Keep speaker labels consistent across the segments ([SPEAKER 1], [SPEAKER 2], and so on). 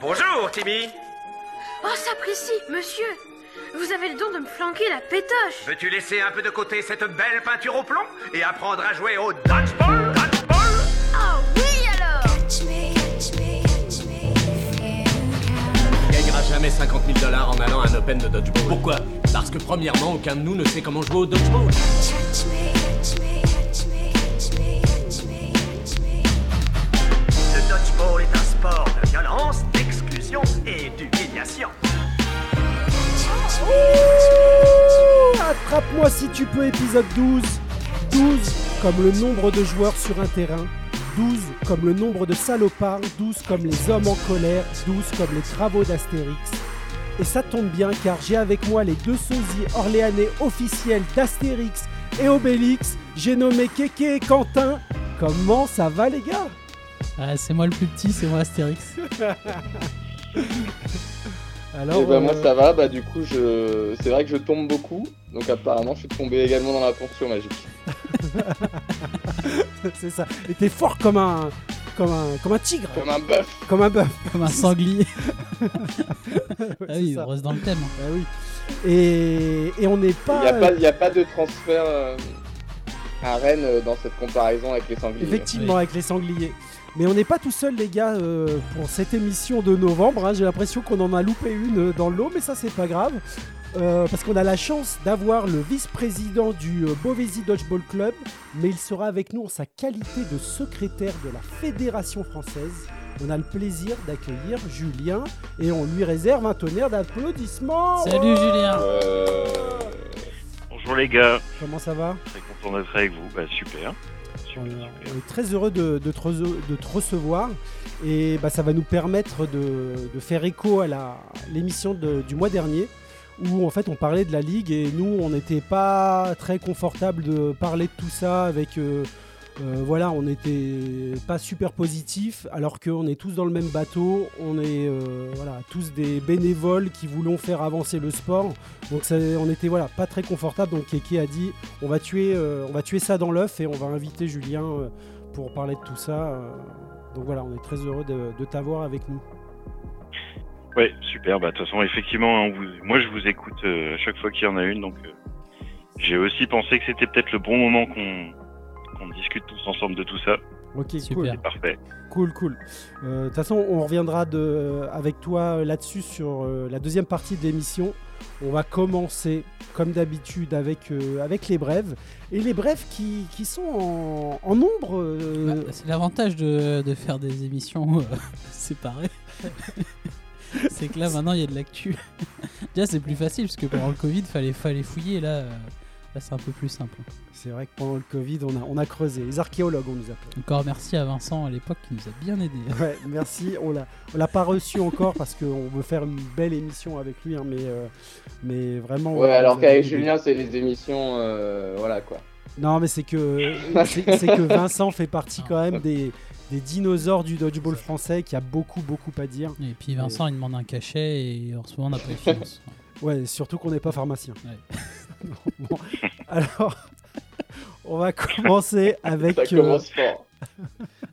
[SPEAKER 1] Bonjour, Timmy.
[SPEAKER 2] Oh, s'apprécie, monsieur. Vous avez le don de me flanquer la pétoche.
[SPEAKER 1] Veux-tu laisser un peu de côté cette belle peinture au plomb et apprendre à jouer au dodgeball Dodgeball?
[SPEAKER 2] Oh oui alors
[SPEAKER 3] On gagnera jamais 50 000 dollars en allant à un Open de dodgeball. Pourquoi? Parce que premièrement, aucun de nous ne sait comment jouer au dodgeball.
[SPEAKER 1] Le
[SPEAKER 4] Attrape-moi si tu peux, épisode 12. 12 comme le nombre de joueurs sur un terrain. 12 comme le nombre de salopards. 12 comme les hommes en colère. 12 comme les travaux d'Astérix. Et ça tombe bien car j'ai avec moi les deux sosies orléanais officiels d'Astérix et Obélix. J'ai nommé Keke et Quentin. Comment ça va les gars?
[SPEAKER 5] Ah, c'est moi le plus petit, c'est moi Astérix.
[SPEAKER 4] Alors,
[SPEAKER 6] Et bah moi
[SPEAKER 4] euh,
[SPEAKER 6] ça va, bah du coup je c'est vrai que je tombe beaucoup, donc apparemment je suis tombé également dans la ponction magique.
[SPEAKER 4] c'est ça. Et t'es fort comme un, comme un, comme un tigre,
[SPEAKER 6] Comme un bœuf
[SPEAKER 4] comme un bœuf.
[SPEAKER 5] Comme un sanglier.
[SPEAKER 4] Ouais,
[SPEAKER 5] ah oui,
[SPEAKER 4] ça.
[SPEAKER 5] on reste dans le thème.
[SPEAKER 4] Bah oui. Et, et on n'est
[SPEAKER 6] Il
[SPEAKER 4] pas.
[SPEAKER 6] n'y a, pas- y a pas de transfert euh, à Rennes euh, dans cette comparaison avec les sangliers.
[SPEAKER 4] Effectivement,
[SPEAKER 5] Oui.
[SPEAKER 4] avec les sangliers. Mais on n'est pas tout seul, les gars, euh, pour cette émission de novembre. hein. J'ai l'impression qu'on en a loupé une euh, dans l'eau, mais ça, c'est pas grave. Euh, parce qu'on a la chance d'avoir le vice-président du euh, Beauvaisis Dodgeball Club, mais il sera avec nous en sa qualité de secrétaire de la Fédération française. On a le plaisir d'accueillir Julien et on lui réserve un tonnerre d'applaudissements.
[SPEAKER 5] Salut Julien.
[SPEAKER 6] Euh,
[SPEAKER 7] Bonjour les gars,
[SPEAKER 4] Comment ça va?
[SPEAKER 7] Très content d'être avec vous. Bah super.
[SPEAKER 4] On est- très heureux de, te, recevoir. Et bah, ça va nous permettre de, faire écho à l'émission du mois dernier où en fait on parlait de la ligue et nous on n'était pas très confortable de parler de tout ça avec euh, euh, voilà on n'était pas super positif alors qu'on est tous dans le même bateau on est euh, voilà tous des bénévoles qui voulons faire avancer le sport. Donc on était voilà pas très confortable donc Keke a dit on va tuer euh, on va tuer ça dans l'œuf et on va inviter Julien pour parler de tout ça. Donc voilà on est très heureux de, t'avoir avec nous.
[SPEAKER 7] Ouais, super. Bah de toute façon, effectivement, hein, moi je vous écoute à chaque fois qu'il y en a une, donc j'ai aussi pensé que c'était peut-être le bon moment qu'on qu'on discute tous ensemble de tout ça.
[SPEAKER 4] ok
[SPEAKER 5] Super.
[SPEAKER 4] cool
[SPEAKER 7] C'est parfait.
[SPEAKER 4] Cool, cool. Euh, De toute façon, on reviendra de, avec toi là-dessus sur euh, la deuxième partie de l'émission. On va commencer, comme d'habitude, avec, euh, avec les brèves. Et les brèves qui, qui sont en, en nombre. euh,
[SPEAKER 5] Bah, c'est l'avantage de, de faire des émissions euh, séparées. c'est que là maintenant il y a de l'actu. Déjà c'est plus facile parce que pendant le Covid fallait, fallait fouiller là, euh, là c'est un peu plus simple.
[SPEAKER 4] C'est vrai que pendant le Covid, on a, on a creusé. Les archéologues, on nous appelait.
[SPEAKER 5] Encore merci à Vincent à l'époque qui nous a bien aidé.
[SPEAKER 4] Ouais, merci. On l'a, on l'a pas reçu encore parce qu'on veut faire une belle émission avec lui. hein, mais, euh, mais vraiment.
[SPEAKER 6] Ouais, alors qu'avec. Julien c'est les émissions, euh, voilà quoi.
[SPEAKER 4] Non, mais c'est que, c'est, c'est que Vincent fait partie quand même des, des dinosaures du dodgeball français qui a beaucoup, beaucoup à dire.
[SPEAKER 5] Et puis Vincent il demande un cachet et en ce moment on n'a pas les finances.
[SPEAKER 4] Ouais, surtout qu'on n'est pas pharmacien.
[SPEAKER 5] Ouais.
[SPEAKER 4] Bon, alors, on va commencer avec.
[SPEAKER 6] Ça
[SPEAKER 4] euh,
[SPEAKER 6] commence fort.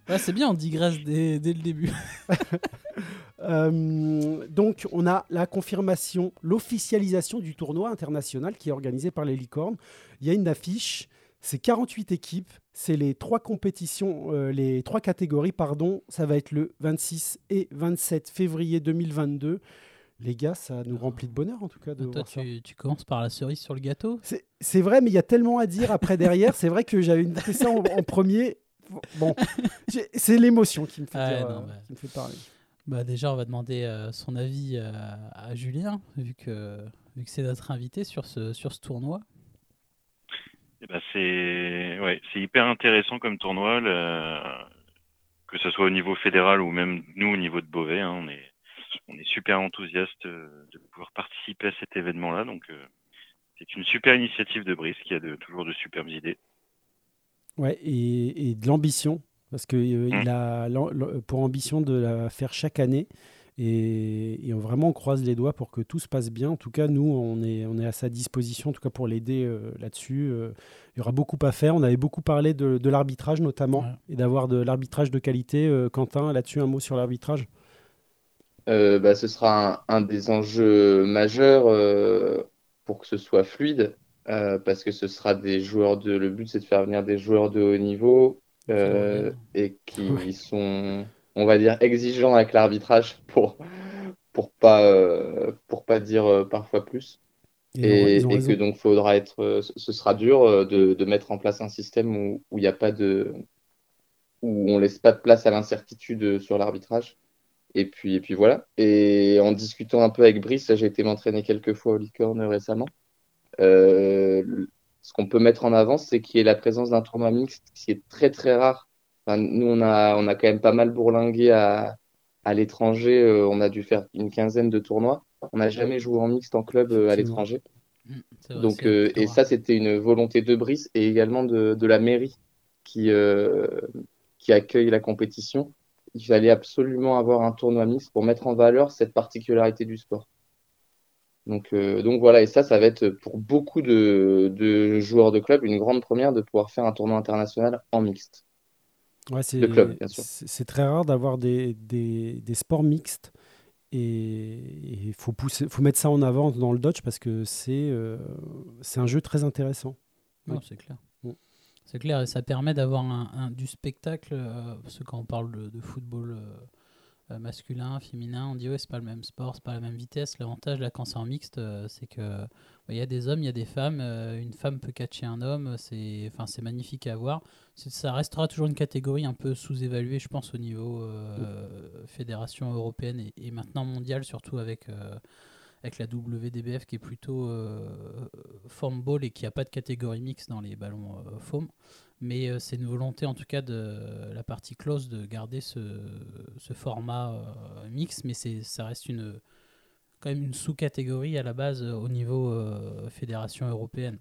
[SPEAKER 5] Ouais, c'est bien, on digresse dès, dès le début.
[SPEAKER 4] euh, donc, on a la confirmation, l'officialisation du tournoi international qui est organisé par les Licornes. Il y a une affiche, c'est 48 équipes, c'est les trois compétitions, euh, les trois catégories, pardon. Ça va être le 26 et 27 février 2022. Les gars, ça nous remplit de bonheur en tout cas de
[SPEAKER 5] Toi
[SPEAKER 4] voir ça.
[SPEAKER 5] tu, commences par la cerise sur le gâteau.
[SPEAKER 4] C'est- vrai, mais il y a tellement à dire après derrière. C'est vrai que j'avais noté ça en, en premier. Bon, c'est l'émotion qui fait,
[SPEAKER 5] Ouais,
[SPEAKER 4] euh,
[SPEAKER 5] bah.
[SPEAKER 4] qui me fait parler.
[SPEAKER 5] Bah déjà on va demander euh, son avis euh, à Julien vu que, vu que c'est notre invité sur ce, sur ce tournoi.
[SPEAKER 7] Eh ben, c'est ouais, c'est hyper intéressant comme tournoi, le- que ce soit au niveau fédéral ou même nous au niveau de Beauvais. hein, on est on est super enthousiaste euh, de pouvoir participer à cet événement-là. Donc euh, c'est une super initiative de Brice qui a de, toujours de superbes idées.
[SPEAKER 4] Ouais, et, et de l'ambition, parce que euh,
[SPEAKER 7] Mm.
[SPEAKER 4] il a pour ambition de la faire chaque année. Et, et on vraiment on croise les doigts pour que tout se passe bien. En tout cas, nous, on est, on est à sa disposition, en tout cas pour l'aider euh, là-dessus. Euh, il y aura beaucoup à faire. On avait beaucoup parlé de, de l'arbitrage notamment,
[SPEAKER 5] Ouais.
[SPEAKER 4] et d'avoir de l'arbitrage de qualité. Euh, Quentin, là-dessus, un mot sur l'arbitrage?
[SPEAKER 6] Euh, bah, ce sera un, un des enjeux majeurs euh, pour que ce soit fluide, euh, parce que ce sera des joueurs de. Le but, c'est de faire venir des joueurs de haut niveau et qui
[SPEAKER 4] Ouais.
[SPEAKER 6] sont, on va dire, exigeants avec l'arbitrage pour pour pas pour pas dire parfois plus.
[SPEAKER 4] Ils
[SPEAKER 6] Et,
[SPEAKER 4] ont
[SPEAKER 6] que donc faudra être, ce sera dur de, de mettre en place un système où où il n'y a pas de, où on laisse pas de place à l'incertitude sur l'arbitrage. Et puis, et puis voilà. Et en discutant un peu avec Brice, j'ai été m'entraîner quelques fois au Licorne récemment. Euh, ce qu'on peut mettre en avant, c'est qu'il y ait la présence d'un tournoi mixte qui est très très rare. Enfin, nous, on a, on a quand même pas mal bourlingué à, à l'étranger. Euh, on a dû faire une quinzaine de tournois. On n'a jamais joué en mixte en club euh, à l'étranger.
[SPEAKER 5] Mm,
[SPEAKER 6] Donc, euh, et ça, c'était une volonté de Brice et également de, de la mairie qui, qui accueille la compétition. Il fallait absolument avoir un tournoi mixte pour mettre en valeur cette particularité du sport. Donc, euh, donc voilà, et ça, ça va être pour beaucoup de, de joueurs de club une grande première de pouvoir faire un tournoi international en mixte.
[SPEAKER 4] Ouais, c'est
[SPEAKER 6] de club, bien sûr.
[SPEAKER 4] c'est- très rare d'avoir des, des, des sports mixtes et il faut pousser, faut mettre ça en avant dans le Dodge parce que c'est euh, c'est un jeu très intéressant.
[SPEAKER 5] C'est clair. C'est clair et ça permet d'avoir un, un- du spectacle. euh, parce que quand on parle de, de football euh, euh, masculin, féminin, on dit ouais, c'est pas le même sport, c'est pas la même vitesse. L'avantage là, quand c'est en mixte, euh, c'est que bah, il y a des hommes, il y a des femmes. une femme peut catcher un homme. C'est enfin, c'est magnifique à voir. Ça restera toujours une catégorie un peu sous-évaluée, je pense, au niveau fédération européenne et, et maintenant mondiale, surtout avec. Avec la WDBF qui est plutôt euh, form ball et qui a pas de catégorie mixte dans les ballons euh, foam. Mais euh, c'est une volonté en tout cas de la partie close de garder ce, format euh, mixte, mais ça reste une quand même une sous-catégorie à la base euh, au niveau fédération européenne.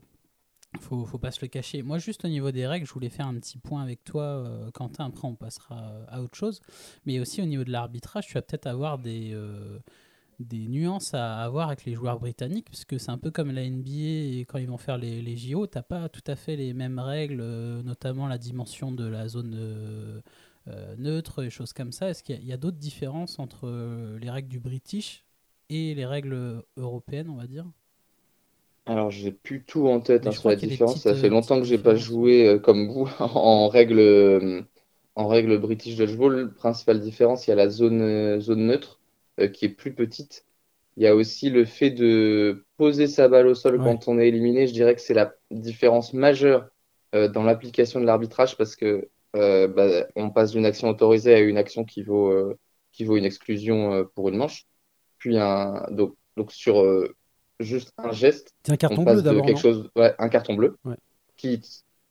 [SPEAKER 5] Faut, faut pas se le cacher. Moi, juste au niveau des règles, je voulais faire un petit point avec toi, Quentin. Après, on passera à autre chose. Mais aussi au niveau de l'arbitrage, tu vas peut-être avoir des, des nuances à avoir avec les joueurs britanniques, parce que c'est un peu comme la NBA et quand ils vont faire les, les JO, t'as pas tout à fait les mêmes règles, euh, notamment la dimension de la zone euh, euh, neutre et choses comme ça. Est-ce qu'il y a, d'autres différences entre les règles du British et les règles européennes, on va dire?
[SPEAKER 6] Alors, j'ai plus tout en tête hein, sur la différence. Ça fait longtemps que j'ai pas joué euh, comme vous en règle, en règle British Dodgeball. Principale différence, il y a la zone, euh, zone neutre qui est plus petite. Il y a aussi le fait de poser sa balle au sol
[SPEAKER 4] Ouais.
[SPEAKER 6] quand on est éliminé. Je dirais que c'est la différence majeure euh, dans l'application de l'arbitrage parce que euh, bah, on passe d'une action autorisée à une action qui vaut, euh, qui vaut une exclusion euh, pour une manche. Puis un, donc, donc sur euh, juste un geste,
[SPEAKER 4] un carton
[SPEAKER 6] on passe
[SPEAKER 4] bleu
[SPEAKER 6] de quelque chose, ouais, un carton bleu,
[SPEAKER 4] Ouais.
[SPEAKER 6] qui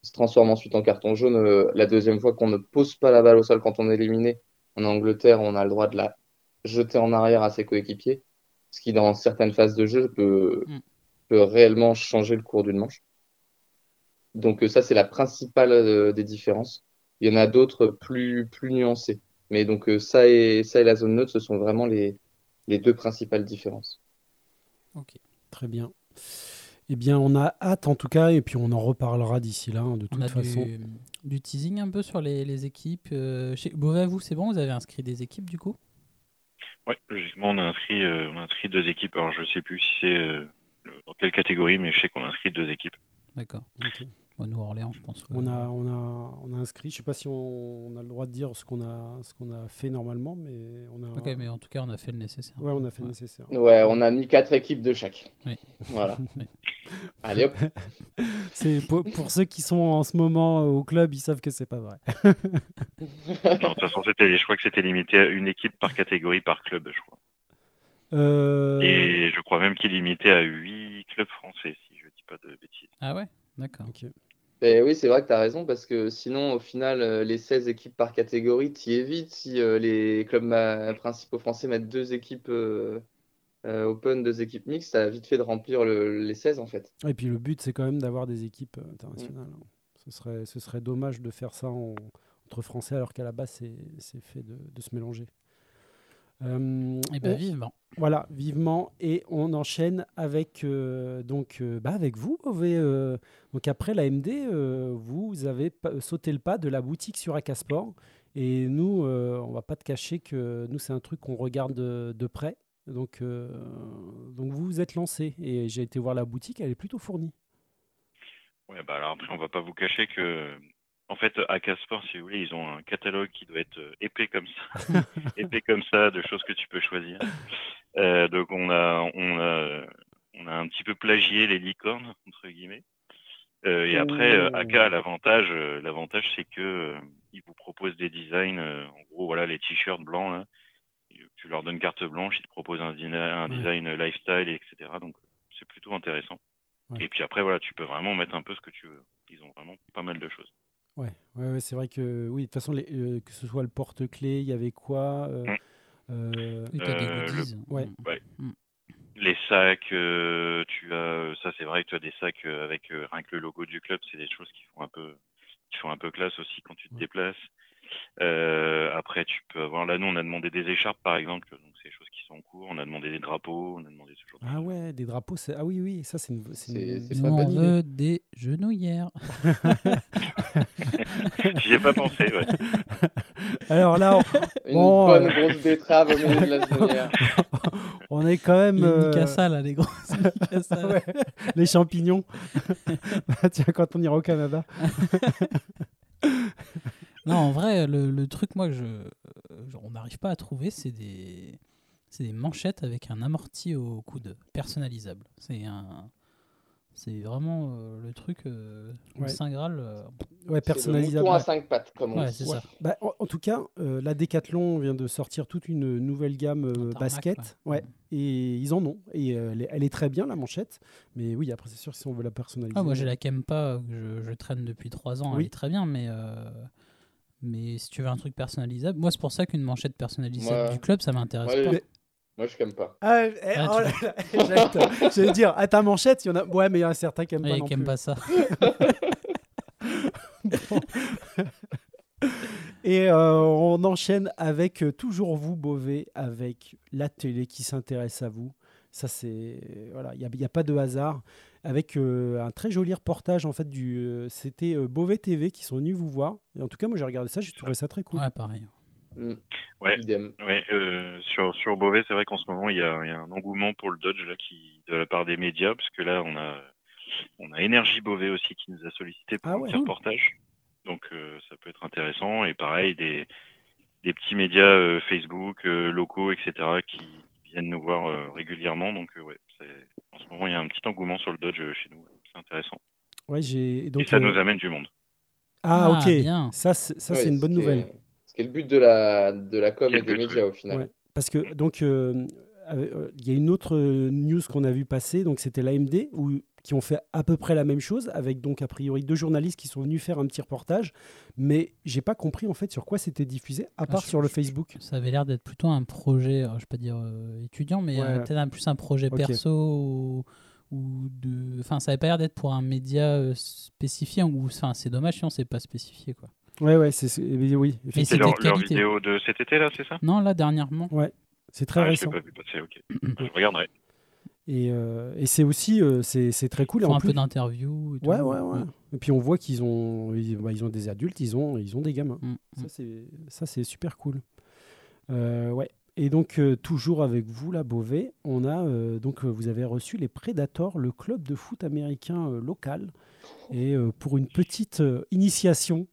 [SPEAKER 6] se transforme ensuite en carton jaune euh, la deuxième fois qu'on ne pose pas la balle au sol quand on est éliminé. En Angleterre, on a le droit de la jeter en arrière à ses coéquipiers, ce qui dans certaines phases de jeu peut,
[SPEAKER 5] Mm.
[SPEAKER 6] peut réellement changer le cours d'une manche. Donc euh, ça, c'est la principale euh, des différences. Il y en a d'autres plus, plus nuancées. Mais donc euh, ça et, ça et la zone neutre, ce sont vraiment les, les deux principales différences.
[SPEAKER 5] Ok.
[SPEAKER 4] Très bien. Eh bien, on a hâte en tout cas, et puis on en reparlera d'ici là, hein, de
[SPEAKER 5] On
[SPEAKER 4] toute
[SPEAKER 5] a
[SPEAKER 4] façon.
[SPEAKER 5] du, du teasing un peu sur les, les équipes. Euh, chez Beauvais, vous, c'est bon Vous avez inscrit des équipes du coup?
[SPEAKER 7] Ouais, logiquement, on a inscrit, euh, on a inscrit deux équipes. Alors, je sais plus si c'est euh, dans quelle catégorie, mais je sais qu'on a inscrit deux équipes.
[SPEAKER 5] D'accord. Bon, nous, Orléans, je pense.
[SPEAKER 4] On a, on a, on a inscrit. Je sais pas si on, on a le droit de dire ce qu'on a, ce qu'on a fait normalement, mais on a.
[SPEAKER 5] Ok, mais en tout cas, on a fait le nécessaire.
[SPEAKER 4] Ouais, on a fait le nécessaire.
[SPEAKER 6] Ouais, on a mis quatre équipes de chaque.
[SPEAKER 5] Oui.
[SPEAKER 6] Voilà.
[SPEAKER 5] Oui.
[SPEAKER 6] Allez hop.
[SPEAKER 4] C'est pour, pour ceux qui sont en ce moment au club, ils savent que c'est pas vrai.
[SPEAKER 7] Non, de toute façon, c'était, je crois que c'était limité à une équipe par catégorie par club, je crois.
[SPEAKER 4] Euh,
[SPEAKER 7] Et je crois même qu'il est limité à huit clubs français, si je dis pas de bêtises.
[SPEAKER 5] Ah ouais? D'accord.
[SPEAKER 6] Et oui, c'est vrai que tu as raison, parce que sinon, au final, euh, les 16 équipes par catégorie, t'y évites si euh, les clubs ma- principaux français mettent deux équipes euh, euh, open, deux équipes mixtes, ça a vite fait de remplir le- les 16 en fait.
[SPEAKER 4] Et puis le but, c'est quand même d'avoir des équipes internationales. hein. Ce, serait, ce serait dommage de faire ça en- entre Français alors qu'à la base, c'est c'est fait de, de se mélanger. Euh,
[SPEAKER 5] Et ben
[SPEAKER 4] on-
[SPEAKER 5] vivement.
[SPEAKER 4] Voilà, vivement. Et on enchaîne avec, euh, donc, euh, bah avec vous. Ové, euh, donc après la MD, euh, vous avez sauté le pas de la boutique sur Acasport Et nous, euh, on va pas te cacher que nous, c'est un truc qu'on regarde de, de près. Donc, euh, donc vous vous êtes lancé et j'ai été voir la boutique, elle est plutôt fournie.
[SPEAKER 7] Ouais, bah alors après, on va pas vous cacher que, en fait, à Casport, si vous voulez, ils ont un catalogue qui doit être euh, épais comme ça, épais comme ça, de choses que tu peux choisir. Euh, donc on a, on a, on a un petit peu plagié les licornes entre guillemets. Euh, et après, euh,
[SPEAKER 4] Oh.
[SPEAKER 7] AK, l'avantage, l'avantage, c'est que ils vous proposent des designs. en gros, voilà, les t-shirts blancs là. Tu leur donnes carte blanche, ils te proposent un, design lifestyle, etc. Donc c'est plutôt intéressant.
[SPEAKER 4] Ouais.
[SPEAKER 7] Et puis après, voilà, tu peux vraiment mettre un peu ce que tu veux. Ils ont vraiment pas mal de choses.
[SPEAKER 4] Ouais, ouais, ouais, c'est vrai que oui, de toute façon, les- euh, que ce soit le porte-clés, il y avait quoi euh,
[SPEAKER 7] Mm.
[SPEAKER 4] euh,
[SPEAKER 5] Oui, t'as des
[SPEAKER 7] Euh, le-
[SPEAKER 5] goodies.
[SPEAKER 4] Ouais.
[SPEAKER 7] Les sacs, euh, tu as, ça c'est vrai que tu as des sacs avec euh, rien que le logo du club, c'est des choses qui font un peu, qui font un peu classe aussi quand tu te
[SPEAKER 4] Ouais.
[SPEAKER 7] déplaces. Euh, après, tu peux avoir, là nous on a demandé des écharpes par exemple, donc c'est des choses en cours. On a demandé des drapeaux, on a demandé ce genre de
[SPEAKER 4] Ah
[SPEAKER 7] choses.
[SPEAKER 4] ouais, des drapeaux, c'est... ah oui, oui, ça c'est une, c'est une-
[SPEAKER 6] C'est- c'est
[SPEAKER 4] une
[SPEAKER 5] on
[SPEAKER 4] bonne idée.
[SPEAKER 5] veut des genouillères.
[SPEAKER 7] J'y ai pas pensé, ouais.
[SPEAKER 4] Alors là,
[SPEAKER 6] Une
[SPEAKER 4] Bon,
[SPEAKER 6] bonne
[SPEAKER 4] euh,
[SPEAKER 6] grosse betterave au milieu de la genouillère.
[SPEAKER 4] on, on est quand même
[SPEAKER 5] Les
[SPEAKER 4] euh,
[SPEAKER 5] Mikasa, là, les grosses Mikasa.
[SPEAKER 4] ouais, les champignons. Tiens, quand on ira au Canada.
[SPEAKER 5] Non, en vrai, le, le truc, moi, que je, genre, on n'arrive pas à trouver, c'est des, c'est des manchettes avec un amorti au coude, personnalisable. C'est un, c'est vraiment euh, le truc, euh, le
[SPEAKER 4] Ouais.
[SPEAKER 5] Saint Graal. euh,
[SPEAKER 4] Ouais, personnalisable.
[SPEAKER 6] à cinq pattes, comme on
[SPEAKER 5] ouais,
[SPEAKER 6] dit.
[SPEAKER 5] c'est
[SPEAKER 4] Ouais.
[SPEAKER 5] ça.
[SPEAKER 4] Bah, en, en tout cas, euh, la Decathlon vient de sortir toute une nouvelle gamme euh,
[SPEAKER 5] tarmac,
[SPEAKER 4] basket.
[SPEAKER 5] ouais.
[SPEAKER 4] Ouais. Et ils en ont. Et euh, elle, est, elle est très bien, la manchette. Mais oui, après, c'est sûr, si on veut la personnaliser.
[SPEAKER 5] Ah, moi, j'ai la Kempa que je, je traîne depuis trois ans,
[SPEAKER 4] Oui.
[SPEAKER 5] elle est très bien, mais, euh, mais si tu veux un truc personnalisable, moi, c'est pour ça qu'une manchette personnalisable du club, ça m'intéresse pas.
[SPEAKER 6] Moi, je n'aime pas.
[SPEAKER 4] Ah, eh,
[SPEAKER 5] Ah,
[SPEAKER 4] oh là j'allais dire, à ta manchette, il y en a. Ouais, mais il y en a certains qui aiment
[SPEAKER 5] Ouais,
[SPEAKER 4] pas
[SPEAKER 5] qui aiment
[SPEAKER 4] plus.
[SPEAKER 5] pas ça.
[SPEAKER 4] Et euh, on enchaîne avec euh, toujours vous, Beauvais, avec la télé qui s'intéresse à vous. Ça, c'est. Voilà, il n'y a, y a pas de hasard. Avec euh, un très joli reportage, en fait, du. euh, C'était euh, Beauvais TV qui sont venus vous voir. Et en tout cas, moi, j'ai regardé ça, j'ai trouvé ça très cool.
[SPEAKER 5] Ouais, pareil.
[SPEAKER 6] Mm.
[SPEAKER 7] Ouais.
[SPEAKER 6] Idem.
[SPEAKER 7] Ouais, euh, sur, sur Beauvais, c'est vrai qu'en ce moment, il y, a, il y a un engouement pour le Dodge là, qui, de la part des médias, parce que là, on a, on a Énergie Beauvais aussi qui nous a sollicité pour
[SPEAKER 4] Ah
[SPEAKER 7] un
[SPEAKER 4] ouais.
[SPEAKER 7] petit reportage. Donc, euh, ça peut être intéressant. Et pareil, des, des petits médias euh, Facebook, euh, locaux, etc., qui viennent nous voir euh, régulièrement. Donc, euh, ouais, en ce moment, il y a un petit engouement sur le Dodge euh, chez nous. C'est intéressant.
[SPEAKER 4] Ouais, j'ai.
[SPEAKER 7] Et
[SPEAKER 4] Donc,
[SPEAKER 7] ça
[SPEAKER 4] euh,
[SPEAKER 7] nous amène du monde.
[SPEAKER 4] Ah,
[SPEAKER 5] Ah,
[SPEAKER 4] ok.
[SPEAKER 5] bien.
[SPEAKER 4] Ça, c'est
[SPEAKER 6] Ouais,
[SPEAKER 4] une bonne nouvelle.
[SPEAKER 6] Ce qui est le but de la, de la com et des médias, au final.
[SPEAKER 4] Ouais. Parce que donc euh, euh, il y a une autre euh, news qu'on a vu passer, donc c'était l'AMD où qui ont fait à peu près la même chose avec donc a priori deux journalistes qui sont venus faire un petit reportage, mais j'ai pas compris en fait sur quoi c'était diffusé à part
[SPEAKER 5] je-
[SPEAKER 4] sur le
[SPEAKER 5] je-
[SPEAKER 4] Facebook.
[SPEAKER 5] Ça avait l'air d'être plutôt un projet, alors, je vais pas dire euh, étudiant, mais
[SPEAKER 4] Ouais.
[SPEAKER 5] euh, peut-être un- plus un projet perso ou, ou de. Enfin, ça avait pas l'air d'être pour un média euh, spécifié ou. Enfin, c'est dommage si on s'est pas spécifié quoi.
[SPEAKER 4] Ouais ouais, c'est c'est- oui, oui,
[SPEAKER 5] Mais
[SPEAKER 7] C'est
[SPEAKER 5] c'était
[SPEAKER 7] leur, leur vidéo de cet été, là, c'est ça?
[SPEAKER 5] Non, là dernièrement.
[SPEAKER 4] c'est très
[SPEAKER 7] ah, Je
[SPEAKER 4] récent.
[SPEAKER 7] l'ai pas vu passer, ok. Je regarderai.
[SPEAKER 4] Et, euh, et c'est aussi euh, c'est très cool.
[SPEAKER 5] Ils
[SPEAKER 4] Et
[SPEAKER 5] font
[SPEAKER 4] en
[SPEAKER 5] un
[SPEAKER 4] plus,
[SPEAKER 5] peu d'interview. et tout.
[SPEAKER 4] ouais ouais ouais. Et puis on voit qu'ils ont ils, bah, ils ont des adultes, ils ont ils ont des gamins.
[SPEAKER 5] Mm, mm.
[SPEAKER 4] Ça, c'est, ça, c'est super cool. Euh, ouais. Et donc, euh, toujours avec vous, là, Beauvais, on a, euh, donc, vous avez reçu les Predators, le club de foot américain euh, local. Et euh, pour une petite euh, initiation,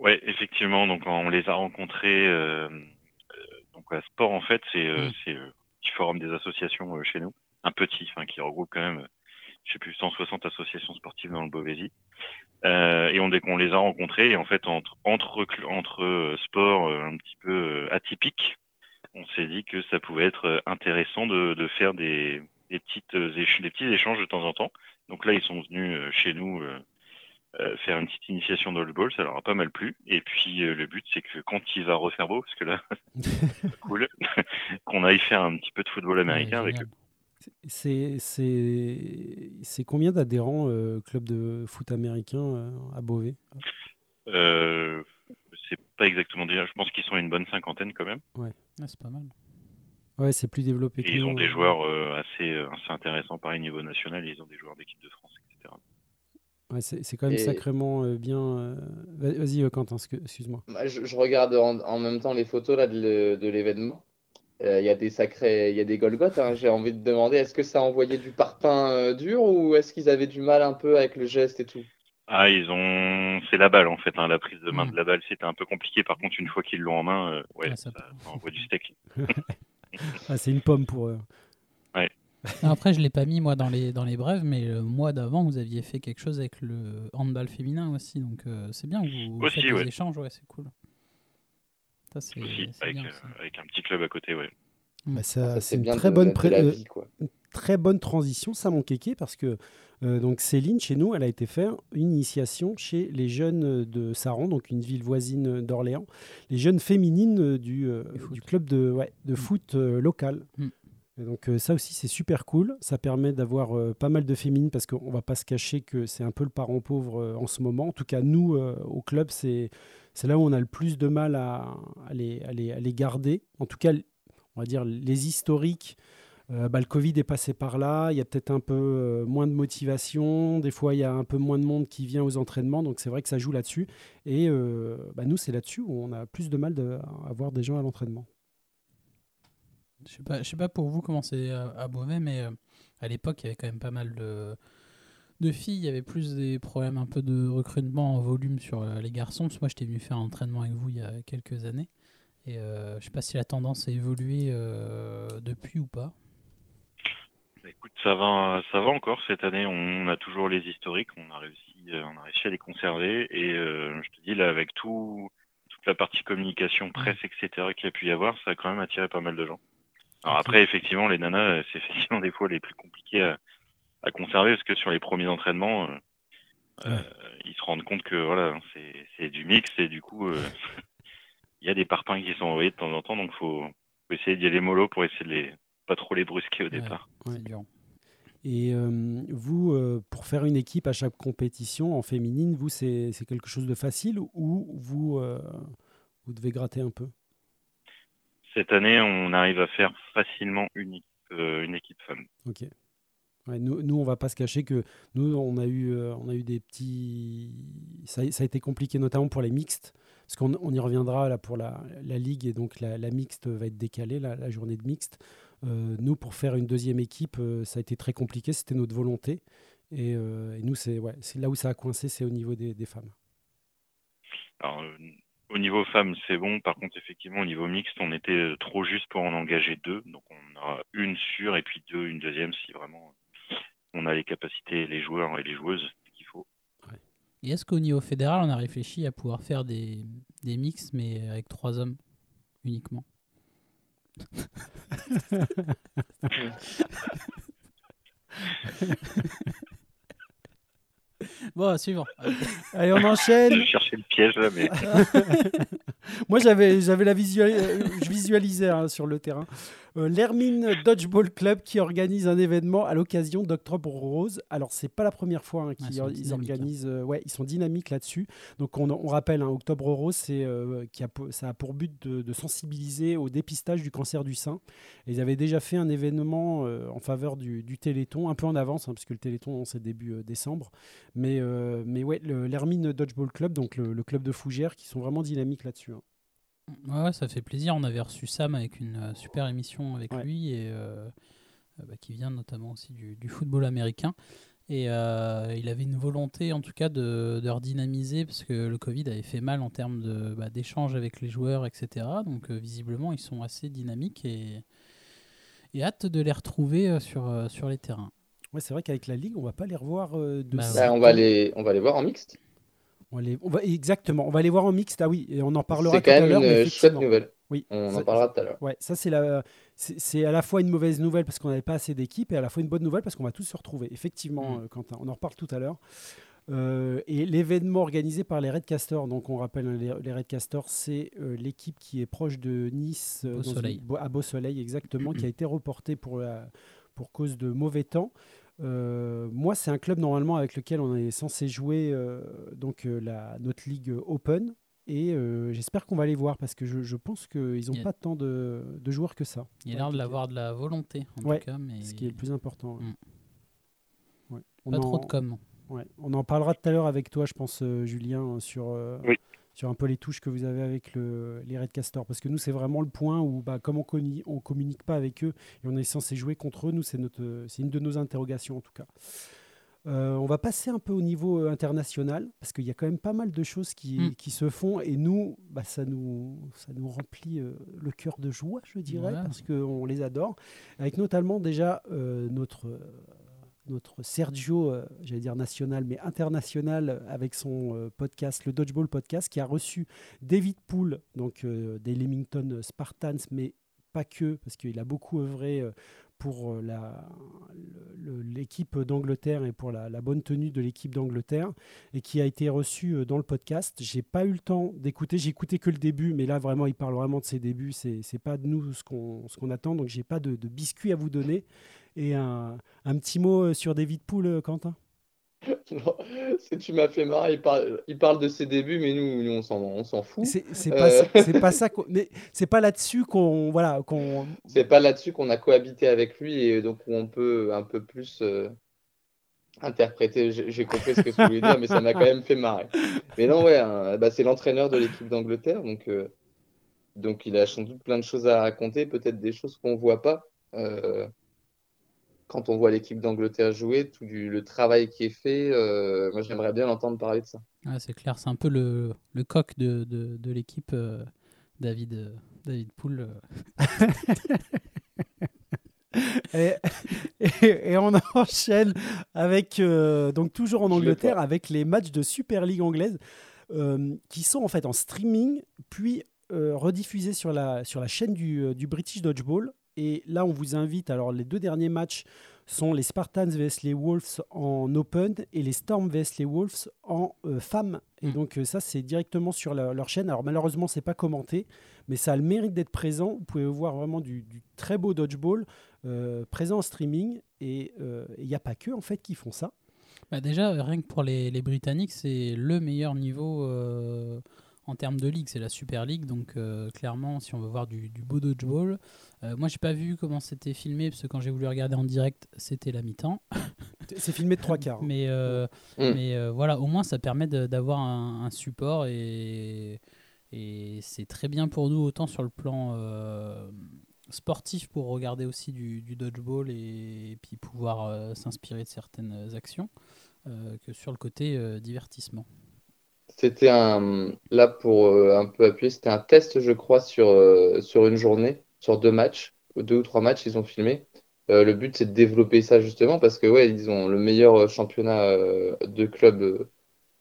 [SPEAKER 7] Ouais, effectivement. Donc on les a rencontrés. euh, donc à Sport en fait, c'est euh,
[SPEAKER 5] Mm.
[SPEAKER 7] euh, petit forum des associations euh, chez nous, un petit, enfin qui regroupe quand même, je sais plus 160 associations sportives dans le Beauvaisis. Euh, et on qu'on les a rencontrés, et en fait entre entre entre euh, sports euh, un petit peu euh, atypiques, on s'est dit que ça pouvait être intéressant de, de faire des des petites des petits échanges de temps en temps. Donc là ils sont venus chez nous. Euh, faire une petite initiation dodgeball, ça leur a pas mal plu. Et puis euh, le but, c'est que quand il va refaire beau, parce que là, c'est cool, qu'on aille faire un petit peu de football américain
[SPEAKER 5] Ouais,
[SPEAKER 7] avec eux.
[SPEAKER 4] c'est, c'est, c'est combien d'adhérents, euh, club de foot américain euh, à Beauvais?
[SPEAKER 7] Euh, c'est pas exactement déjà, je pense qu'ils sont une bonne cinquantaine quand même.
[SPEAKER 5] Ah, c'est pas mal.
[SPEAKER 4] Ouais, c'est plus développé
[SPEAKER 7] Et
[SPEAKER 4] que
[SPEAKER 7] ils ont des joueurs euh, assez, assez intéressants, pareil niveau national, ils ont des joueurs d'équipe de France.
[SPEAKER 4] Ouais, c'est c'est quand même
[SPEAKER 6] Et-
[SPEAKER 4] sacrément euh, bien. euh, va- Vas-y, euh, Quentin, excu- excuse-moi.
[SPEAKER 6] Bah, Je, je regarde en, en même temps les photos là, de, le- de l'événement. Euh, Il y a des sacrés, il y a des Golgoth. hein. J'ai envie de demander, est-ce que ça envoyait du parpaing euh, dur ou est-ce qu'ils avaient du mal un peu avec le geste et tout?
[SPEAKER 7] Ah, ils ont. C'est la balle en fait. hein, La prise de main
[SPEAKER 5] Mm.
[SPEAKER 7] de la balle, c'était un peu compliqué. Par contre, une fois qu'ils l'ont en main, euh, ouais,
[SPEAKER 5] Ah, ça
[SPEAKER 7] ça, ça envoie du steak.
[SPEAKER 4] Ah, c'est une pomme pour eux.
[SPEAKER 5] Après, je l'ai pas mis moi dans les dans les brèves, mais le mois d'avant, vous aviez fait quelque chose avec le handball féminin aussi, donc euh, c'est bien. Vous, vous
[SPEAKER 7] Aussi,
[SPEAKER 5] faites des
[SPEAKER 7] ouais.
[SPEAKER 5] échanges, ouais, c'est cool. Ça c'est
[SPEAKER 7] Aussi,
[SPEAKER 5] c'est
[SPEAKER 7] avec,
[SPEAKER 5] bien.
[SPEAKER 7] euh,
[SPEAKER 5] ça.
[SPEAKER 7] avec un petit club à côté, ouais.
[SPEAKER 5] Mm.
[SPEAKER 4] Bah, ça-
[SPEAKER 6] Ça,
[SPEAKER 4] c'est une
[SPEAKER 6] bien
[SPEAKER 4] très
[SPEAKER 6] de
[SPEAKER 4] bonne, pré- euh,
[SPEAKER 6] vie, quoi.
[SPEAKER 4] très bonne transition, ça, mon kéké, parce que euh, donc Céline, chez nous, elle a été faire une initiation chez les jeunes de Saran, donc une ville voisine d'Orléans, les jeunes féminines euh, du, euh, club de, ouais, de foot euh, local.
[SPEAKER 5] Mm.
[SPEAKER 4] Donc euh, ça aussi, c'est super cool. Ça permet d'avoir euh, pas mal de féminines, parce qu'on va pas se cacher que c'est un peu le parent pauvre euh, en ce moment. En tout cas, nous, au club, c'est c'est là où on a le plus de mal à, les, à les- à les garder. En tout cas, on va dire les historiques. Bah, le Covid est passé par là, il y a peut-être un peu moins de motivation, des fois il y a un peu moins de monde qui vient aux entraînements, donc c'est vrai que ça joue là-dessus. Et bah, nous, c'est là-dessus où on a plus de mal de, à avoir des gens à l'entraînement.
[SPEAKER 5] Je sais pas, je sais pas pour vous comment c'est à, à Beauvais, mais euh, à l'époque, il y avait quand même pas mal de, de filles. Il y avait plus des problèmes un peu de recrutement en volume sur euh, les garçons. Parce que moi, j'étais venu faire un entraînement avec vous il y a quelques années. Et euh, je sais pas si la tendance a évolué euh, depuis ou pas.
[SPEAKER 7] Bah, Écoute, ça va, ça va encore cette année. On a toujours les historiques. On a réussi, euh, on a réussi à les conserver. Et euh, je te dis là, avec tout, toute la partie communication, presse, etc. qu'il y a pu y avoir, ça a quand même attiré pas mal de gens. Alors après, effectivement, les nanas, euh, c'est effectivement des fois les plus compliqués à, à conserver parce que sur les premiers entraînements, euh, euh, ils se rendent compte que voilà, c'est c'est du mix et du coup, euh, il y a des parpaings qui sont envoyés de temps en temps, donc faut, faut essayer d'y aller mollo pour essayer de les pas trop les brusquer au départ.
[SPEAKER 4] Ouais. Et euh, vous, euh, pour faire une équipe à chaque compétition en féminine, vous, c'est c'est quelque chose de facile ou vous, euh, vous devez gratter un peu?
[SPEAKER 7] Cette année, on arrive à faire facilement une équipe, euh, une équipe femme.
[SPEAKER 4] Ok. Ouais, nous, nous, on va pas se cacher que nous, on a eu, euh, on a eu des petits. Ça, a- ça a été compliqué, notamment pour les mixtes, parce qu'on on y reviendra là pour la, la ligue et donc la, la mixte va être décalée, la, la journée de mixte. Euh, nous, pour faire une deuxième équipe, euh, ça a été très compliqué. C'était notre volonté. Et, euh, et nous, c'est ouais, là où ça a coincé, c'est au niveau des, des femmes.
[SPEAKER 7] Alors, euh, au niveau femmes, c'est bon. Par contre, effectivement, au niveau mixte, on était euh, trop juste pour en engager deux. Donc, on aura une sûre et puis deux, une deuxième si vraiment on a les capacités, les joueurs et les joueuses qu'il faut.
[SPEAKER 5] Et est-ce qu'au niveau fédéral, on a réfléchi à pouvoir faire des, des mix, mais avec trois hommes uniquement? Bon, suivant.
[SPEAKER 4] Allez, on enchaîne.
[SPEAKER 7] Je cherchais le piège là, mais
[SPEAKER 4] Moi, j'avais, j'avais la visual, euh, je visualisais hein, sur le terrain. Euh, L'Hermine Dodgeball Club qui organise un événement à l'occasion d'Octobre Rose. Alors, c'est pas la première fois hein,
[SPEAKER 5] Ouais,
[SPEAKER 4] qu'ils
[SPEAKER 5] ils dynamiques,
[SPEAKER 4] organisent. euh, ouais, ils sont dynamiques là-dessus. Donc, on, on rappelle, hein, Octobre Rose, c'est euh, qui a, ça a pour but de, de sensibiliser au dépistage du cancer du sein. Et ils avaient déjà fait un événement en faveur du, du Téléthon, un peu en avance, hein, puisque le Téléthon c'est début décembre. Mais, mais ouais, l'Hermine Dodgeball Club, donc le, le club de Fougères, qui sont vraiment dynamiques là-dessus.
[SPEAKER 5] Ouais, ouais, ça fait plaisir. On avait reçu Sam avec une euh, super émission avec
[SPEAKER 4] Ouais.
[SPEAKER 5] lui et euh, euh, bah, qui vient notamment aussi du, du football américain. Et euh, il avait une volonté en tout cas de, de redynamiser parce que le Covid avait fait mal en termes de, bah, d'échanges avec les joueurs, etc. Donc euh, visiblement ils sont assez dynamiques et, et hâte de les retrouver sur, sur les terrains.
[SPEAKER 4] Ouais, c'est vrai qu'avec la Ligue, on va pas les revoir euh, de
[SPEAKER 5] Bah.
[SPEAKER 6] Bah, on, va les, on va les voir en mixte.
[SPEAKER 4] On les- on va- exactement, on va les voir en mixte. Ah oui, et on en parlera
[SPEAKER 6] C'est
[SPEAKER 4] tout
[SPEAKER 6] quand
[SPEAKER 4] à
[SPEAKER 6] même
[SPEAKER 4] l'heure. mais
[SPEAKER 6] une chouette nouvelle.
[SPEAKER 4] Oui,
[SPEAKER 6] On
[SPEAKER 4] ça-
[SPEAKER 6] en parlera tout à l'heure.
[SPEAKER 4] Ouais, ça c'est la, c'est c'est à la fois une mauvaise nouvelle parce qu'on n'avait pas assez d'équipes et à la fois une bonne nouvelle parce qu'on va tous se retrouver. Effectivement,
[SPEAKER 5] Mm.
[SPEAKER 4] euh, Quentin, on en reparle tout à l'heure. Euh, et l'événement organisé par les Redcasters, donc on rappelle hein, les, les Redcasters, c'est euh, l'équipe qui est proche de Nice, euh,
[SPEAKER 5] Beau
[SPEAKER 4] dans une-
[SPEAKER 5] Soleil.
[SPEAKER 4] Beau- à Beau Soleil exactement, qui a été reporté pour, la- pour cause de mauvais temps. Euh, moi, c'est un club normalement avec lequel on est censé jouer euh, donc euh, la, notre ligue Open. Et euh, j'espère qu'on va les voir parce que je, je pense qu'ils n'ont
[SPEAKER 5] y a-
[SPEAKER 4] pas tant de, de joueurs que ça.
[SPEAKER 5] Il a
[SPEAKER 4] Ouais,
[SPEAKER 5] l'air de l'avoir de la volonté en
[SPEAKER 4] Ouais,
[SPEAKER 5] tout cas, mais
[SPEAKER 4] Ce qui est le plus important. ouais.
[SPEAKER 5] Mm.
[SPEAKER 4] Ouais. On
[SPEAKER 5] pas
[SPEAKER 4] en-
[SPEAKER 5] trop de com.
[SPEAKER 4] Ouais. On en parlera tout à l'heure avec toi, je pense, euh, Julien, sur, euh,
[SPEAKER 7] Oui.
[SPEAKER 4] Sur un peu les touches que vous avez avec le, les Redcasters. Parce que nous, c'est vraiment le point où, bah, comme on ne communique pas avec eux et on est censé jouer contre eux, nous, c'est une de nos interrogations en tout cas. Euh, on va passer un peu au niveau euh, international, parce qu'il y a quand même pas mal de choses qui,
[SPEAKER 5] Mm.
[SPEAKER 4] qui se font, et nous, bah, ça, nous ça nous remplit euh, le cœur de joie, je dirais,
[SPEAKER 5] Ouais.
[SPEAKER 4] parce qu'on les adore, avec notamment déjà euh, notre, notre Sergio, euh, j'allais dire national, mais international, euh, avec son euh, podcast, le Dodgeball Podcast, qui a reçu David Poole, donc des Leamington Spartans, mais pas que, parce qu'il a beaucoup œuvré pour l'équipe d'Angleterre et pour la, bonne tenue de l'équipe d'Angleterre, et qui a été reçu dans le podcast. J'ai pas eu le temps d'écouter, j'ai écouté que le début, mais là vraiment, il parle vraiment de ses débuts. C'est pas de nous ce qu'on ce qu'on attend, donc j'ai pas de, de biscuits à vous donner. Et un, un petit mot euh, sur David Poole, euh, Quentin?
[SPEAKER 6] Non, tu m'as fait marrer. Il parle, il parle de ses débuts, mais nous, nous, on s'en, fout.
[SPEAKER 4] C'est c'est
[SPEAKER 6] Euh.
[SPEAKER 4] pas, ça- pas qu'on- mais c'est pas là-dessus qu'on voilà qu'on
[SPEAKER 6] C'est pas là-dessus qu'on a cohabité avec lui et donc où on peut un peu plus euh, interpréter. J'ai j'ai compris ce que tu voulais dire, mais ça m'a quand même fait marrer. Mais non, ouais, hein, bah, c'est l'entraîneur de l'équipe d'Angleterre, donc, euh, donc il a sans doute plein de choses à raconter, peut-être des choses qu'on voit pas. Euh, quand on voit l'équipe d'Angleterre jouer, tout du- le travail qui est fait, euh, moi j'aimerais bien l'entendre parler de ça.
[SPEAKER 5] Ouais, c'est clair, c'est un peu le, le coq de, de, de l'équipe euh, David, euh, David Poul.
[SPEAKER 4] Et, et- et on enchaîne avec, euh, donc toujours en Angleterre, avec les matchs de Super League anglaise euh, qui sont en fait en streaming, puis euh, rediffusés sur la, sur la chaîne du, euh, du British Dodgeball. Et là, on vous invite. Alors, les deux derniers matchs sont les Spartans vs les Wolves en Open et les Storm vs les Wolves en euh, femmes. Et
[SPEAKER 5] Mm.
[SPEAKER 4] donc, euh, ça, c'est directement sur la- leur chaîne. Alors, malheureusement, c'est pas commenté, mais ça a le mérite d'être présent. Vous pouvez voir vraiment du, du très beau dodgeball euh, présent en streaming. Et euh, il n'y a pas que, en fait, qui font ça.
[SPEAKER 5] Bah déjà, rien que pour les, les Britanniques, c'est le meilleur niveau euh, en termes de ligue. C'est la Super League. Donc, euh, clairement, si on veut voir du, du beau dodgeball, euh, moi, j'ai pas vu comment c'était filmé parce que quand j'ai voulu regarder en direct, c'était la mi-temps.
[SPEAKER 4] C'est filmé de trois quarts. hein.
[SPEAKER 5] Mais, euh, mais euh, voilà, au moins, ça permet d'avoir un, un support et, et c'est très bien pour nous, autant sur le plan euh, sportif pour regarder aussi du, du dodgeball et, puis pouvoir euh, s'inspirer de certaines actions euh, que sur le côté euh, divertissement.
[SPEAKER 6] C'était un, là pour euh, un peu appuyer, c'était un test, je crois, sur, euh, sur une journée, sur deux matchs, deux ou trois matchs, ils ont filmé. Euh, le but, c'est de développer ça justement parce que, ouais, ils ont le meilleur championnat de club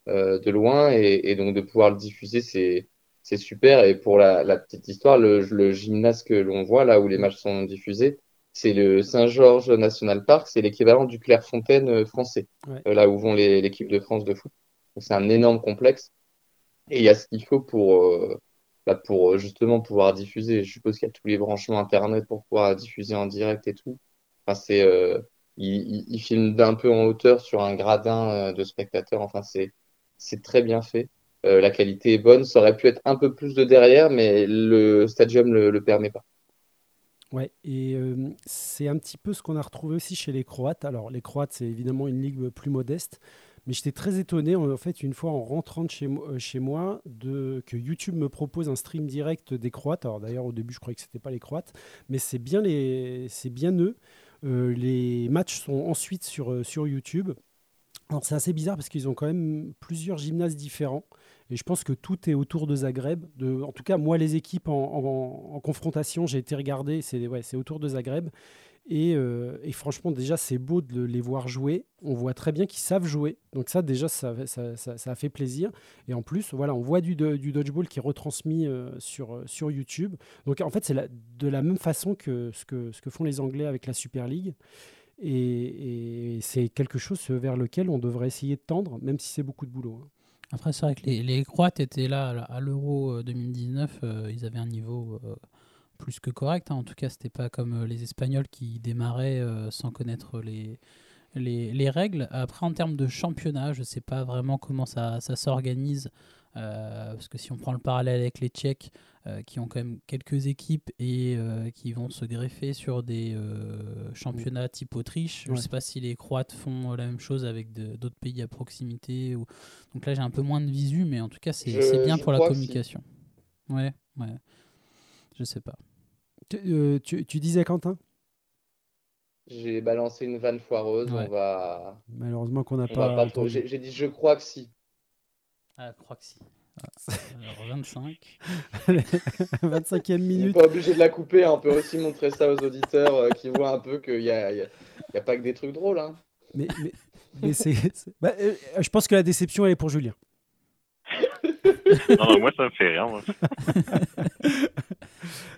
[SPEAKER 6] de loin et, et donc de pouvoir le diffuser, c'est, c'est super. Et pour la, la petite histoire, le, le gymnase que l'on voit là où les matchs sont diffusés, c'est le Saint-Georges National Park, c'est l'équivalent du Clairefontaine français,
[SPEAKER 4] Ouais.
[SPEAKER 6] là où vont les- l'équipe de France de foot. C'est un énorme complexe. Et il y a ce qu'il faut pour, euh, bah, euh, justement pouvoir diffuser. Je suppose qu'il y a tous les branchements Internet pour pouvoir diffuser en direct et tout. Enfin, c'est, euh, il, il, il filme d'un peu en hauteur sur un gradin de spectateurs. Enfin, c'est, c'est très bien fait. La qualité est bonne. Ça aurait pu être un peu plus de derrière, mais le stadium le, le permet pas.
[SPEAKER 4] Ouais, et c'est un petit peu ce qu'on a retrouvé aussi chez les Croates. Alors, les Croates, c'est évidemment une ligue plus modeste, mais j'étais très étonné, en fait, une fois en rentrant de chez, euh, moi, que YouTube me propose un stream direct des Croates. Alors, d'ailleurs, au début, je croyais que c'était pas les Croates, mais c'est bien, bien eux. Euh, les matchs sont ensuite sur, euh, sur YouTube. Alors, c'est assez bizarre parce qu'ils ont quand même plusieurs gymnases différents. Et je pense que tout est autour de Zagreb. En tout cas, moi, les équipes en, confrontation, j'ai été regarder, c'est ouais, autour de Zagreb. Et, euh, et franchement, déjà, c'est beau de le- les voir jouer. On voit très bien qu'ils savent jouer. Donc ça, déjà, ça, a fait plaisir. Et en plus, voilà, on voit du, do- du dodgeball qui est retransmis euh, sur, euh, sur YouTube. Donc en fait, c'est de la même façon que ce, que font les Anglais avec la Super League. Et, c'est quelque chose vers lequel on devrait essayer de tendre, même si c'est beaucoup de boulot. hein.
[SPEAKER 5] Après, c'est vrai que les, Croates étaient là à l'Euro euh, 2019. euh, ils avaient un niveau plus que correct. hein. En tout cas, c'était pas comme euh, les Espagnols qui démarraient euh, sans connaître les, les, les règles. Après, en termes de championnat, je sais pas vraiment comment ça, ça s'organise Euh, parce que si on prend le parallèle avec les Tchèques, euh, qui ont quand même quelques équipes et euh, qui vont se greffer sur des euh, championnats type Autriche, je ne sais pas si les Croates font la même chose avec d'autres pays à proximité. Ou... Donc là, j'ai un peu moins de visu, mais en tout cas, c'est bien pour la communication. Ouais, ouais. Je sais pas.
[SPEAKER 4] Tu, euh, tu- tu disais, Quentin?
[SPEAKER 6] J'ai balancé une vanne foireuse,
[SPEAKER 5] Ouais.
[SPEAKER 6] on va,
[SPEAKER 4] Malheureusement qu'on n'a pas
[SPEAKER 6] pas trop. J'ai dit je crois que si.
[SPEAKER 5] Ah, je crois que si. Ah, Alors 25.
[SPEAKER 4] 25e
[SPEAKER 6] On n'est
[SPEAKER 4] minute.
[SPEAKER 6] pas obligé de la couper, hein, on peut aussi montrer ça aux auditeurs euh, qui voient un peu qu'il n'y a, il y a- il y a pas que des trucs drôles. Hein.
[SPEAKER 4] Mais, mais, mais c'est. c'est- bah, euh, je pense que la déception, elle est pour Julien.
[SPEAKER 7] Non, non, moi, ça me fait rire. Moi.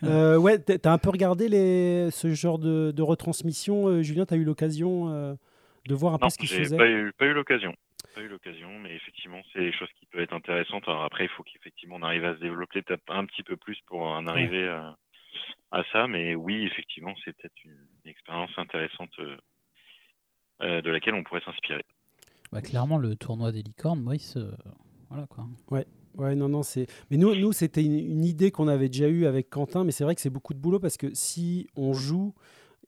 [SPEAKER 4] Euh, ouais, t'as un peu regardé les, ce genre de, de retransmission, euh, Julien. T'as eu l'occasion euh, de voir un peu
[SPEAKER 7] Non,
[SPEAKER 4] ce qu'il
[SPEAKER 7] j'ai
[SPEAKER 4] faisait.
[SPEAKER 7] pas eu, pas eu l'occasion. Pas eu l'occasion, mais effectivement, c'est des choses qui peuvent être intéressantes. Alors après, il faut qu'effectivement on arrive à se développer peut-être un petit peu plus pour en arriver à, à ça. Mais oui, effectivement, c'est peut-être une, une expérience intéressante euh, euh, de laquelle on pourrait s'inspirer.
[SPEAKER 5] Bah, clairement, le tournoi des licornes, moi, il se... Voilà quoi.
[SPEAKER 4] Ouais, non, non, c'est. Mais nous, nous c'était une, une idée qu'on avait déjà eue avec Quentin, mais c'est vrai que c'est beaucoup de boulot parce que si on joue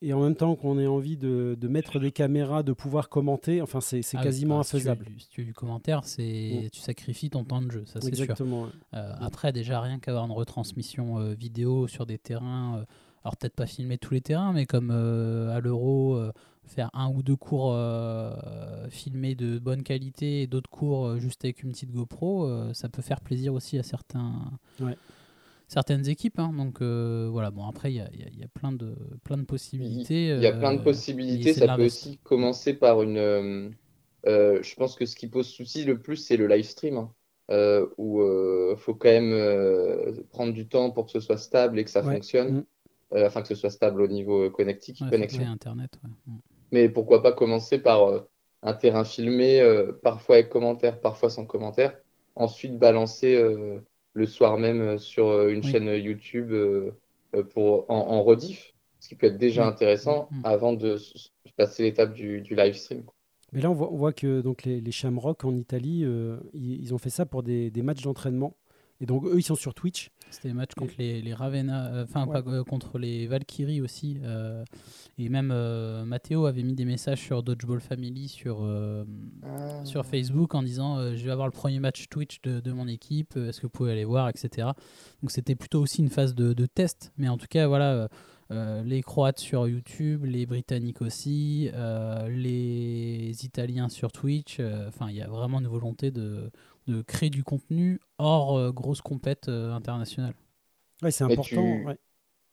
[SPEAKER 4] et en même temps qu'on ait envie de, de mettre des caméras, de pouvoir commenter, enfin, c'est c'est
[SPEAKER 5] Ah
[SPEAKER 4] quasiment
[SPEAKER 5] bah, si tu
[SPEAKER 4] infaisable.
[SPEAKER 5] Si tu veux du commentaire, c'est
[SPEAKER 4] Mm.
[SPEAKER 5] tu sacrifies ton temps de jeu, ça c'est sûr.
[SPEAKER 4] Exactement. ouais.
[SPEAKER 5] Euh, après, déjà, rien qu'avoir une retransmission euh, vidéo sur des terrains, euh, alors peut-être pas filmer tous les terrains, mais comme à l'Euro, faire un ou deux cours euh, filmés de bonne qualité et d'autres cours euh, juste avec une petite GoPro, euh, ça peut faire plaisir aussi à certains,
[SPEAKER 4] Ouais.
[SPEAKER 5] certaines équipes. hein. donc euh, voilà, bon, après, il y a, il y a- y a plein, de, plein de possibilités.
[SPEAKER 6] Il y a plein de possibilités. Ça peut aussi commencer par une. euh, euh, je pense que ce qui pose souci le plus, c'est le live stream, hein, euh, où il faut quand même euh, prendre du temps pour que ce soit stable et que ça
[SPEAKER 4] Ouais.
[SPEAKER 6] fonctionne.
[SPEAKER 4] Mm.
[SPEAKER 6] Euh, afin que ce soit stable au niveau connectique,
[SPEAKER 5] ouais,
[SPEAKER 6] connexion.
[SPEAKER 5] Internet. ouais. Mm.
[SPEAKER 6] Mais pourquoi pas commencer par euh, un terrain filmé, euh, parfois avec commentaire, parfois sans commentaire. Ensuite, balancer euh, le soir même sur une
[SPEAKER 5] Oui.
[SPEAKER 6] chaîne YouTube pour, en, en rediff, ce qui peut être déjà
[SPEAKER 5] Mm.
[SPEAKER 6] intéressant
[SPEAKER 5] Mm.
[SPEAKER 6] avant de passer l'étape du, du live stream.
[SPEAKER 4] Mais là, on voit, on voit que donc, les, les Shamrock en Italie, euh, ils, ils ont fait ça pour des, des matchs d'entraînement. Et donc, eux, ils sont sur Twitch.
[SPEAKER 5] C'était des matchs contre les, les Ravenna, euh, enfin
[SPEAKER 4] Ouais.
[SPEAKER 5] euh, contre les Valkyries aussi. euh, et même euh, Matteo avait mis des messages sur Dodgeball Family sur, euh,
[SPEAKER 6] Ah.
[SPEAKER 5] sur Facebook en disant euh, Je vais avoir le premier match Twitch de, de mon équipe, est-ce que vous pouvez aller voir, etc. Donc c'était plutôt aussi une phase de, de test. Mais en tout cas, voilà, euh, les Croates sur YouTube, les Britanniques aussi, euh, les Italiens sur Twitch. euh, Enfin, il y a vraiment une volonté de, de créer du contenu hors euh, grosse compète euh, internationale.
[SPEAKER 4] Ouais, c'est important.
[SPEAKER 6] tu-
[SPEAKER 4] Ouais.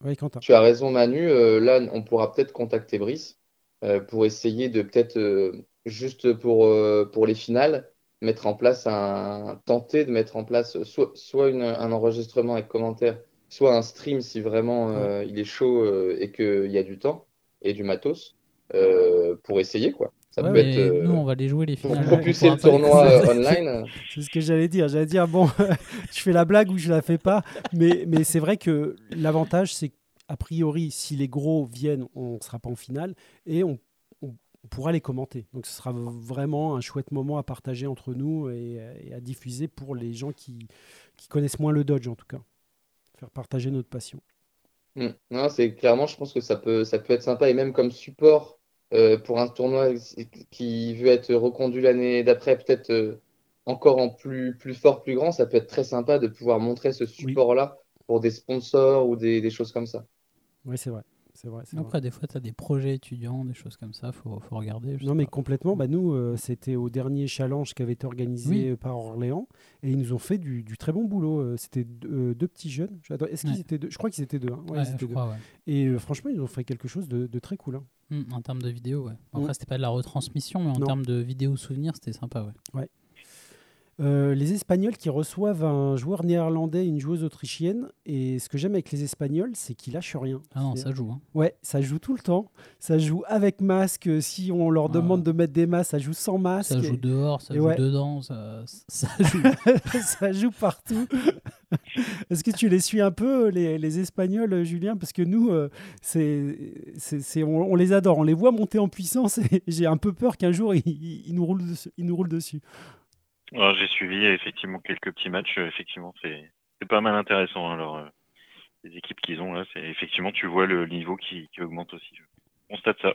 [SPEAKER 4] Ouais, Quentin.
[SPEAKER 6] Tu as raison, Manu. Euh, là, on pourra peut-être contacter Brice euh, pour essayer de peut-être, euh, juste pour, euh, pour les finales, mettre en place un, tenter de mettre en place soit, soit une- un enregistrement avec commentaires, soit un stream si vraiment euh, il est chaud euh, et qu'il y a du temps et du matos euh, pour essayer, quoi. Ça
[SPEAKER 5] Ouais,
[SPEAKER 6] peut
[SPEAKER 5] mais
[SPEAKER 6] être euh,
[SPEAKER 5] nous, on va les jouer les
[SPEAKER 6] pour
[SPEAKER 5] finales.
[SPEAKER 6] propulser
[SPEAKER 5] on
[SPEAKER 6] le tournoi euh, online.
[SPEAKER 4] C'est ce que j'allais dire. J'allais dire, bon, je fais la blague ou je la fais pas. Mais, mais c'est vrai que l'avantage, c'est qu'a priori, si les gros viennent, on ne sera pas en finale et on, on- on pourra les commenter. Donc ce sera vraiment un chouette moment à partager entre nous et, et à diffuser pour les gens qui, qui connaissent moins le Dodge, en tout cas. Faire partager notre passion.
[SPEAKER 6] Mm. Non, c'est clairement, je pense que ça peut, ça peut être sympa et même comme support euh, pour un tournoi qui veut être reconduit l'année d'après, peut-être euh, encore en plus, plus fort, plus grand, ça peut être très sympa de pouvoir montrer ce support-là pour des sponsors ou des, des choses comme ça.
[SPEAKER 4] Oui, c'est vrai. C'est vrai, c'est vrai.
[SPEAKER 5] Après, des fois, tu as des projets étudiants, des choses comme ça, faut, faut regarder.
[SPEAKER 4] Non, mais
[SPEAKER 5] pas.
[SPEAKER 4] complètement. Bah, nous, euh, c'était au dernier challenge qui avait été organisé
[SPEAKER 5] Oui.
[SPEAKER 4] par Orléans et ils nous ont fait du, du très bon boulot. C'était deux, deux petits jeunes. Je- attends, Est-ce qu'ils étaient deux? Je crois qu'ils étaient deux. hein. Ouais,
[SPEAKER 5] Ouais,
[SPEAKER 4] ils étaient
[SPEAKER 5] je
[SPEAKER 4] deux.
[SPEAKER 5] crois, ouais.
[SPEAKER 4] Et euh, franchement, ils ont fait quelque chose de, de très cool. hein.
[SPEAKER 5] Mm, en termes de vidéo, ouais. Après,
[SPEAKER 4] Mm.
[SPEAKER 5] c'était pas de la retransmission, mais en termes de vidéo souvenirs, c'était sympa, ouais.
[SPEAKER 4] Euh, les Espagnols qui reçoivent un joueur néerlandais et une joueuse autrichienne. Et ce que j'aime avec les Espagnols, c'est qu'ils lâchent rien.
[SPEAKER 5] Ah non, ça joue. Hein.
[SPEAKER 4] Ouais, ça joue tout le temps. Ça joue avec masque. Si on leur
[SPEAKER 5] Ah.
[SPEAKER 4] demande de mettre des masques, ça joue sans masque.
[SPEAKER 5] Ça joue dehors, ça
[SPEAKER 4] et
[SPEAKER 5] joue
[SPEAKER 4] ouais.
[SPEAKER 5] dedans, ça, ça joue.
[SPEAKER 4] ça joue partout. Est-ce que tu les suis un peu, les, les Espagnols, Julien? Parce que nous, euh, c'est- on, on les adore. On les voit monter en puissance et j'ai un peu peur qu'un jour, ils, ils nous roulent dessus. Ils nous roulent dessus.
[SPEAKER 7] J'ai suivi effectivement quelques petits matchs. euh, Effectivement, c'est c'est pas mal intéressant. hein, Alors, euh, les équipes qu'ils ont là, c'est effectivement, tu vois le niveau qui, qui augmente aussi. Je constate ça.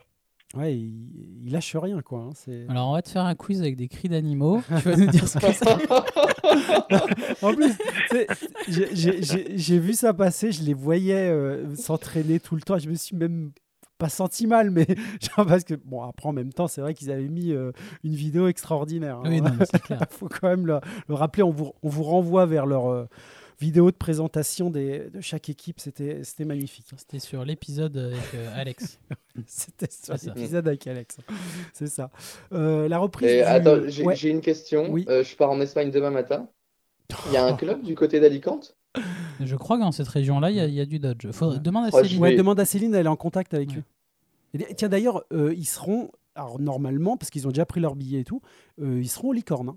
[SPEAKER 4] Ouais, il, il lâche rien, quoi. hein, c'est-
[SPEAKER 5] Alors, on va te faire un quiz avec des cris d'animaux. Tu vas nous dire ce que c'est.
[SPEAKER 4] En plus, c'est- j'ai- j'ai- j'ai j'ai vu ça passer, je les voyais euh, s'entraîner tout le temps. Je me suis même pas senti mal, mais genre parce que, bon, après, en même temps, c'est vrai qu'ils avaient mis euh, une vidéo extraordinaire. hein.
[SPEAKER 5] Oui, non, clair.
[SPEAKER 4] faut quand même le, le rappeler. On vous, on vous renvoie vers leur euh, vidéo de présentation des, de chaque équipe. C'était c'était magnifique.
[SPEAKER 5] C'était sur l'épisode avec euh, Alex.
[SPEAKER 4] C'était sur l'épisode avec Alex. C'est ça. Euh, la reprise.
[SPEAKER 6] Et
[SPEAKER 4] du-
[SPEAKER 6] attends, j'ai
[SPEAKER 4] Ouais.
[SPEAKER 6] une question.
[SPEAKER 4] Oui.
[SPEAKER 6] Euh, je pars en Espagne demain matin. Il y a un club du côté d'Alicante?
[SPEAKER 5] Je crois que dans cette région-là, il y, a- il y a du Dodge. Demande à
[SPEAKER 6] Ouais, je
[SPEAKER 5] Céline.
[SPEAKER 4] Ouais,
[SPEAKER 6] vais-
[SPEAKER 4] demande à Céline, elle est en contact avec
[SPEAKER 5] Ouais.
[SPEAKER 4] eux. Et, tiens, d'ailleurs, euh, ils seront, alors normalement, parce qu'ils ont déjà pris leur billet et tout, euh, ils seront au Licorne. hein.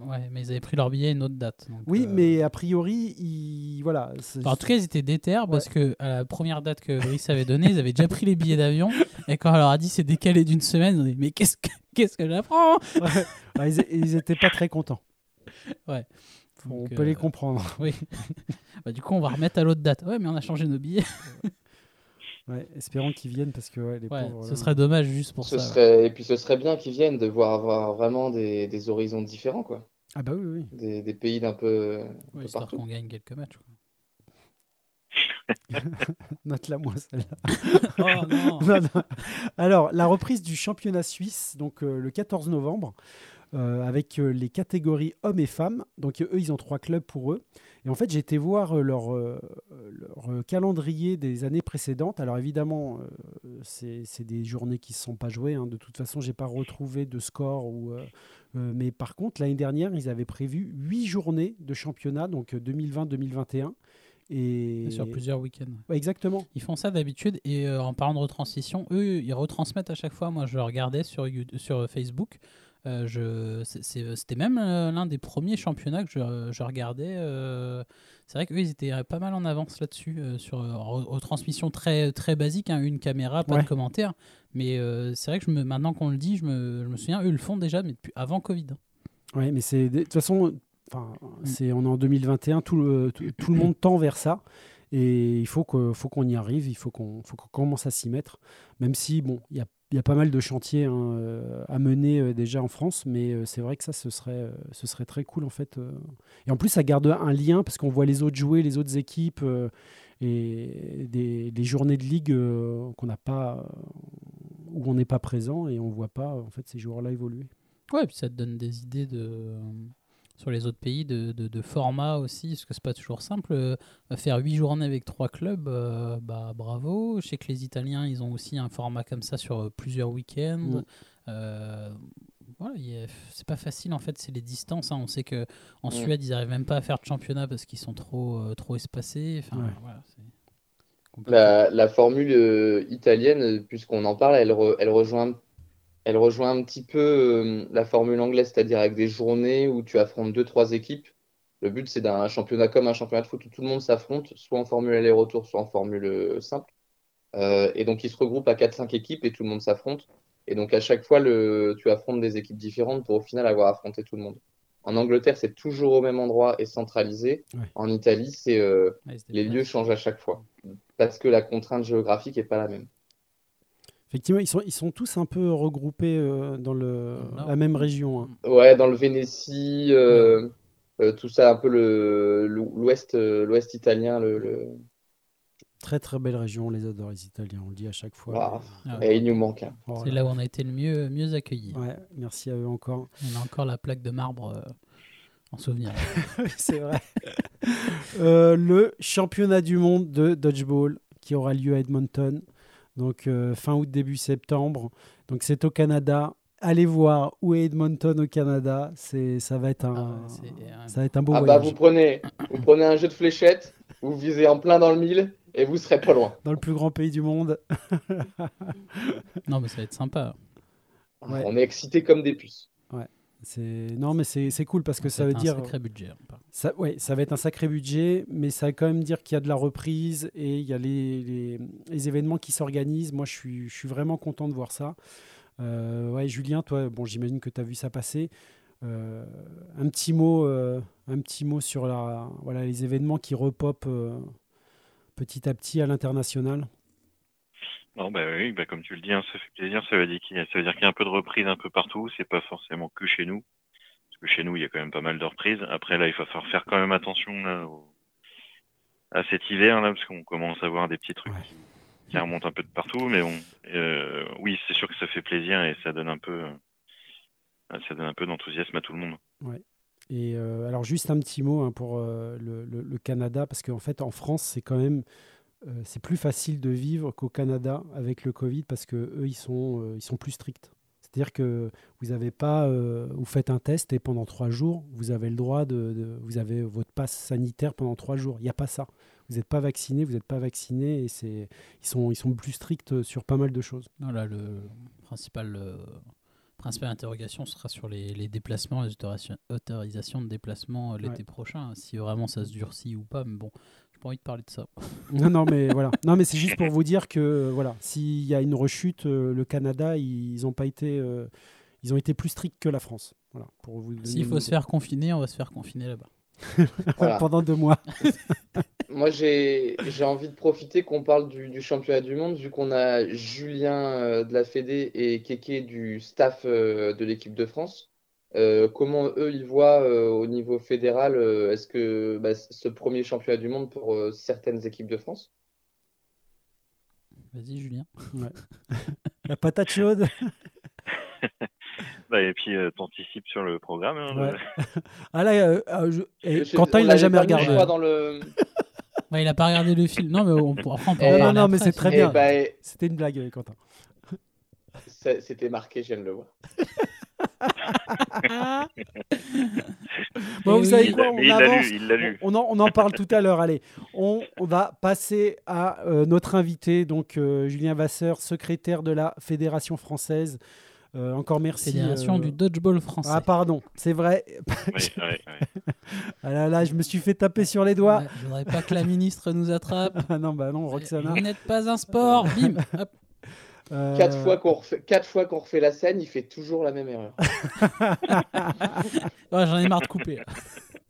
[SPEAKER 5] Ouais, mais ils avaient pris leur billet à une autre date. donc,
[SPEAKER 4] Oui,
[SPEAKER 5] euh,
[SPEAKER 4] mais a priori, ils, voilà. c'est-
[SPEAKER 5] enfin, en tout cas, ils étaient déter parce que à la première date que Brice avait donnée, ils avaient déjà pris les billets d'avion. Et quand on leur a dit c'est décalé d'une semaine, on a dit mais qu'est-ce que, qu'est-ce que j'apprends?
[SPEAKER 4] Ouais, ouais, ils, ils étaient pas très contents.
[SPEAKER 5] Ouais.
[SPEAKER 4] On peut
[SPEAKER 5] euh,
[SPEAKER 4] les comprendre.
[SPEAKER 5] Oui. bah, du coup, on va remettre à l'autre date. Ouais, mais on a changé nos billets.
[SPEAKER 4] Ouais, espérons qu'ils viennent parce que ouais, les
[SPEAKER 5] Ouais,
[SPEAKER 4] pauvres,
[SPEAKER 5] ce
[SPEAKER 4] là.
[SPEAKER 5] serait dommage juste pour
[SPEAKER 6] Ce
[SPEAKER 5] ça.
[SPEAKER 6] serait... Et puis ce serait bien qu'ils viennent de voir avoir vraiment des, des horizons différents, quoi.
[SPEAKER 4] Ah bah oui, oui.
[SPEAKER 6] Des, des pays d'un peu, peu
[SPEAKER 5] histoire qu'on gagne quelques matchs. quoi.
[SPEAKER 4] Note-la moi celle-là.
[SPEAKER 5] Oh non
[SPEAKER 4] Non, non. Alors, la reprise du championnat suisse, donc euh, le 14 novembre, euh, avec euh, les catégories hommes et femmes. Donc, euh, eux, ils ont trois clubs pour eux. Et en fait, j'ai été voir euh, leur, euh, leur euh, calendrier des années précédentes. Alors, évidemment, euh, c'est des journées qui ne se sont pas jouées. hein. De toute façon, j'ai pas retrouvé de score. Ou, euh, euh, mais par contre, l'année dernière, ils avaient prévu huit journées de championnat, donc euh, 2020-2021. Et...
[SPEAKER 5] Sur plusieurs week-ends.
[SPEAKER 4] Ouais, exactement.
[SPEAKER 5] Ils font ça d'habitude et euh, en parlant de retransmission, eux, ils retransmettent à chaque fois. Moi, je regardais sur Facebook. Euh, C'était même euh, l'un des premiers championnats que je, je regardais. euh, c'est vrai qu'eux, ils étaient pas mal en avance là-dessus, euh, sur re- retransmission très, très basique, hein, une caméra, pas
[SPEAKER 4] Ouais.
[SPEAKER 5] de commentaires. Mais c'est vrai que je me, maintenant qu'on le dit, je me, je me souviens, eux, le font déjà, mais depuis avant Covid.
[SPEAKER 4] Oui, mais c'est de toute façon, enfin, c'est on est en 2021, tout le, tout, tout le monde tend vers ça. Et il faut que- faut qu'on y arrive, il faut qu'on qu'on commence à s'y mettre. Même si, bon, il y a, il y a pas mal de chantiers hein, euh, à mener euh, déjà en France, mais euh, c'est vrai que ça, ce serait, très cool en fait. Et en plus, ça garde un lien parce qu'on voit les autres jouer, les autres équipes et des, journées de ligue qu'on n'a pas, où on n'est pas présent et on voit pas en fait ces joueurs-là évoluer.
[SPEAKER 5] Ouais, et puis ça te donne des idées de sur les autres pays de, de, de format aussi, parce que c'est pas toujours simple. Euh, faire huit journées avec trois clubs, euh, bah bravo. Je sais que les Italiens, ils ont aussi un format comme ça sur euh, plusieurs week-ends.
[SPEAKER 4] Mm.
[SPEAKER 5] Euh, voilà, c'est pas facile en fait, c'est les distances. hein. On sait que en
[SPEAKER 6] Mm.
[SPEAKER 5] Suède, ils arrivent même pas à faire de championnat parce qu'ils sont trop euh, trop espacés. Enfin,
[SPEAKER 4] Ouais.
[SPEAKER 5] voilà, c'est compliqué.
[SPEAKER 6] La, la formule euh, italienne, puisqu'on en parle, elle, re- elle rejoint, elle rejoint un petit peu euh, la formule anglaise, c'est-à-dire avec des journées où tu affrontes deux, trois équipes. Le but, c'est d'un championnat comme un championnat de foot où tout le monde s'affronte, soit en formule aller-retour, soit en formule euh, simple. Euh, et donc, ils se regroupent à 4-5 équipes et tout le monde s'affronte. Et donc, à chaque fois, le, tu affrontes des équipes différentes pour au final avoir affronté tout le monde. En Angleterre, c'est toujours au même endroit et centralisé.
[SPEAKER 4] Ouais.
[SPEAKER 6] En Italie, c'est euh,
[SPEAKER 5] Ouais,
[SPEAKER 6] les lieux changent à chaque fois parce que la contrainte géographique n'est pas la même.
[SPEAKER 4] Effectivement, ils sont, ils sont tous un peu regroupés euh, dans le, la même région. hein.
[SPEAKER 6] Ouais, dans le Vénétie, euh, euh, tout ça, un peu le l'ouest euh, l'ouest italien, le, le...
[SPEAKER 4] Très très belle région, on les adore les Italiens, on le dit à chaque fois.
[SPEAKER 5] Ah
[SPEAKER 6] Et
[SPEAKER 5] ouais.
[SPEAKER 6] il nous manque. hein.
[SPEAKER 5] C'est
[SPEAKER 4] là
[SPEAKER 5] là où on a été le mieux, mieux accueillis.
[SPEAKER 4] Ouais, merci à eux encore.
[SPEAKER 5] On a encore la plaque de marbre euh, en souvenir.
[SPEAKER 4] C'est vrai. Euh, le championnat du monde de dodgeball qui aura lieu à Edmonton, donc euh, fin août début septembre. Donc c'est au Canada. Allez voir où est Edmonton au Canada. C'est ça va être un
[SPEAKER 5] Ah ouais, c'est un-
[SPEAKER 4] ça va être un beau
[SPEAKER 6] Ah bah vous prenez vous prenez un jeu de fléchettes, vous visez en plein dans le mille et vous serez pas loin.
[SPEAKER 4] dans le plus grand pays du monde.
[SPEAKER 5] Non, mais ça va être sympa.
[SPEAKER 4] Ouais.
[SPEAKER 6] On est excités comme des puces.
[SPEAKER 4] C'est non mais c'est c'est cool parce que ça veut
[SPEAKER 5] être
[SPEAKER 4] dire
[SPEAKER 5] un sacré budget. hein,
[SPEAKER 4] Ça, ouais, ça va être un sacré budget, mais ça veut quand même dire qu'il y a de la reprise et il y a les, événements qui s'organisent. Moi, je suis, vraiment content de voir ça. Euh, ouais, Julien, toi, bon, j'imagine que tu as vu ça passer. Euh, un petit mot, euh, petit sur les événements qui repopent petit à petit à l'international.
[SPEAKER 7] Non, bah oui, bah comme tu le dis, hein, ça fait plaisir. Ça veut dire qu'il y y a un peu de reprise un peu partout. C'est pas forcément que chez nous, que chez nous, il y a quand même pas mal de reprises. Après, là, il va falloir faire quand même attention là, au- à cet hiver, là, parce qu'on commence à voir des petits trucs
[SPEAKER 4] Ouais.
[SPEAKER 7] qui, remontent un peu de partout. Mais bon, euh, oui, c'est sûr que ça fait plaisir et ça donne un peu, euh, ça donne un peu d'enthousiasme à tout le monde.
[SPEAKER 4] Et euh, alors juste un petit mot hein, pour euh, le, le- le Canada, parce qu'en fait en France c'est quand même c'est plus facile de vivre qu'au Canada avec le Covid, parce que eux ils sont ils sont plus stricts. C'est-à-dire que vous avez pas, euh, vous faites un test et pendant trois jours vous avez le droit de, de- vous avez votre passe sanitaire pendant trois jours. Il n'y a pas ça. Vous n'êtes pas vacciné, vous n'êtes pas vacciné et c'est ils sont ils sont plus stricts sur pas mal de choses.
[SPEAKER 5] Voilà, le principal, euh, principale interrogation sera sur les, les déplacements, les autorisation- autorisations de déplacement euh, l'été
[SPEAKER 4] Ouais.
[SPEAKER 5] prochain, si vraiment ça se durcit ou pas. Mais bon, pas envie de parler de ça.
[SPEAKER 4] Non, non, mais voilà. Non, mais c'est juste pour vous dire que euh, voilà, s'il y a une rechute, euh, le Canada, ils ont pas été, euh, ils ont été plus stricts que la France. Voilà, pour vous.
[SPEAKER 5] S'il faut se faire confiner, on va se faire confiner là-bas.
[SPEAKER 6] Voilà.
[SPEAKER 4] pendant deux mois.
[SPEAKER 6] Moi, j'ai j'ai envie de profiter qu'on parle du, du championnat du monde, vu qu'on a Julien euh, de la Fédé et Kéké du staff euh, de l'équipe de France. Euh, comment eux, ils voient euh, au niveau fédéral, euh, est-ce que bah, ce premier championnat du monde pour euh, certaines équipes de France?
[SPEAKER 5] Vas-y, Julien.
[SPEAKER 4] La patate chaude.
[SPEAKER 7] Bah, et puis, euh, t'anticipes sur le programme. hein,
[SPEAKER 4] Ouais. Ah là, euh, euh, je- et
[SPEAKER 6] Je-
[SPEAKER 4] Quentin, il l'a jamais regardé.
[SPEAKER 6] dans le...
[SPEAKER 5] Ouais, il a pas regardé le film. Non, mais on, après, on peut en
[SPEAKER 6] Eh,
[SPEAKER 4] non,
[SPEAKER 5] parler
[SPEAKER 4] non, mais
[SPEAKER 5] après,
[SPEAKER 4] c'est très
[SPEAKER 6] Eh
[SPEAKER 4] bien.
[SPEAKER 6] bah, eh,
[SPEAKER 4] C'était une blague, Quentin.
[SPEAKER 6] c'était marqué, je viens de le voir.
[SPEAKER 4] Bon, vous
[SPEAKER 5] oui,
[SPEAKER 4] savez quoi On avance.
[SPEAKER 7] lu, il l'a lu.
[SPEAKER 4] On en, on en parle tout à l'heure. Allez, on, on va passer à euh, notre invité, donc euh, Julien Vasseur, secrétaire de la Fédération française. Euh, encore merci.
[SPEAKER 5] Fédération
[SPEAKER 4] euh,
[SPEAKER 5] du dodgeball français.
[SPEAKER 4] Ah, pardon, c'est vrai.
[SPEAKER 7] Ouais, ouais, ouais.
[SPEAKER 4] Ah là là, je me suis fait taper sur les doigts.
[SPEAKER 5] Ouais, je voudrais pas que la ministre nous attrape.
[SPEAKER 4] Ah non, bah non, Roxana.
[SPEAKER 5] Vous n'êtes pas un sport. Bim. Hop.
[SPEAKER 4] Euh,
[SPEAKER 6] Quatre fois qu'on refait, quatre fois qu'on refait la scène, il fait toujours la même erreur.
[SPEAKER 5] Ouais, J'en ai marre de couper.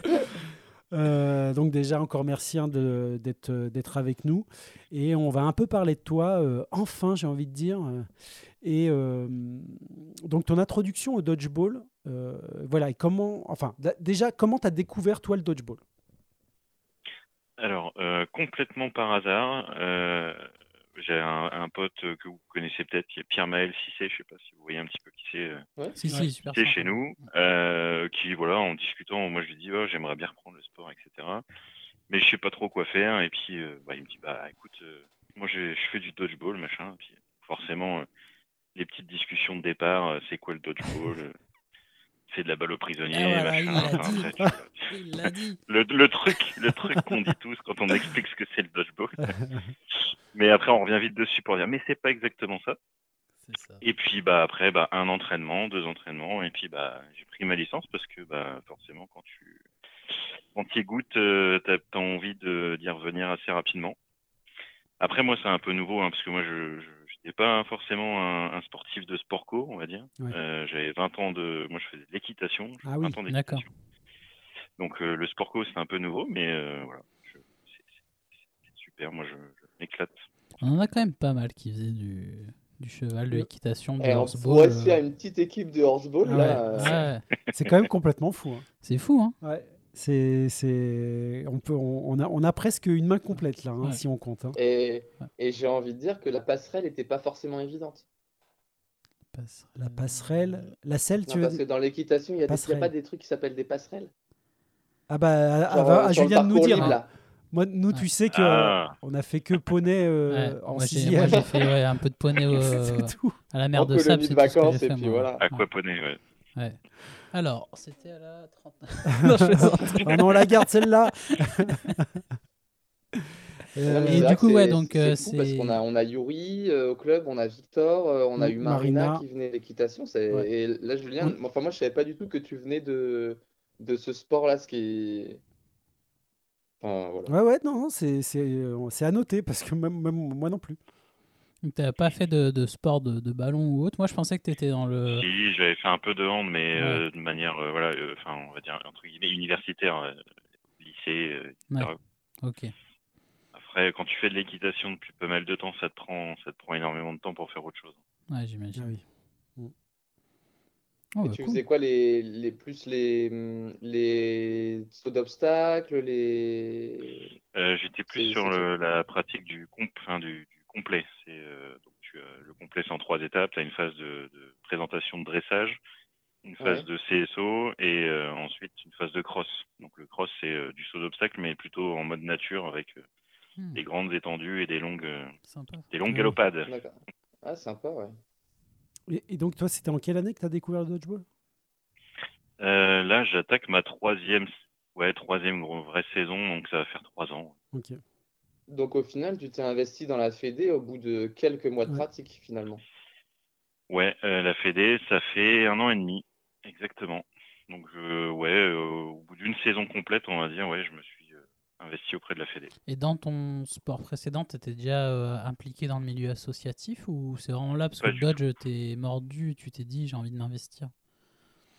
[SPEAKER 4] euh, donc déjà, encore merci hein, de- d'être euh, d'être avec nous. Et on va un peu parler de toi, euh, enfin, j'ai envie de dire. Et euh, donc ton introduction au dodgeball, euh, voilà, et comment, enfin, d- déjà, comment tu as découvert toi le dodgeball?
[SPEAKER 7] Alors, euh, complètement par hasard, euh, j'ai un, un pote que vous connaissez peut-être, qui est Pierre-Maël Cissé, je sais pas si vous voyez un petit peu qui c'est, euh,
[SPEAKER 5] Si, si, super.
[SPEAKER 7] chez nous, euh, qui, voilà, en discutant, moi je lui dis, oh, j'aimerais bien reprendre le sport, etc. Mais je sais pas trop quoi faire, et puis euh, bah, il me dit, bah écoute, euh, moi j'ai- je fais du dodgeball, machin, et puis forcément, euh, les petites discussions de départ, euh, c'est quoi le dodgeball euh, C'est de la balle au prisonnier,
[SPEAKER 5] Ah, voilà, il
[SPEAKER 7] machin.
[SPEAKER 5] l'a
[SPEAKER 7] enfin,
[SPEAKER 5] dit.
[SPEAKER 7] après, tu-
[SPEAKER 5] Il l'a dit.
[SPEAKER 7] le, le truc, le truc qu'on dit tous quand on explique ce que c'est le dodgeball. mais après, on revient vite dessus pour dire, mais c'est pas exactement ça. Et puis, bah, après, bah, un entraînement, deux entraînements, et puis, bah, j'ai pris ma licence parce que, bah, forcément, quand tu, quand tu goûtes, euh, t'as, t'as envie de, d'y revenir assez rapidement. Après, moi, c'est un peu nouveau, hein, parce que moi, je, je, j'étais pas forcément un, un sportif de sport co, on va dire.
[SPEAKER 4] Ouais.
[SPEAKER 7] Euh, j'avais 20 ans de, moi, je faisais de l'équitation.
[SPEAKER 4] Ah oui,
[SPEAKER 7] 20 ans
[SPEAKER 5] d'accord.
[SPEAKER 7] d'équitation. Donc, euh, le sport co, c'est un peu nouveau, mais, euh, voilà. Je- c'est, super. Moi, je, je m'éclate.
[SPEAKER 5] On en a quand même pas mal qui faisaient du, du cheval, de l'équitation, du horseball.
[SPEAKER 6] pourrait se faire
[SPEAKER 5] euh,
[SPEAKER 6] une petite équipe de horseball,
[SPEAKER 4] Ah
[SPEAKER 6] là.
[SPEAKER 5] ouais,
[SPEAKER 4] C'est quand même complètement fou. hein.
[SPEAKER 5] c'est fou, hein
[SPEAKER 4] Ouais. C'est, c'est, on peut, on, on a, on a presque une main complète là, hein,
[SPEAKER 5] Ouais.
[SPEAKER 4] si on compte. hein.
[SPEAKER 6] Et, et j'ai envie de dire que la passerelle n'était pas forcément évidente.
[SPEAKER 4] La passerelle, la selle,
[SPEAKER 6] Non,
[SPEAKER 4] tu veux
[SPEAKER 6] parce que dans l'équitation, il n'y a, pas des trucs qui s'appellent des passerelles.
[SPEAKER 4] Ah bah, à,
[SPEAKER 6] Genre,
[SPEAKER 4] à-
[SPEAKER 6] euh,
[SPEAKER 4] à Julien de nous dire.
[SPEAKER 6] libre,
[SPEAKER 4] hein.
[SPEAKER 6] là.
[SPEAKER 4] Moi, nous, tu sais que
[SPEAKER 7] Ah.
[SPEAKER 4] on a fait que poney euh,
[SPEAKER 5] Ouais,
[SPEAKER 4] en
[SPEAKER 5] moi, j'ai,
[SPEAKER 4] sixième.
[SPEAKER 5] moi, j'ai fait ouais, un peu de poney
[SPEAKER 4] tout.
[SPEAKER 5] à la mer
[SPEAKER 6] En
[SPEAKER 5] de sable. C'est tout ce que j'ai
[SPEAKER 6] et
[SPEAKER 5] fait,
[SPEAKER 6] puis
[SPEAKER 5] moi.
[SPEAKER 6] voilà.
[SPEAKER 7] Aquaponé, ouais.
[SPEAKER 5] Ouais. Alors, c'était à la 30. non, je plaisante.
[SPEAKER 4] Non, on la garde celle-là. Euh,
[SPEAKER 6] mais
[SPEAKER 5] Et
[SPEAKER 6] c'est
[SPEAKER 5] du coup, ouais,
[SPEAKER 6] c'est-
[SPEAKER 5] donc,
[SPEAKER 6] c'est
[SPEAKER 5] euh,
[SPEAKER 6] fou parce
[SPEAKER 5] c'est-
[SPEAKER 6] qu'on a, on a Yuri euh, au club, on a Victor, euh, on a eu Marina,
[SPEAKER 4] Marina.
[SPEAKER 6] qui venait d'équitation. c'est-
[SPEAKER 4] Ouais.
[SPEAKER 6] Et là, Julien, enfin, moi, je savais pas du tout que tu venais de, de ce sport-là, ce qui est. Enfin, voilà.
[SPEAKER 4] Ouais, ouais, non, non, c'est, c'est, euh, c'est à noter parce que même, même moi non plus.
[SPEAKER 5] T'as pas fait de, de sport de, de ballon ou autre Moi, je pensais que t'étais dans le.
[SPEAKER 7] Si, j'avais fait un peu de hand, mais
[SPEAKER 5] Ouais.
[SPEAKER 7] euh, de manière, euh, voilà, euh, enfin, on va dire entre guillemets universitaire, euh, lycée, euh, etc.
[SPEAKER 5] Ouais. Ok.
[SPEAKER 7] Après, quand tu fais de l'équitation depuis pas mal de temps, ça te prend, ça te prend énormément de temps pour faire autre chose.
[SPEAKER 5] Ouais,
[SPEAKER 4] Ah
[SPEAKER 5] j'imagine.
[SPEAKER 4] oui.
[SPEAKER 5] Oh,
[SPEAKER 6] Et
[SPEAKER 5] bah,
[SPEAKER 6] tu
[SPEAKER 5] cool.
[SPEAKER 6] faisais quoi les, les plus les les sauts d'obstacles, les
[SPEAKER 7] Euh, J'étais plus sur le- la pratique du, comp, enfin, du, du complet. C'est euh, donc tu as- le complet, c'est en trois étapes. Tu as une phase de, de présentation de dressage, une phase
[SPEAKER 6] Ouais.
[SPEAKER 7] de CSO et euh, ensuite une phase de cross. Donc le cross, c'est euh, du saut d'obstacle, mais plutôt en mode nature avec euh,
[SPEAKER 5] Hmm,
[SPEAKER 7] des grandes étendues et des longues, euh,
[SPEAKER 5] sympa.
[SPEAKER 7] des longues
[SPEAKER 4] Ouais.
[SPEAKER 7] galopades.
[SPEAKER 6] D'accord. Ah, sympa, ouais.
[SPEAKER 4] Et, et donc, toi, c'était en quelle année que tu as découvert le dodgeball?
[SPEAKER 7] Euh, là, j'attaque ma troisième, ouais, troisième vraie saison, donc ça va faire trois ans.
[SPEAKER 4] Ok.
[SPEAKER 6] Donc au final, tu t'es investi dans la Fédé au bout de quelques mois de
[SPEAKER 4] Ouais.
[SPEAKER 6] pratique finalement.
[SPEAKER 7] Ouais, euh, la Fédé, ça fait un an et demi, exactement. Donc, je, ouais, euh, au bout d'une saison complète, on va dire, ouais, je me suis euh, investi auprès de la Fédé.
[SPEAKER 5] Et dans ton sport précédent, t'étais déjà euh, impliqué dans le milieu associatif ou c'est vraiment là? Parce que
[SPEAKER 7] Pas
[SPEAKER 5] le
[SPEAKER 7] du
[SPEAKER 5] Dodge t'es mordu et tu t'es dit j'ai envie de m'investir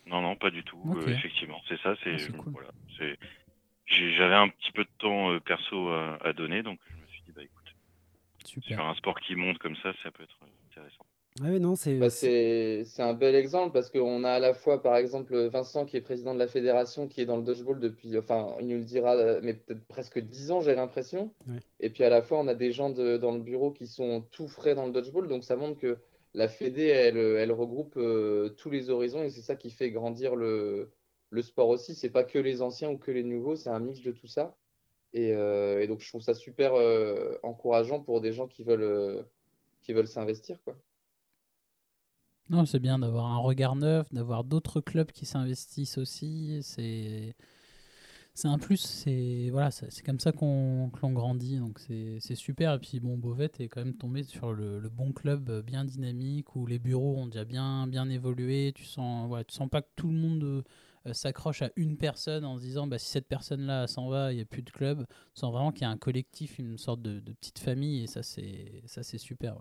[SPEAKER 7] Non, non, pas du tout. Euh, effectivement, c'est ça. C'est,
[SPEAKER 5] Ah, c'est cool.
[SPEAKER 7] voilà, c'est. j'ai- J'avais un petit peu de temps euh, perso à, à donner, donc je me suis dit, bah écoute,
[SPEAKER 5] Super.
[SPEAKER 7] faire un sport qui monte comme ça, ça peut être intéressant.
[SPEAKER 4] Ah oui, non, c'est.
[SPEAKER 6] Bah,
[SPEAKER 4] c'est-
[SPEAKER 6] c'est un bel exemple parce qu'on a à la fois, par exemple, Vincent qui est président de la fédération, qui est dans le dodgeball depuis, enfin, il nous le dira, mais peut-être presque 10 ans, j'ai l'impression.
[SPEAKER 4] Ouais.
[SPEAKER 6] Et puis à la fois, on a des gens de- dans le bureau qui sont tout frais dans le dodgeball, donc ça montre que la Fédé, elle, elle regroupe euh, tous les horizons et c'est ça qui fait grandir le, le sport aussi. C'est pas que les anciens ou que les nouveaux, c'est un mix de tout ça. Et, euh, donc je trouve ça super euh, encourageant pour des gens qui veulent, euh, qui veulent s'investir, quoi.
[SPEAKER 5] Non, c'est bien d'avoir un regard neuf, d'avoir d'autres clubs qui s'investissent aussi. C'est c'est un plus. C'est voilà, c'est comme ça qu'on que grandit. Donc c'est super. Et puis bon, Beauvais est quand même tombé sur le, bon club bien dynamique où les bureaux ont déjà bien bien évolué. Tu sens voilà, tu sens pas que tout le monde s'accroche à une personne en se disant bah si cette personne là s'en va, il y a plus de club. Tu sens vraiment qu'il y a un collectif, une sorte de, petite famille et ça c'est super.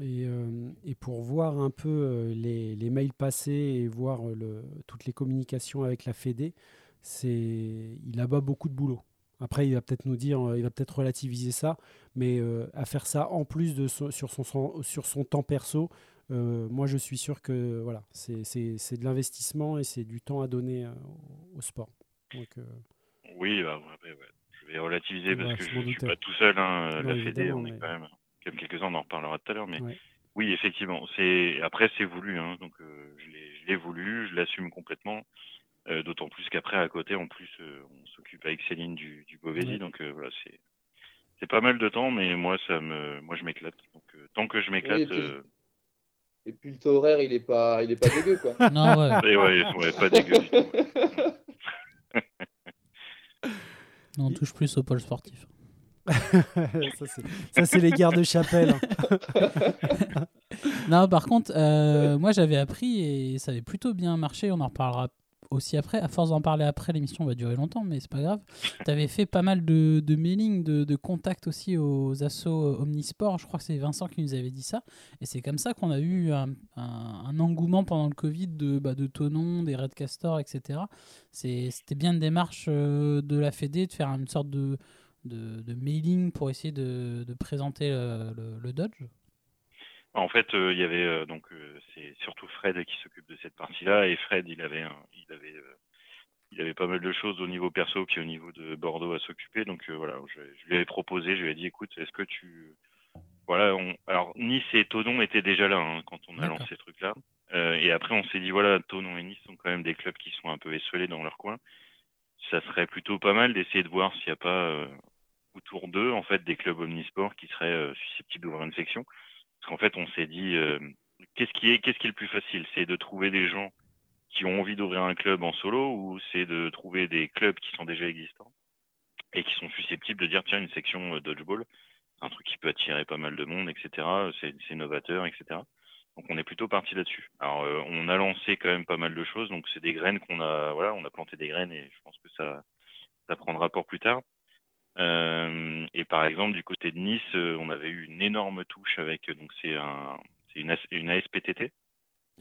[SPEAKER 4] Et, euh, et pour voir un peu euh, les, les mails passés et voir euh, le, toutes les communications avec la Fédé, il a beaucoup de boulot. Après, il va peut-être nous dire, euh, il va peut-être relativiser ça, mais euh, à faire ça en plus de sur, son, sur son temps perso, euh, moi je suis sûr que voilà, c'est- c'est c'est de l'investissement et c'est du temps à donner euh, au, sport. Donc, euh,
[SPEAKER 7] Oui, bah, ouais, ouais. je vais relativiser
[SPEAKER 4] Ouais,
[SPEAKER 7] parce que
[SPEAKER 4] je
[SPEAKER 7] ne suis pas tout seul. Hein.
[SPEAKER 4] Non,
[SPEAKER 7] la Fédé, on est
[SPEAKER 4] mais-
[SPEAKER 7] quand même comme quelques-uns, on en reparlera tout à l'heure. Mais
[SPEAKER 4] Ouais.
[SPEAKER 7] oui, effectivement, c'est après c'est voulu. Hein. Donc euh, je l'ai je l'ai voulu, je l'assume complètement. Euh, D'autant plus qu'après, à côté, en plus, euh, on s'occupe avec Céline du, du Beauvaisis.
[SPEAKER 4] Ouais.
[SPEAKER 7] Donc euh, voilà, c'est c'est pas mal de temps, mais moi ça me moi je m'éclate. Donc euh, tant que je m'éclate,
[SPEAKER 6] Oui, et puis- le taux horaire, il est pas, il est pas dégueu, quoi.
[SPEAKER 5] Non ouais.
[SPEAKER 7] et ouais, ouais, pas dégueu du tout.
[SPEAKER 5] On touche plus au pôle sportif.
[SPEAKER 4] ça, c'est- ça, c'est les guerres de chapelle.
[SPEAKER 5] Non, par contre, euh, moi j'avais appris et ça avait plutôt bien marché. On en reparlera aussi après. À force d'en parler après, l'émission va durer longtemps, mais c'est pas grave. Tu avais fait pas mal de, de mailing, de, de contacts aussi aux assos Omnisport. Je crois que c'est Vincent qui nous avait dit ça. Et c'est comme ça qu'on a eu un, un- un engouement pendant le Covid de, bah, de Tonon, des Red Castor, etc. C'était bien une démarche euh, de la Fédé de faire une sorte de, de, de mailing pour essayer de, de présenter le, le- le Dodge.
[SPEAKER 7] En fait, euh, il y avait euh, donc euh, c'est surtout Fred qui s'occupe de cette partie-là et Fred, il avait un- il avait il avait pas mal de choses au niveau perso puis au niveau de Bordeaux à s'occuper. Donc voilà, je, je lui avais proposé, je lui ai dit écoute, est-ce que tu voilà, on... alors Nice et Tonon étaient déjà là hein, quand on a lancé ce truc-là. Et après, on s'est dit voilà, Tonon et Nice sont quand même des clubs qui sont un peu esselés dans leur coin. Ça serait plutôt pas mal d'essayer de voir s'il n'y a pas autour d'eux en fait des clubs omnisports qui seraient susceptibles d'ouvrir une section. Parce qu'en fait, on s'est dit, euh, qu'est-ce qui est, qu'est-ce qui est le plus facile? C'est de trouver des gens qui ont envie d'ouvrir un club en solo ou c'est de trouver des clubs qui sont déjà existants et qui sont susceptibles de dire, tiens, une section euh, dodgeball, un truc qui peut attirer pas mal de monde, etc. C'est, c'est novateur, etc. Donc on est plutôt parti là-dessus. Alors euh, on a lancé quand même pas mal de choses, donc c'est des graines qu'on a, voilà, on a planté des graines et je pense que ça, ça prendra pour plus tard. Euh, et par exemple, du côté de Nice, euh, on avait eu une énorme touche avec, euh, donc c'est un, c'est une, AS une ASPTT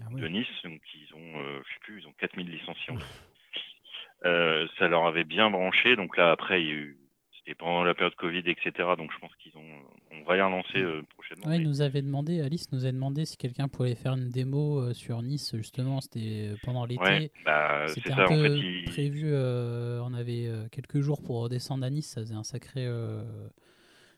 [SPEAKER 4] Ah
[SPEAKER 7] de. Nice, donc ils ont, je sais plus, ils ont 4000 licenciés. Ça leur avait bien branché, donc là après, il y a eu, c'était pendant la période Covid, etc. Donc je pense qu'ils ont, on va les relancer euh, prochainement.
[SPEAKER 5] Ouais,
[SPEAKER 7] mais-
[SPEAKER 5] nous avait demandé, Alice nous a demandé si quelqu'un pouvait faire une démo euh, sur Nice, justement, c'était euh, pendant l'été.
[SPEAKER 7] Ouais, bah,
[SPEAKER 5] C'était
[SPEAKER 7] ça.
[SPEAKER 5] un
[SPEAKER 7] En
[SPEAKER 5] peu
[SPEAKER 7] fait,
[SPEAKER 5] prévu, euh, on avait quelques jours pour redescendre à Nice, ça faisait un sacré,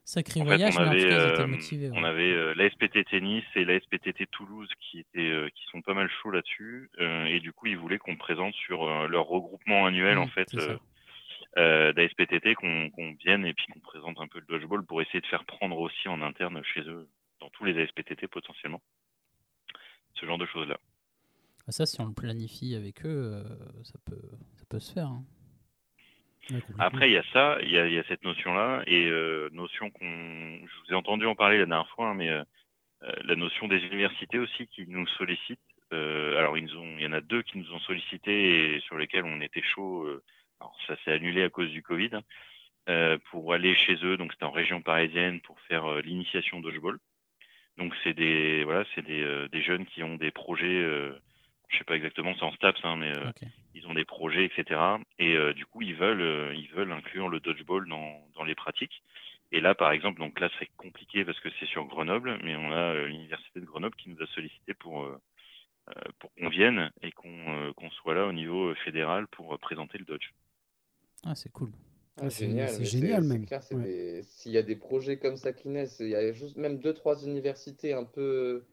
[SPEAKER 5] sacré
[SPEAKER 7] En fait,
[SPEAKER 5] voyage,
[SPEAKER 7] on
[SPEAKER 5] mais en
[SPEAKER 7] avait,
[SPEAKER 5] tout cas ils étaient
[SPEAKER 7] euh,
[SPEAKER 5] motivés.
[SPEAKER 7] on avait euh, l'ASPTT Nice et l'ASPTT Toulouse qui étaient, euh, qui sont pas mal chauds là-dessus, euh, et du coup ils voulaient qu'on présente sur leur regroupement annuel
[SPEAKER 5] Mm,
[SPEAKER 7] en fait
[SPEAKER 5] ça.
[SPEAKER 7] Euh, d'ASPTT, qu'on qu'on vienne et puis qu'on présente un peu le dodgeball pour essayer de faire prendre aussi en interne chez eux, dans tous les ASPTT potentiellement, ce genre de choses-là.
[SPEAKER 5] Ah, Ça, si on le planifie avec eux, euh, ça, peut, ça peut se faire. hein.
[SPEAKER 4] Ouais.
[SPEAKER 7] Après, il y a ça, il y a, il y a cette notion-là, et euh, notion qu'on, je vous ai entendu en parler la dernière fois, hein, mais euh, la notion des universités aussi qui nous sollicitent. Alors, ils nous ont, il y en a deux qui nous ont sollicité et sur lesquels on était chaud. Alors, ça s'est annulé à cause du Covid hein, euh, pour aller chez eux. Donc, c'était en région parisienne pour faire euh, l'initiation dodgeball. Donc, c'est des, voilà, c'est des, euh, des jeunes qui ont des projets. Je sais pas exactement, c'est en STAPS, hein, mais ils ont des projets, etc. Et du coup, ils veulent, ils veulent inclure le dodgeball dans, dans les pratiques. Et là, par exemple, donc là, c'est compliqué parce que c'est sur Grenoble, mais on a euh, l'université de Grenoble qui nous a sollicité pour euh, pour qu'on vienne et qu'on euh, qu'on soit là au niveau fédéral pour présenter le dodge.
[SPEAKER 5] Ah, c'est cool.
[SPEAKER 6] Ah,
[SPEAKER 4] c'est-
[SPEAKER 6] génial,
[SPEAKER 4] c'est génial
[SPEAKER 6] c'est
[SPEAKER 4] même. Ouais.
[SPEAKER 6] des- S'il y a des projets comme ça qui naissent, il y a juste même deux, trois universités un peu,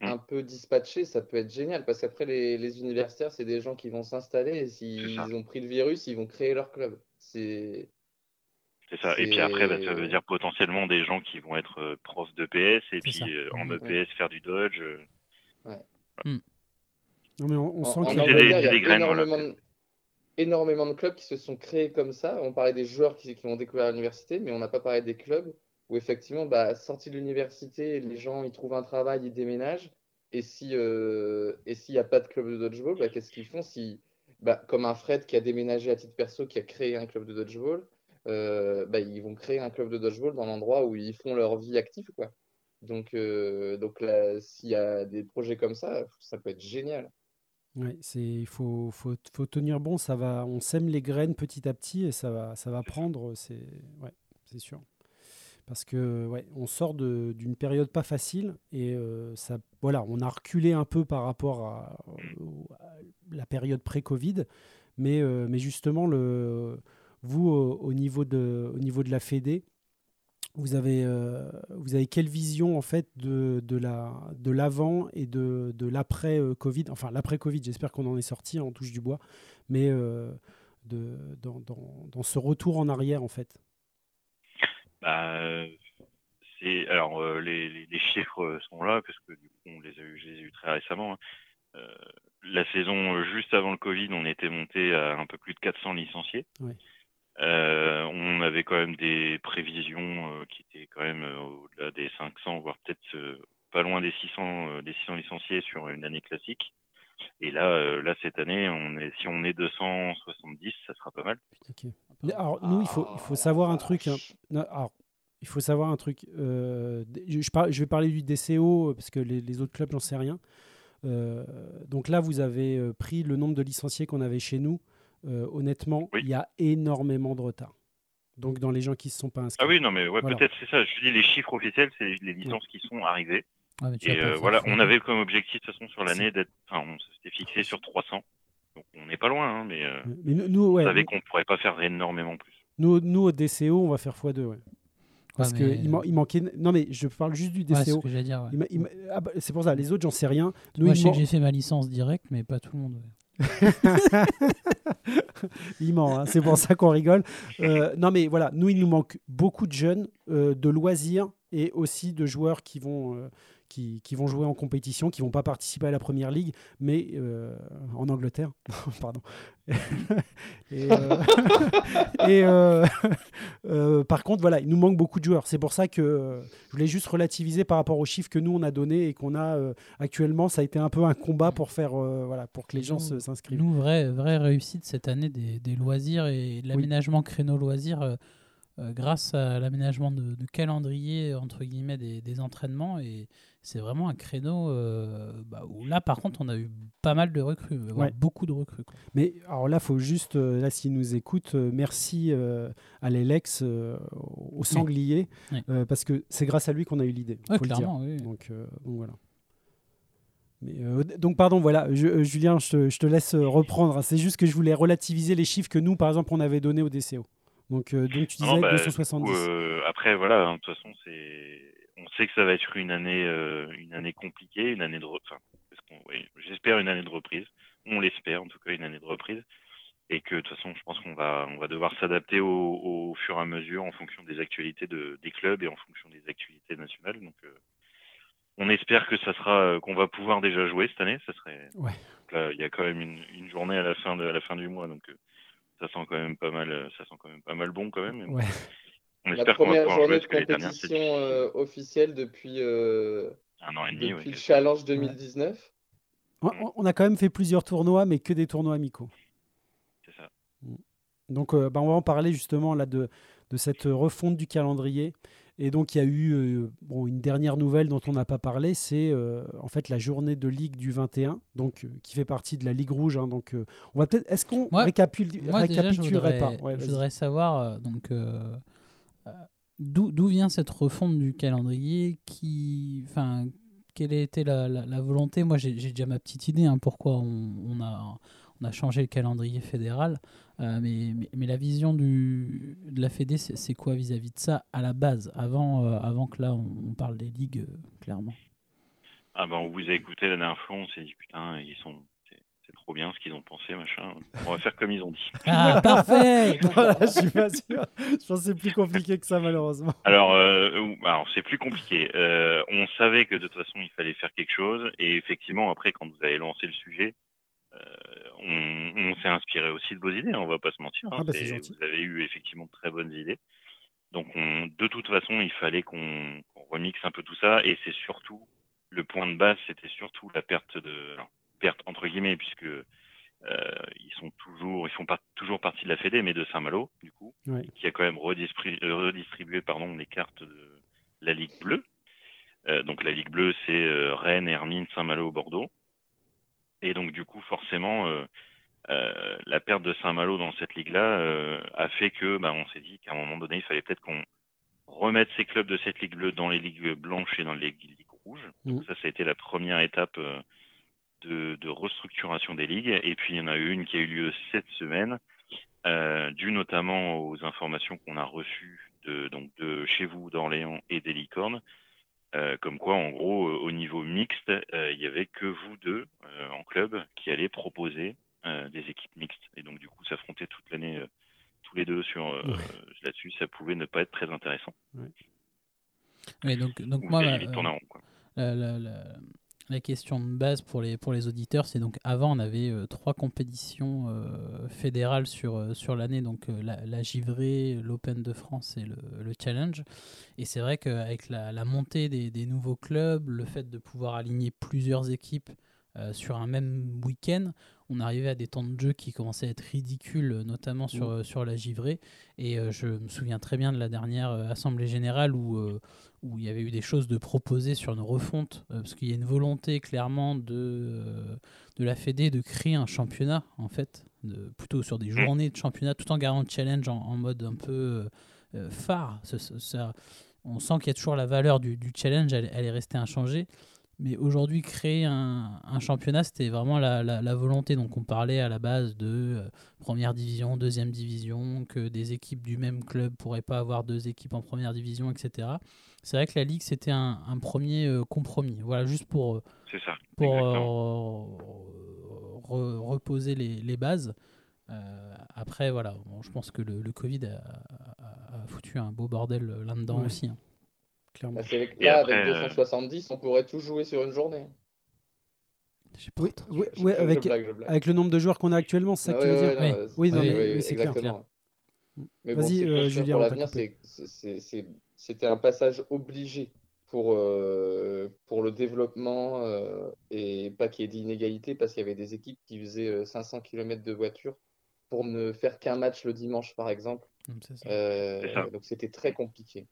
[SPEAKER 7] Mm.
[SPEAKER 6] un peu dispatchées, ça peut être génial parce qu'après les, les universitaires, c'est des gens qui vont s'installer et s'ils ont pris le virus, ils vont créer leur club. C'est
[SPEAKER 7] C'est ça. Et puis après, bah, ça veut dire potentiellement des gens qui vont être euh, profs de PS et puis euh, en. EPS faire du dodge. euh.
[SPEAKER 4] Non, mais on, on
[SPEAKER 6] En,
[SPEAKER 4] sent
[SPEAKER 6] en
[SPEAKER 4] qu'il y a-
[SPEAKER 7] des-
[SPEAKER 6] y a
[SPEAKER 7] graines, voilà.
[SPEAKER 6] énormément, de, énormément de clubs qui se sont créés comme ça. On parlait des joueurs qui, ont découvert l'université, mais on n'a pas parlé des clubs où effectivement, bah, sortis de l'université, les gens ils trouvent un travail, ils déménagent. Et euh, s'il n'y a pas de club de dodgeball, bah, qu'est-ce qu'ils font bah, comme un Fred qui a déménagé à titre perso, qui a créé un club de dodgeball, euh, bah, ils vont créer un club de dodgeball dans l'endroit où ils font leur vie active. Donc, euh, s'il y a des projets comme ça, ça peut être génial.
[SPEAKER 4] Ouais, c'est il faut, faut, faut tenir bon, ça va, on sème les graines petit à petit et ça va, ça va prendre, c'est ouais, c'est sûr. Parce que ouais, on sort de- d'une période pas facile et euh, ça, voilà, on a reculé un peu par rapport à la période pré-Covid, mais, euh, mais justement le, vous au, au niveau de, au niveau de la Fédé, vous avez, euh, vous avez quelle vision en fait de, de la de l'avant et de, de l'après euh, Covid? Enfin l'après Covid j'espère qu'on en est sorti on touche du bois mais euh, de, dans, dans, dans ce retour en arrière en fait
[SPEAKER 7] Bah, alors euh, les, les, les chiffres sont là parce que du coup on les a eu, je les ai eu très récemment. hein. La saison juste avant le Covid, on était monté à un peu plus de 400 licenciés. Euh, on avait quand même des prévisions euh, qui étaient quand même euh, au-delà des 500, voire peut-être euh, pas loin des 600, euh, des 600 licenciés sur une année classique. Et là, euh, là cette année, on est, si on est 270, ça sera pas mal.
[SPEAKER 4] Alors nous il faut il faut savoir un truc hein. Non, alors, il faut savoir un truc euh, je, je par- je vais parler du DCO parce que les, les autres clubs j'en sais rien Euh, donc là vous avez pris le nombre de licenciés qu'on avait chez nous Euh, honnêtement
[SPEAKER 7] Oui.
[SPEAKER 4] il y a énormément de retard donc dans les gens qui ne se sont pas inscrits
[SPEAKER 7] Ah oui, non, mais ouais,
[SPEAKER 4] Voilà.
[SPEAKER 7] peut-être c'est ça. Je dis les chiffres officiels, c'est les, licences qui sont arrivées.
[SPEAKER 5] Ouais, mais tu vas
[SPEAKER 7] Et euh, voilà, on avait comme objectif de toute façon sur l'année d'être, enfin, on s'était fixé sur 300. Donc on n'est pas loin, hein, mais euh,
[SPEAKER 4] mais nous, nous, ouais,
[SPEAKER 7] on savait
[SPEAKER 4] nous-
[SPEAKER 7] qu'on pourrait pas faire énormément plus.
[SPEAKER 4] Nous, nous, au DCO, on va faire x2. Parce
[SPEAKER 5] Ouais,
[SPEAKER 4] que
[SPEAKER 5] mais-
[SPEAKER 4] il, man- il manquait. Non, mais je parle juste du
[SPEAKER 5] Ouais, c'est ce
[SPEAKER 4] DCO.
[SPEAKER 5] que j'allais dire. ouais.
[SPEAKER 4] Ah bah, c'est pour ça, les autres, j'en sais rien. Nous,
[SPEAKER 5] Moi, je sais
[SPEAKER 4] man-
[SPEAKER 5] que j'ai fait ma licence directe, mais pas tout le monde.
[SPEAKER 4] il ment, hein, c'est pour ça qu'on rigole. Euh, non, mais voilà, nous, il nous manque beaucoup de jeunes, euh, de loisirs et aussi de joueurs qui vont, euh, qui, vont jouer en compétition, qui vont pas participer à la première ligue, mais euh, en Angleterre. Pardon. et euh, euh, par contre, voilà, il nous manque beaucoup de joueurs. C'est pour ça que je voulais juste relativiser par rapport aux chiffres que nous on a donnés et qu'on a actuellement. Ça a été un peu un combat pour faire, voilà, pour que les gens s'inscrivent.
[SPEAKER 5] Nous, vraie, vraie réussite cette année des, loisirs et de l'aménagement créneau loisirs. grâce à l'aménagement de, de calendrier entre guillemets des, des entraînements et c'est vraiment un créneau euh, bah, où là par contre on a eu pas mal de recrues,
[SPEAKER 4] Ouais.
[SPEAKER 5] beaucoup de recrues. quoi.
[SPEAKER 4] Mais alors là, faut juste, euh, là, s'ils nous écoutent, euh, merci euh, à l'Elex, euh, au sanglier,
[SPEAKER 5] Oui.
[SPEAKER 4] euh, parce que c'est grâce à lui qu'on a eu l'idée.
[SPEAKER 5] Ouais,
[SPEAKER 4] faut le dire.
[SPEAKER 5] clairement, oui.
[SPEAKER 4] Donc, euh, donc voilà. Mais, euh, donc pardon, voilà, je- euh, Julien, je te, je te laisse reprendre. C'est juste que je voulais relativiser les chiffres que nous, par exemple, on avait donnés au DCO. Donc, euh, donc tu disais
[SPEAKER 7] Non, bah,
[SPEAKER 4] 270.
[SPEAKER 7] du coup, euh, après, voilà, hein, de toute façon, c'est, on sait que ça va être une année, euh, une année compliquée, une année de, enfin, j'espère une année de reprise. On l'espère, en tout cas, une année de reprise. Et que, de toute façon, je pense qu'on va, on va devoir s'adapter au, au fur et à mesure en fonction des actualités de, des clubs et en fonction des actualités nationales. Donc, euh, on espère que ça sera, euh, qu'on va pouvoir déjà jouer cette année. Ça serait,
[SPEAKER 4] Ouais.
[SPEAKER 7] là, il y a quand même une, une journée à la fin de, à la fin du mois, donc, ça sent quand même pas mal, ça sent quand même pas mal bon quand même.
[SPEAKER 4] Ouais.
[SPEAKER 7] On
[SPEAKER 6] La première journée de
[SPEAKER 7] dernières,
[SPEAKER 6] compétition euh, officielle depuis, euh,
[SPEAKER 7] un an et demi.
[SPEAKER 6] depuis
[SPEAKER 7] ouais,
[SPEAKER 6] le Challenge 2019.
[SPEAKER 4] On, on a quand même fait plusieurs tournois, mais que des tournois amicaux.
[SPEAKER 7] c'est ça.
[SPEAKER 4] Donc, euh, bah, on va en parler justement là de, de cette refonte du calendrier. Et donc, il y a eu euh, bon, une dernière nouvelle dont on n'a pas parlé, c'est euh, en fait la journée de Ligue du 21, donc, euh, qui fait partie de la Ligue Rouge. hein. donc, euh, on va peut-être. Est-ce qu'on récapitule-
[SPEAKER 5] Moi déjà je
[SPEAKER 4] récapitulerait
[SPEAKER 5] voudrais,
[SPEAKER 4] pas? Ouais,
[SPEAKER 5] je voudrais savoir euh, donc d'où vient cette refonte du calendrier qui, enfin, quelle a été la, la- volonté? Moi j'ai déjà ma petite idée hein, pourquoi on, on a on a changé le calendrier fédéral, euh, mais, mais, la vision du, de la Fédé, c'est quoi vis-à-vis de ça à la base, avant, euh, avant que là on, parle des ligues, euh, clairement?
[SPEAKER 7] Ah ben, on vous a écouté la dernière fois, on s'est dit putain, ils sont, trop bien ce qu'ils ont pensé, machin. On va faire comme ils ont dit.
[SPEAKER 5] Ah, parfait
[SPEAKER 4] Voilà, je suis pas sûr. Je pense que c'est plus compliqué que ça, malheureusement.
[SPEAKER 7] Alors, euh, alors c'est plus compliqué. Euh, on savait que de toute façon il fallait faire quelque chose, et effectivement après quand vous avez lancé le sujet, euh, on, on s'est inspiré aussi de vos idées. On va pas se mentir. hein.
[SPEAKER 4] Ah bah, c'est
[SPEAKER 7] C'est-
[SPEAKER 4] gentil.
[SPEAKER 7] vous avez eu effectivement de très bonnes idées. Donc, on, de toute façon, il fallait qu'on remixe un peu tout ça, et c'est surtout le point de base, c'était surtout la perte de alors, perte entre guillemets puisque euh, ils sont toujours, ils font pas toujours partie de la Fédé, mais de Saint-Malo du coup
[SPEAKER 4] Ouais.
[SPEAKER 7] qui a quand même redistribué, redistribué pardon, les cartes de la Ligue bleue. Euh, donc la Ligue bleue, c'est euh, Rennes, Hermine, Saint-Malo, Bordeaux. Et donc du coup, forcément, euh, la perte de Saint-Malo dans cette ligue-là a fait que, bah, on s'est dit qu'à un moment donné, il fallait peut-être qu'on remette ces clubs de cette Ligue bleue dans les ligues blanches et dans les ligues rouges. Donc
[SPEAKER 4] Mhm.
[SPEAKER 7] ça, ça a été la première étape de, de restructuration des ligues. Et puis il y en a eu une qui a eu lieu cette semaine, euh, dû notamment aux informations qu'on a reçues de, donc de chez vous, d'Orléans et des Licornes, euh, comme quoi, en gros, euh, au niveau mixte, il y avait que vous deux en club qui allaient proposer des équipes mixtes. Et donc, du coup, s'affronter toute l'année tous les deux sur
[SPEAKER 4] Ouais.
[SPEAKER 7] là-dessus, ça pouvait ne pas être très intéressant.
[SPEAKER 5] Oui, donc, donc
[SPEAKER 7] Ou
[SPEAKER 5] moi,
[SPEAKER 7] allez
[SPEAKER 5] la- la- la question de base pour les, pour les auditeurs, c'est donc avant, on avait euh, trois compétitions euh, fédérales sur, euh, sur l'année, donc la, la Givrée, l'Open de France et le, le Challenge. Et c'est vrai qu'avec la, montée des, nouveaux clubs, le fait de pouvoir aligner plusieurs équipes sur un même week-end, on arrivait à des temps de jeu qui commençaient à être ridicules, notamment sur, euh, sur la Givrée. Et euh, je me souviens très bien de la dernière euh, Assemblée Générale où, euh, où il y avait eu des choses de proposer sur une refonte, euh, parce qu'il y a une volonté clairement de, euh, de la Fédé de créer un championnat, en fait, de, plutôt sur des journées de championnat, tout en gardant le challenge en, en mode un peu euh, euh, phare. Ça- ça- ça- on sent qu'il y a toujours la valeur du, du challenge, elle, elle est restée inchangée. Mais aujourd'hui, créer un, un championnat, c'était vraiment la, la- la volonté. Donc, on parlait à la base de euh, première division, deuxième division, que des équipes du même club pourraient pas avoir deux équipes en première division, etc. C'est vrai que la Ligue, c'était un, un premier euh, compromis. Voilà, juste pour, euh,
[SPEAKER 7] C'est ça.
[SPEAKER 5] pour
[SPEAKER 7] exactement.
[SPEAKER 5] euh, re- reposer les, les bases. Euh, après, voilà, bon, je pense que le, le Covid a, a- a foutu un beau bordel là-dedans
[SPEAKER 4] Ouais.
[SPEAKER 5] aussi. hein.
[SPEAKER 4] Clairement.
[SPEAKER 6] Bah, avec- là,
[SPEAKER 7] après,
[SPEAKER 6] avec
[SPEAKER 7] euh,
[SPEAKER 6] 270, on pourrait tout jouer sur une journée.
[SPEAKER 4] Oui, oui,
[SPEAKER 6] Je- je-
[SPEAKER 4] avec,
[SPEAKER 6] blague, je blague.
[SPEAKER 4] avec le nombre de joueurs qu'on a actuellement, c'est ça
[SPEAKER 6] Ah
[SPEAKER 4] que tu
[SPEAKER 6] ouais,
[SPEAKER 4] veux
[SPEAKER 6] ouais,
[SPEAKER 4] dire
[SPEAKER 6] non,
[SPEAKER 5] Oui. non, mais-
[SPEAKER 6] oui,
[SPEAKER 4] c'est clair.
[SPEAKER 6] exactement. Mais bon,
[SPEAKER 4] Vas-y, euh,
[SPEAKER 6] pour-
[SPEAKER 4] Julien,
[SPEAKER 6] pour l'avenir, c'était un passage obligé pour, euh, pour le développement euh, et pas qu'il y ait d'inégalité parce qu'il y avait des équipes qui faisaient euh, 500 km de voiture pour ne faire qu'un match le dimanche, par exemple.
[SPEAKER 5] Mm.
[SPEAKER 6] Euh,
[SPEAKER 7] ça.
[SPEAKER 6] donc c'était très compliqué.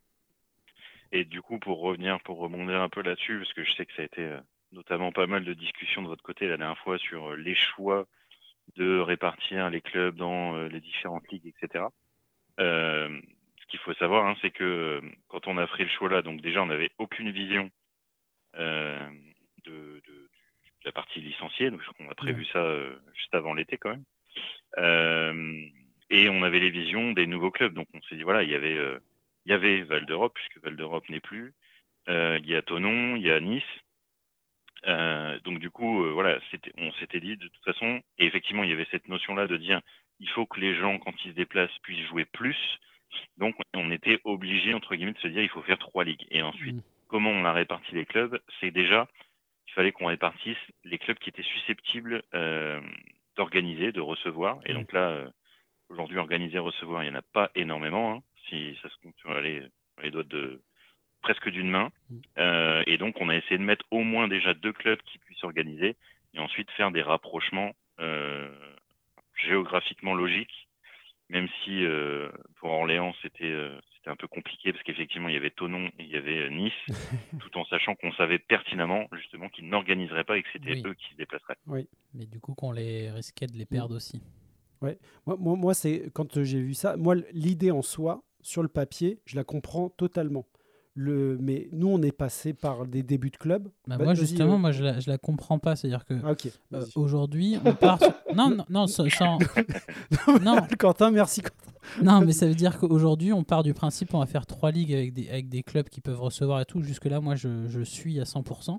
[SPEAKER 7] Et du coup, pour revenir, pour rebondir un peu là-dessus, parce que je sais que ça a été euh, notamment pas mal de discussions de votre côté la dernière fois sur euh, les choix de répartir les clubs dans euh, les différentes ligues, etc. Euh, ce qu'il faut savoir, hein, c'est que quand on a fait le choix là, donc déjà on n'avait aucune vision euh, de, de- de la partie licenciée, donc on a prévu ça euh, juste avant l'été quand même. Euh, et on avait les visions des nouveaux clubs, donc on s'est dit voilà, il y avait euh, il y avait Val d'Europe, puisque Val d'Europe n'est plus. Euh, il y a Tonon, il y a Nice. Euh, donc du coup, euh, voilà, on s'était dit de toute façon, et effectivement, il y avait cette notion-là de dire, il faut que les gens, quand ils se déplacent, puissent jouer plus. Donc on était obligé entre guillemets de se dire, il faut faire trois ligues. Et ensuite,
[SPEAKER 4] Mm.
[SPEAKER 7] comment on a réparti les clubs? C'est déjà, il fallait qu'on répartisse les clubs qui étaient susceptibles euh, d'organiser, de recevoir. Et
[SPEAKER 4] Mm.
[SPEAKER 7] donc là, aujourd'hui, organiser, recevoir, il n'y en a pas énormément. hein, si ça se compte sur les, sur les doigts de presque d'une main.
[SPEAKER 4] Mm.
[SPEAKER 7] Euh, et donc, on a essayé de mettre au moins déjà deux clubs qui puissent organiser et ensuite faire des rapprochements euh, géographiquement logiques, même si euh, pour Orléans, c'était euh, c'était un peu compliqué parce qu'effectivement, il y avait Tonon et il y avait euh, Nice, tout en sachant qu'on savait pertinemment justement qu'ils n'organiseraient pas et que c'était
[SPEAKER 5] Oui.
[SPEAKER 7] eux qui se déplaceraient.
[SPEAKER 5] Mais du coup, qu'on les risquait de les perdre aussi.
[SPEAKER 4] Moi, moi, moi, c'est quand j'ai vu ça, moi, l'idée en soi, sur le papier, je la comprends totalement. Le, mais nous, on est passé par des débuts de club.
[SPEAKER 5] Bah,
[SPEAKER 4] Bah,
[SPEAKER 5] moi, justement,
[SPEAKER 4] euh.
[SPEAKER 5] moi, je la, je la comprends pas. C'est-à-dire que
[SPEAKER 4] Ah,
[SPEAKER 5] euh, aujourd'hui, on part. sur- Non, non, non, sans. sans- non,
[SPEAKER 4] Quentin, merci. Quentin.
[SPEAKER 5] non, mais ça veut dire qu'aujourd'hui, on part du principe on va faire trois ligues avec des, avec des clubs qui peuvent recevoir et tout. Jusque-là, moi, je, je suis à 100%.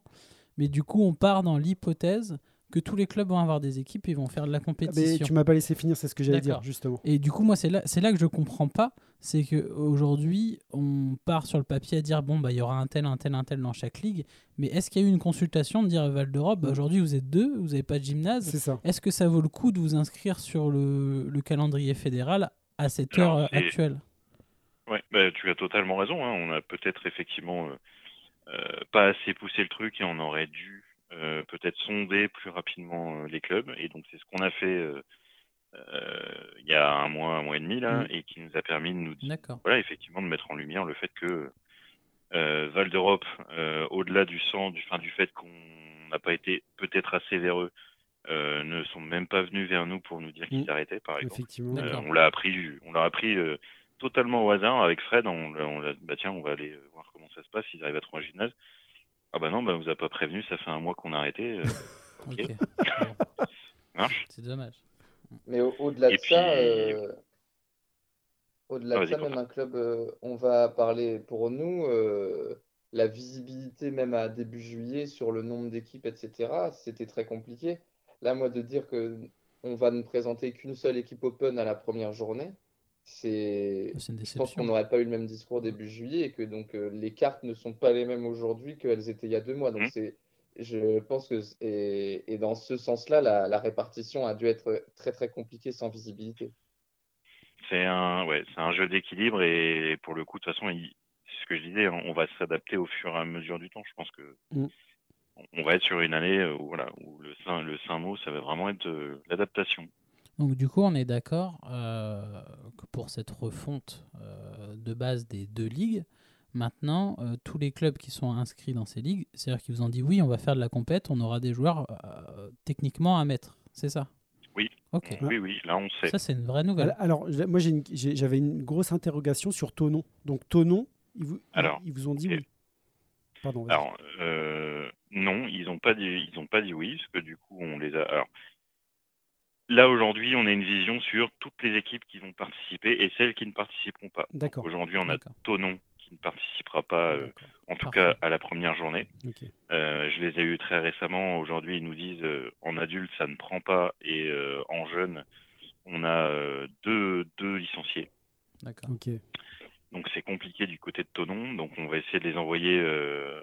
[SPEAKER 5] Mais du coup, on part dans l'hypothèse que tous les clubs vont avoir des équipes et vont faire de la
[SPEAKER 4] Mais
[SPEAKER 5] compétition.
[SPEAKER 4] tu m'as pas laissé finir, c'est ce que j'allais dire, justement.
[SPEAKER 5] Et du coup, moi, c'est là, c'est là que je comprends pas. C'est qu'aujourd'hui, on part sur le papier à dire bon, bah, il y aura un tel, un tel, un tel dans chaque ligue. Mais est-ce qu'il y a eu une consultation de dire à Val d'Europe, bah, aujourd'hui, vous êtes deux, vous n'avez pas de gymnase
[SPEAKER 4] C'est ça.
[SPEAKER 5] Est-ce que ça vaut le coup de vous inscrire sur le, le calendrier fédéral à cette heure
[SPEAKER 7] Alors,
[SPEAKER 5] euh, actuelle?
[SPEAKER 7] Ouais, bah, tu as totalement raison. hein. On a peut-être effectivement euh, euh, pas assez poussé le truc et on aurait dû euh, peut-être sonder plus rapidement euh, les clubs. Et donc c'est ce qu'on a fait euh, euh, il y a un mois, un mois et demi là,
[SPEAKER 4] Mhm.
[SPEAKER 7] et qui nous a permis de nous dire, voilà, effectivement, de mettre en lumière le fait que euh, Val d'Europe, euh, au-delà du sang, du, fin, du fait qu'on n'a pas été peut-être assez véreux, euh, ne sont même pas venus vers nous pour nous dire qu'ils
[SPEAKER 4] Mhm.
[SPEAKER 7] arrêtaient, par exemple.
[SPEAKER 4] Effectivement.
[SPEAKER 7] Euh, on l'a appris, on l'a appris euh, totalement au hasard avec Fred. On, l'a- on bah tiens, on va aller euh, voir comment ça se passe. Ils arrivent à trouver un gymnase. Ah bah non, bah on vous a pas prévenu. Ça fait un mois qu'on a arrêté. euh,
[SPEAKER 5] Ok.
[SPEAKER 7] Marche.
[SPEAKER 5] c'est dommage.
[SPEAKER 6] Mais au- au-delà de ça, euh, au-delà
[SPEAKER 7] Ah,
[SPEAKER 6] de ça, même un club, euh, on va parler pour nous, euh, la visibilité même à début juillet sur le nombre d'équipes, etc., c'était très compliqué. Là, moi, de dire que on va ne présenter qu'une seule équipe open à la première journée, c'est, je pense qu'on n'aurait pas eu le même discours début juillet et que donc euh, les cartes ne sont pas les mêmes aujourd'hui qu'elles étaient il y a deux mois. Donc
[SPEAKER 7] Mhm.
[SPEAKER 6] c'est, je pense que et, et dans ce sens-là, la, la répartition a dû être très très compliquée sans visibilité.
[SPEAKER 7] C'est un, ouais, c'est un jeu d'équilibre et pour le coup, de toute façon, il- c'est ce que je disais, hein, on va s'adapter au fur et à mesure du temps. Je pense que
[SPEAKER 4] Mm.
[SPEAKER 7] on- va être sur une année où, voilà, où le saint, le saint mot, ça va vraiment être euh, l'adaptation.
[SPEAKER 5] Donc du coup, on est d'accord euh, que pour cette refonte euh, de base des deux ligues, maintenant, euh, tous les clubs qui sont inscrits dans ces ligues, c'est-à-dire qu'ils vous ont dit oui, on va faire de la compète, on aura des joueurs euh, techniquement à mettre, c'est ça?
[SPEAKER 7] Oui.
[SPEAKER 5] Ok.
[SPEAKER 7] Oui, oui, là, on sait.
[SPEAKER 5] Ça, c'est une vraie nouvelle.
[SPEAKER 4] Alors, moi, j'ai une- j'ai- j'avais une grosse interrogation sur Tonon. Donc, Tonon, ils vous, ils-
[SPEAKER 7] Alors,
[SPEAKER 4] ils vous ont dit oui. Pardon. vas-y.
[SPEAKER 7] Alors, euh, non, ils n'ont pas dit, ils ont pas dit oui, parce que du coup, on les a. Alors, là aujourd'hui, on a une vision sur toutes les équipes qui vont participer et celles qui ne participeront pas.
[SPEAKER 4] D'accord.
[SPEAKER 7] Aujourd'hui, on a. Tonon qui ne participera pas, euh, en tout
[SPEAKER 5] Parfait.
[SPEAKER 7] cas à la première journée. Euh, je les ai eus très récemment. Aujourd'hui, ils nous disent euh, en adulte, ça ne prend pas, et euh, en jeune, on a euh, deux, deux licenciés.
[SPEAKER 5] D'accord.
[SPEAKER 7] Donc c'est compliqué du côté de Tonon. Donc on va essayer de les envoyer euh,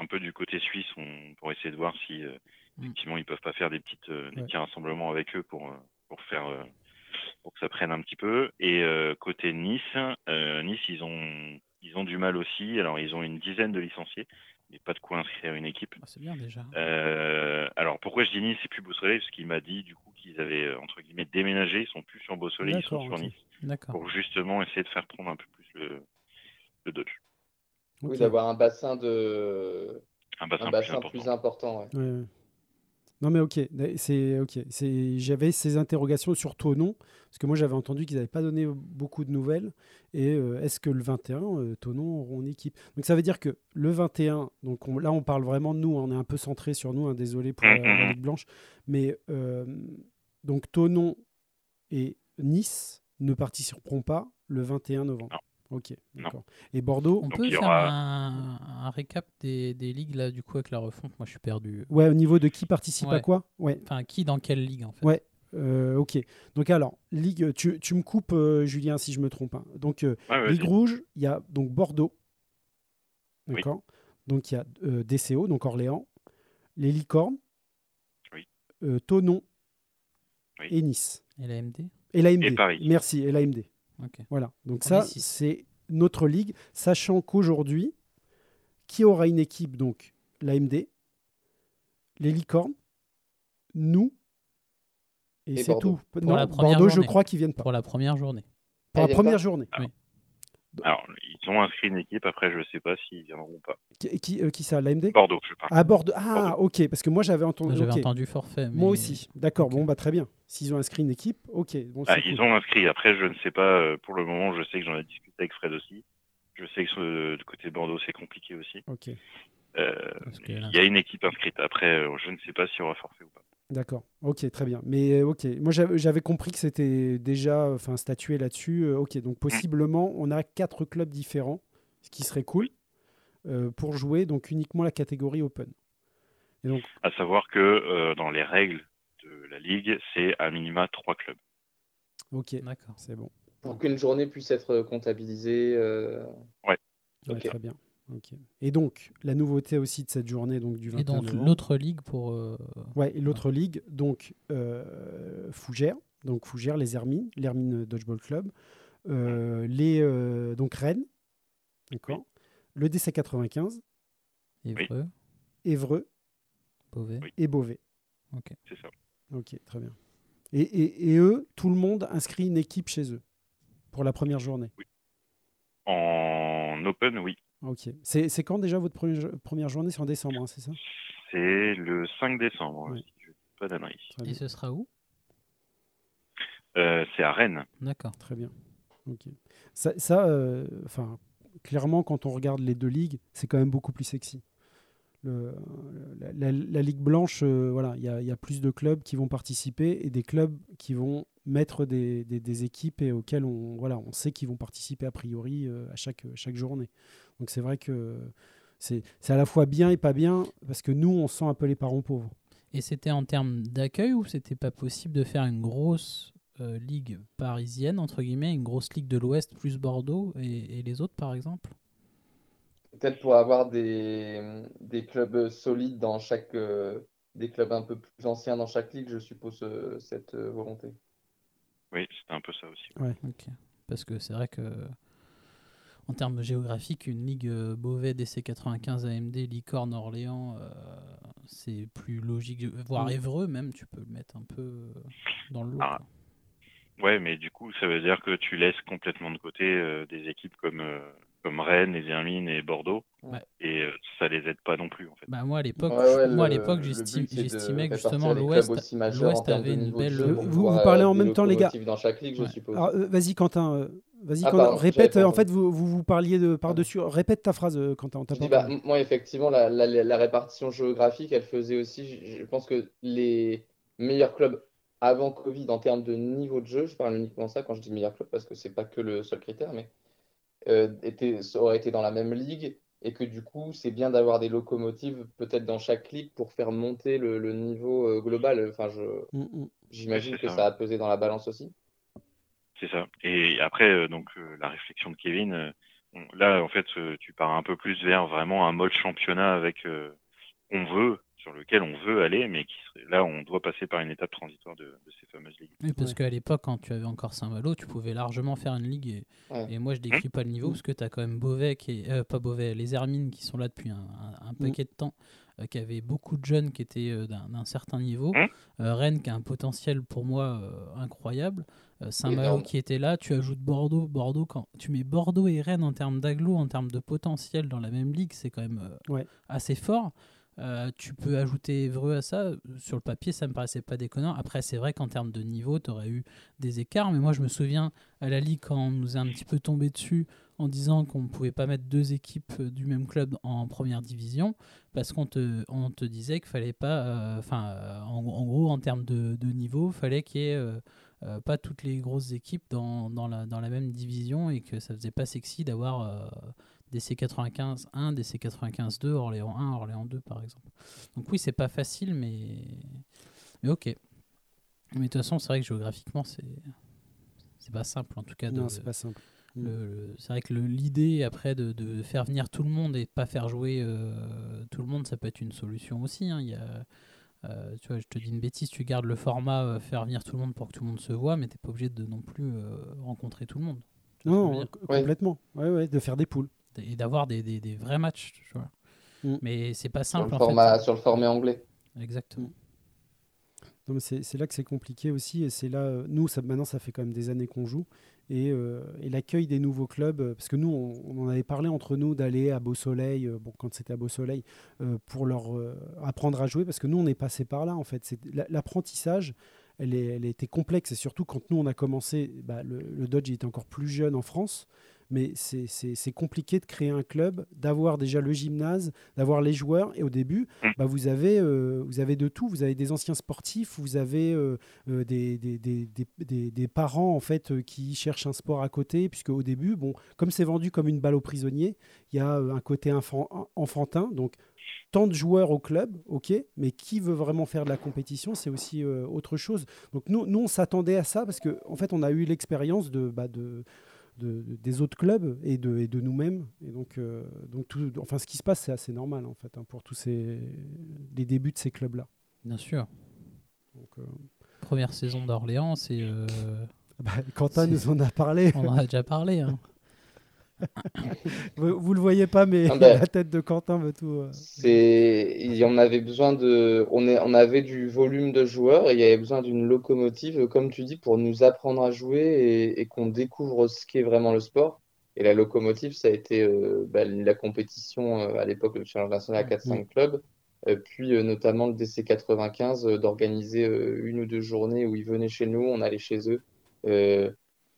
[SPEAKER 7] un peu du côté suisse on, pour essayer de voir si euh,
[SPEAKER 5] Mm.
[SPEAKER 7] effectivement ils peuvent pas faire des petites euh, des petits rassemblements avec eux pour euh, pour faire euh, pour que ça prenne un petit peu. Et euh, côté Nice, euh, Nice ils ont ils ont du mal aussi. Alors ils ont une dizaine de licenciés, mais pas de quoi inscrire une équipe.
[SPEAKER 5] Ah, c'est bien déjà.
[SPEAKER 7] Euh, alors pourquoi je dis Nice et plus Beau Soleil Parce qu'il m'a dit du coup qu'ils avaient entre guillemets déménagé, ils sont plus sur Beau Soleil, ils sont sur. Nice. Pour justement essayer de faire prendre un peu plus le, le dodge.
[SPEAKER 6] Oui, d'avoir un bassin de
[SPEAKER 7] Un bassin,
[SPEAKER 6] un
[SPEAKER 7] plus important.
[SPEAKER 6] plus important. ouais.
[SPEAKER 4] Ouais, ouais. Non mais ok, c'est ok. C'est j'avais ces interrogations sur Tonon parce que moi j'avais entendu qu'ils n'avaient pas donné beaucoup de nouvelles et euh, est-ce que le 21 euh, Tonon auront une équipe? Donc ça veut dire que le 21 donc on- là on parle vraiment de nous, on est un peu centré sur nous, hein, désolé pour la, la Ligue blanche, mais euh, donc Tonon et Nice ne participeront pas le 21 novembre.
[SPEAKER 7] Non.
[SPEAKER 4] Ok, d'accord. Et Bordeaux,
[SPEAKER 5] On
[SPEAKER 7] Donc,
[SPEAKER 5] peut faire
[SPEAKER 7] aura-
[SPEAKER 5] un, un récap des, des ligues là du coup avec la refonte? Moi je suis perdu.
[SPEAKER 4] ouais, au niveau de qui participe à quoi? Ouais.
[SPEAKER 5] Enfin qui dans quelle ligue en fait?
[SPEAKER 4] Ouais. Euh, ok. Donc alors, Ligue, tu, tu me coupes, euh, Julien, si je me trompe. hein. Donc, euh,
[SPEAKER 7] Ouais,
[SPEAKER 4] Ligue rouge, il y a donc Bordeaux.
[SPEAKER 7] Oui.
[SPEAKER 4] D'accord Donc, il y a euh, DCO, donc Orléans, les Licornes,
[SPEAKER 7] Oui.
[SPEAKER 4] euh, Tonon
[SPEAKER 7] Oui.
[SPEAKER 4] et Nice.
[SPEAKER 5] Et la MD
[SPEAKER 4] Et l'AMD.
[SPEAKER 7] Et Paris.
[SPEAKER 4] Merci, et l'AMD. Voilà. Donc,
[SPEAKER 5] On
[SPEAKER 4] ça, c'est notre ligue, sachant qu'aujourd'hui, qui aura une équipe Donc, l'AMD, les Licornes, nous, et,
[SPEAKER 6] Et
[SPEAKER 4] c'est tout.
[SPEAKER 5] Pour
[SPEAKER 4] non,
[SPEAKER 5] la première
[SPEAKER 4] Bordeaux, je crois qu'ils viennent pas.
[SPEAKER 5] Pour la première journée.
[SPEAKER 4] Pour la première journée.
[SPEAKER 7] Alors, ils ont inscrit une équipe, après je sais pas s'ils viendront ou pas.
[SPEAKER 4] Qui, qui, euh, qui ça, l'AMD
[SPEAKER 7] Bordeaux, je parle.
[SPEAKER 4] À Bordeaux. Ah, ok, parce que moi j'avais entendu.
[SPEAKER 5] J'avais entendu forfait.
[SPEAKER 4] Moi aussi. D'accord, bon, bah très bien. S'ils ont inscrit une équipe, ok. Bon,
[SPEAKER 7] Ah, ils
[SPEAKER 4] cool.
[SPEAKER 7] ont inscrit, après je ne sais pas, euh, pour le moment je sais que j'en ai discuté avec Fred aussi. Je sais que du côté de Bordeaux c'est compliqué aussi.
[SPEAKER 4] Ok,
[SPEAKER 7] Euh, il y a une équipe inscrite, après je ne sais pas s'il y aura forfait ou pas.
[SPEAKER 4] D'accord. Ok, très bien. Mais euh, ok, moi j'avais j'avais compris que c'était déjà enfin, statué là-dessus. Euh, ok, donc possiblement on a quatre clubs différents, ce qui serait cool, euh, pour jouer donc uniquement la catégorie Open. Et donc,
[SPEAKER 7] À savoir que euh, dans les règles de la Ligue, c'est à minima trois clubs.
[SPEAKER 4] ok,
[SPEAKER 5] D'accord.
[SPEAKER 4] c'est bon.
[SPEAKER 6] Pour qu'une journée puisse être comptabilisée. euh,
[SPEAKER 4] Ouais,
[SPEAKER 6] Ok.
[SPEAKER 4] Très bien. Et donc, la nouveauté aussi de cette journée donc, du 21
[SPEAKER 5] Et donc
[SPEAKER 4] novembre.
[SPEAKER 5] l'autre ligue pour. euh,
[SPEAKER 4] Ouais, l'autre ligue, donc euh, Fougères, donc Fougères, les Hermines, l'Hermine Dodgeball Club, euh, les euh, donc Rennes, d'accord, le DC 95,
[SPEAKER 5] Évreux,
[SPEAKER 4] Évreux
[SPEAKER 5] Beauvais.
[SPEAKER 7] Oui.
[SPEAKER 4] et Beauvais.
[SPEAKER 5] Ok.
[SPEAKER 7] C'est ça.
[SPEAKER 4] Ok, très bien. Et, et- et eux, tout le monde inscrit une équipe chez eux pour la première journée.
[SPEAKER 7] En Open, oui.
[SPEAKER 4] Ok. C'est quand déjà votre première, jo- première journée? C'est en décembre, hein, c'est ça?
[SPEAKER 7] C'est le 5 décembre,
[SPEAKER 4] Oui.
[SPEAKER 7] si je dis pas d'annerie.
[SPEAKER 5] Et ce sera où?
[SPEAKER 7] Euh, c'est à Rennes.
[SPEAKER 5] D'accord.
[SPEAKER 4] Très bien. Ok. Ça, ça, euh, enfin, clairement, quand on regarde les deux ligues, c'est quand même beaucoup plus sexy. Le- la, la- la Ligue blanche, euh, voilà, il y a, il y a plus de clubs qui vont participer et des clubs qui vont mettre des, des- des équipes et auxquelles on, voilà, on sait qu'ils vont participer a priori euh, à chaque, chaque journée. Donc c'est vrai que c'est c'est à la fois bien et pas bien parce que nous, on sent un peu les parents pauvres.
[SPEAKER 5] Et c'était en termes d'accueil ou c'était pas possible de faire une grosse euh, ligue parisienne, entre guillemets, une grosse ligue de l'Ouest plus Bordeaux et, et les autres par exemple?
[SPEAKER 6] Peut-être pour avoir des, des clubs solides dans chaque. euh, des clubs un peu plus anciens dans chaque ligue, je suppose euh, cette euh, volonté.
[SPEAKER 7] Oui, c'était un peu ça aussi.
[SPEAKER 5] Ok. Parce que c'est vrai que en termes géographiques, une ligue euh, Beauvais DC 95 AMD, Licorne, Orléans, euh, c'est plus logique. Voire
[SPEAKER 4] Mm.
[SPEAKER 5] Évreux même, tu peux le mettre un peu euh, dans le lot.
[SPEAKER 7] Ah. Ouais, mais du coup, ça veut dire que tu laisses complètement de côté euh, des équipes comme, euh, comme Rennes, les Hermines et Bordeaux.
[SPEAKER 5] Ouais.
[SPEAKER 7] Et euh, ça les aide pas non plus, en fait.
[SPEAKER 5] Bah moi à l'époque,
[SPEAKER 6] Ouais, ouais,
[SPEAKER 5] moi à l'époque j'estimais que justement l'Ouest, avait une belle.
[SPEAKER 6] jeu
[SPEAKER 4] Vous- vous parlez
[SPEAKER 6] euh,
[SPEAKER 4] en même temps, les gars.
[SPEAKER 6] locomotives dans chaque ligue, je
[SPEAKER 5] Ouais.
[SPEAKER 6] suppose.
[SPEAKER 4] Alors, euh, vas-y Quentin, euh, vas-y
[SPEAKER 6] Ah, pardon,
[SPEAKER 4] répète. euh, en fait, vous, vous vous parliez de par-dessus. Répète ta phrase, Quentin.
[SPEAKER 6] Dis, bah, moi, effectivement, la, la- la répartition géographique, elle faisait aussi. Je, je pense que les meilleurs clubs avant Covid, en termes de niveau de jeu, je parle uniquement de ça quand je dis meilleurs clubs, parce que c'est pas que le seul critère, mais euh, auraient été dans la même ligue. Et que du coup, c'est bien d'avoir des locomotives peut-être dans chaque ligue pour faire monter le, le niveau euh, global. Enfin, je,
[SPEAKER 4] Mm, mm.
[SPEAKER 6] j'imagine que ça
[SPEAKER 7] ça.
[SPEAKER 6] a pesé dans la balance aussi.
[SPEAKER 7] C'est ça. Et après, euh, donc, euh, la réflexion de Kevin, euh, là, en fait, euh, tu pars un peu plus vers vraiment un mode championnat avec, euh, on veut, sur lequel on veut aller, mais qui serait, là, on doit passer par une étape transitoire de, de ces fameuses ligues.
[SPEAKER 5] Oui, parce
[SPEAKER 4] Ouais.
[SPEAKER 5] qu'à l'époque, quand tu avais encore Saint-Malo, tu pouvais largement faire une ligue. Et,
[SPEAKER 6] Ouais.
[SPEAKER 5] et moi, je décris pas le niveau parce que tu as quand même Beauvais, qui est, euh, pas Beauvais, les Hermines qui sont là depuis un, un- un paquet de temps, euh, qui avaient beaucoup de jeunes qui étaient euh, d'un certain niveau. Euh, Rennes qui a un potentiel pour moi euh, incroyable. Saint-Malo qui était là. Tu ajoutes Bordeaux. Bordeaux quand tu mets Bordeaux et Rennes en termes d'agglo, en termes de potentiel dans la même ligue, c'est quand même euh,
[SPEAKER 4] Ouais.
[SPEAKER 5] assez fort. Euh, tu peux ajouter Evreux à ça. Sur le papier, ça me paraissait pas déconnant. Après, c'est vrai qu'en termes de niveau, tu aurais eu des écarts. Mais moi, je me souviens à la Ligue, quand on nous a un petit peu tombé dessus en disant qu'on ne pouvait pas mettre deux équipes euh, du même club en première division, parce qu'on te, disait qu'il fallait pas. euh, Enfin, en, gros, en termes de, de niveau, fallait qu'il y ait. pas toutes les grosses équipes dans, dans, la, dans la même division et que ça faisait pas sexy d'avoir euh, des C95 1, des C95 2, Orléans 1, Orléans 2 par exemple. Donc oui, c'est pas facile, mais, mais ok. Mais de toute façon, c'est vrai que géographiquement, c'est c'est pas simple en tout cas.
[SPEAKER 4] Non, c'est pas simple.
[SPEAKER 5] le- le- c'est vrai que l'idée après de, de faire venir tout le monde et pas faire jouer euh, tout le monde, ça peut être une solution aussi. hein. Il y a, euh, tu vois, je te dis une bêtise, tu gardes le format euh, faire venir tout le monde pour que tout le monde se voit, mais t'es pas obligé de non plus rencontrer tout le monde.
[SPEAKER 4] Non, complètement. Ouais, ouais, de faire des poules.
[SPEAKER 5] Et d'avoir des, des, des vrais matchs. Tu vois.
[SPEAKER 4] Mm.
[SPEAKER 5] Mais c'est pas
[SPEAKER 6] Sur
[SPEAKER 5] simple
[SPEAKER 6] le,
[SPEAKER 5] en
[SPEAKER 6] format,
[SPEAKER 5] fait.
[SPEAKER 6] sur le format anglais.
[SPEAKER 5] Exactement.
[SPEAKER 4] Mais c'est c'est là que c'est compliqué aussi. Et c'est là, euh, nous, ça, maintenant, ça fait quand même des années qu'on joue. Et, euh, et l'accueil des nouveaux clubs, euh, parce que nous, on, on en avait parlé entre nous d'aller à Beau Soleil, euh, bon, quand c'était à Beau Soleil, euh, pour leur euh, apprendre à jouer, parce que nous, on est passé par là, en fait. L'apprentissage, elle, est, elle était complexe. Et surtout, quand nous, on a commencé, bah, le, le Dodge il était encore plus jeune en France. Mais c'est- compliqué de créer un club, d'avoir déjà le gymnase, d'avoir les joueurs. Et au début,
[SPEAKER 7] Mm.
[SPEAKER 4] bah, vous, avez, euh, vous avez de tout. Vous avez des anciens sportifs, vous avez euh, euh, des, des, des, des, des- des parents en fait qui cherchent un sport à côté. Puisque au début, bon, comme c'est vendu comme une balle aux prisonniers, il y a un côté enfan- enfantin. Donc, tant de joueurs au club, ok, mais qui veut vraiment faire de la compétition, c'est aussi euh, autre chose. Donc nous, nous on s'attendait à ça parce qu'en en fait, on a eu l'expérience de, bah, de, de- de- des autres clubs et de, et de nous-mêmes. Et donc, euh, donc tout, enfin, ce qui se passe, c'est assez normal en fait hein, pour tous ces, les débuts de ces clubs-là.
[SPEAKER 5] Bien sûr.
[SPEAKER 4] Donc, euh,
[SPEAKER 5] Première saison d'Orléans, c'est. euh,
[SPEAKER 4] bah, Quentin nous en a parlé.
[SPEAKER 5] on en a déjà parlé. hein.
[SPEAKER 4] vous, vous le voyez pas, mais
[SPEAKER 6] Ah ben.
[SPEAKER 4] la tête de Quentin veut tout. euh,
[SPEAKER 6] C'est, il y en avait besoin de, on est, on avait du volume de joueurs et il y avait besoin d'une locomotive, comme tu dis, pour nous apprendre à jouer et, et qu'on découvre ce qu'est vraiment le sport. Et la locomotive, ça a été euh, bah, la compétition euh, à l'époque, le Challenge National à 4-5 clubs, euh, puis notamment le DC 95, euh, d'organiser une ou deux journées où ils venaient chez nous, on allait chez eux,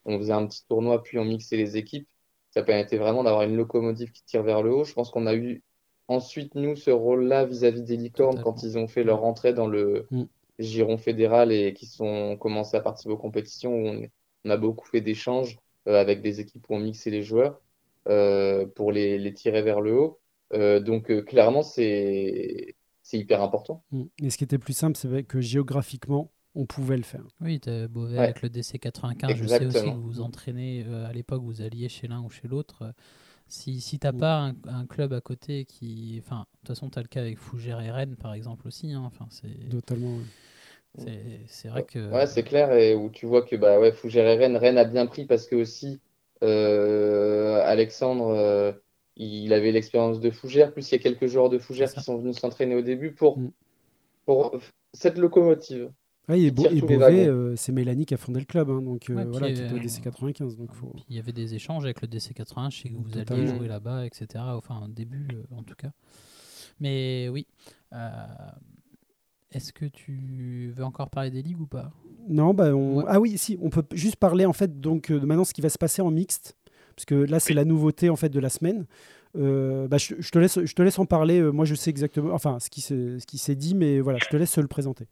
[SPEAKER 6] on faisait un petit tournoi, puis on mixait les équipes. Ça permettait vraiment d'avoir une locomotive qui tire vers le haut. Je pense qu'on a eu ensuite, nous, ce rôle-là vis-à-vis des licornes quand ils ont fait leur entrée dans le
[SPEAKER 4] Mm.
[SPEAKER 6] giron fédéral et qui sont commencé à participer aux compétitions où on, on a beaucoup fait d'échanges euh, avec des équipes où on mixait les joueurs euh, pour les, les tirer vers le haut. Euh, donc, clairement, c'est c'est hyper important.
[SPEAKER 4] mm. Et ce qui était plus simple, c'est vrai que géographiquement, on pouvait le faire.
[SPEAKER 5] Oui, t'as Beauvais
[SPEAKER 6] Ouais.
[SPEAKER 5] avec le DC 95. Je sais aussi
[SPEAKER 6] Exactement.
[SPEAKER 5] que vous vous entraînez euh, à l'époque, vous alliez chez l'un ou chez l'autre. Si, si t'as
[SPEAKER 4] Mm.
[SPEAKER 5] pas un, un club à côté qui. Enfin, de toute façon, t'as le cas avec Fougères et Rennes, par exemple, aussi. hein. Enfin, c'est
[SPEAKER 4] Totalement. ouais.
[SPEAKER 5] c'est- c'est vrai que.
[SPEAKER 6] Ouais, c'est clair, et où tu vois que bah ouais, Fougères et Rennes, Rennes a bien pris parce que aussi euh, Alexandre, euh, il avait l'expérience de Fougères, plus il y a quelques joueurs de
[SPEAKER 5] ça.
[SPEAKER 6] qui sont venus s'entraîner au début pour,
[SPEAKER 4] Mm.
[SPEAKER 6] pour cette locomotive.
[SPEAKER 4] Ouais, et,
[SPEAKER 6] tire
[SPEAKER 4] et Beauvais, euh, c'est Mélanie qui a fondé le club, hein, donc euh,
[SPEAKER 5] Ouais,
[SPEAKER 4] voilà,
[SPEAKER 5] puis,
[SPEAKER 4] qui était au
[SPEAKER 5] euh,
[SPEAKER 4] DC 95. Donc faut...
[SPEAKER 5] Il y avait des échanges avec le DC81, je sais que vous alliez
[SPEAKER 4] Totalement.
[SPEAKER 5] jouer là-bas, etc. Enfin, au début, euh, en tout cas. Mais oui. euh, Est-ce que tu veux encore parler des ligues ou pas?
[SPEAKER 4] Non, bah on...
[SPEAKER 5] Ouais.
[SPEAKER 4] ah oui, si, on peut juste parler en fait donc euh, de maintenant ce qui va se passer en mixte, parce que là c'est la nouveauté en fait de la semaine. Euh, bah, je, je te laisse, je te laisse en parler. euh, moi, je sais exactement, enfin, ce qui s'est, ce qui s'est dit, mais voilà, je te laisse le présenter.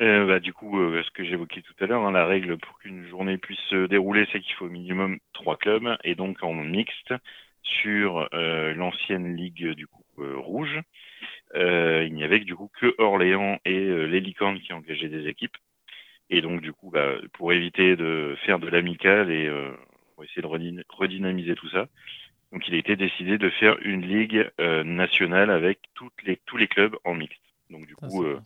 [SPEAKER 7] Euh, bah, du coup, euh, ce que j'évoquais tout à l'heure, hein, la règle pour qu'une journée puisse se dérouler, c'est qu'il faut au minimum trois clubs, et donc en mixte sur euh, l'ancienne ligue du coup euh, rouge. Euh, il n'y avait que, du coup que Orléans et euh, les Licornes qui engageaient des équipes. Et donc du coup, bah, pour éviter de faire de l'amical et euh, pour essayer de redyn- redynamiser tout ça, Donc il a été décidé de faire une ligue euh, nationale avec toutes les, tous les clubs en mixte. Donc du coup,
[SPEAKER 5] c'est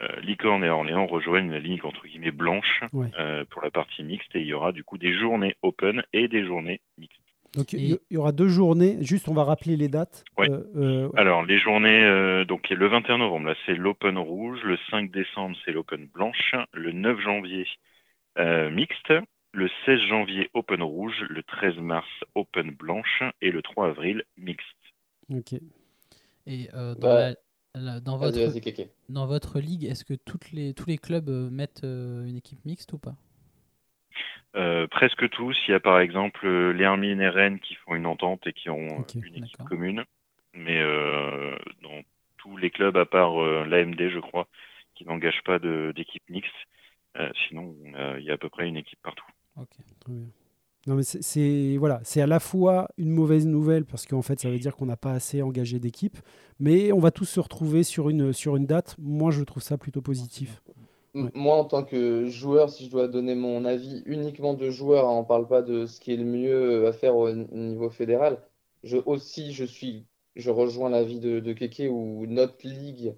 [SPEAKER 7] euh, Licorne et Orléans rejoignent la ligue entre guillemets blanche
[SPEAKER 4] Ouais.
[SPEAKER 7] euh, pour la partie mixte et il y aura du coup des journées open et des journées mixtes.
[SPEAKER 4] Donc, il y- aura deux journées. Juste, on va rappeler les dates.
[SPEAKER 7] Ouais.
[SPEAKER 4] Euh, euh,
[SPEAKER 7] Alors les journées, euh, donc le 21 novembre, là c'est l'open rouge, le 5 décembre c'est l'open blanche, le 9 janvier euh, mixte, le 16 janvier open rouge, le 13 mars open blanche et le 3 avril mixte.
[SPEAKER 4] ok.
[SPEAKER 5] Et euh, dans,
[SPEAKER 6] Bah,
[SPEAKER 5] la- dans, votre, dans votre ligue, est-ce que toutes les, tous les clubs euh, mettent euh, une équipe mixte ou pas?
[SPEAKER 7] Euh, presque tous, il y a par exemple euh, les Hermines et Rennes qui font une entente et qui ont une équipe commune, mais euh, dans tous les clubs à part euh, l'AMD je crois, qui n'engagent pas de- d'équipe mixte, euh, sinon il y a à peu près une équipe partout.
[SPEAKER 5] Ok.
[SPEAKER 4] Très bien. Non, mais c'est- voilà, c'est à la fois une mauvaise nouvelle parce qu'en fait, ça veut dire qu'on n'a pas assez engagé d'équipe, mais on va tous se retrouver sur une, sur une date. Moi, je trouve ça plutôt positif. Ouais.
[SPEAKER 6] Moi, en tant que joueur, si je dois donner mon avis uniquement de joueur, hein, on parle pas de ce qui est le mieux à faire au niveau fédéral. Je aussi, je suis, je rejoins l'avis de, de Keke où notre ligue,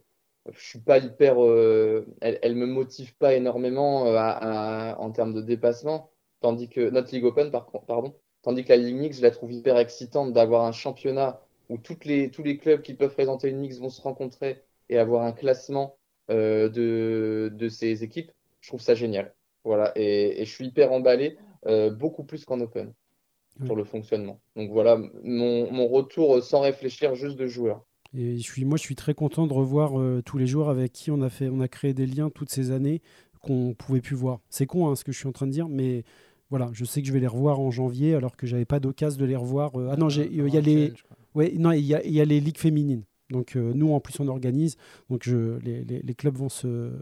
[SPEAKER 6] je suis pas hyper, euh, elle, elle me motive pas énormément euh, à- à- en termes de dépassement, tandis que notre ligue open, par pardon, tandis que la ligue mixte, je la trouve hyper excitante d'avoir un championnat où toutes les, tous les clubs qui peuvent présenter une mixte vont se rencontrer et avoir un classement euh, de, de ces équipes, je trouve ça génial. Voilà, et, et je suis hyper emballé, euh, beaucoup plus qu'en open,
[SPEAKER 4] Ouais.
[SPEAKER 6] sur le fonctionnement. Donc voilà, mon, mon retour sans réfléchir, juste de joueur.
[SPEAKER 4] Et je suis, moi, je suis très content de revoir euh, tous les joueurs avec qui on a, fait, on a créé des liens toutes ces années qu'on pouvait plus voir. C'est con hein, ce que je suis en train de dire, mais voilà, je sais que je vais les revoir en janvier alors que j'avais pas d'occasion de les revoir. euh, Ah non, j'ai- il y a les, Ouais, non, il y a, il y a les ligues féminines. Donc euh, nous, en plus, on organise. Donc je, les, les- les clubs vont se...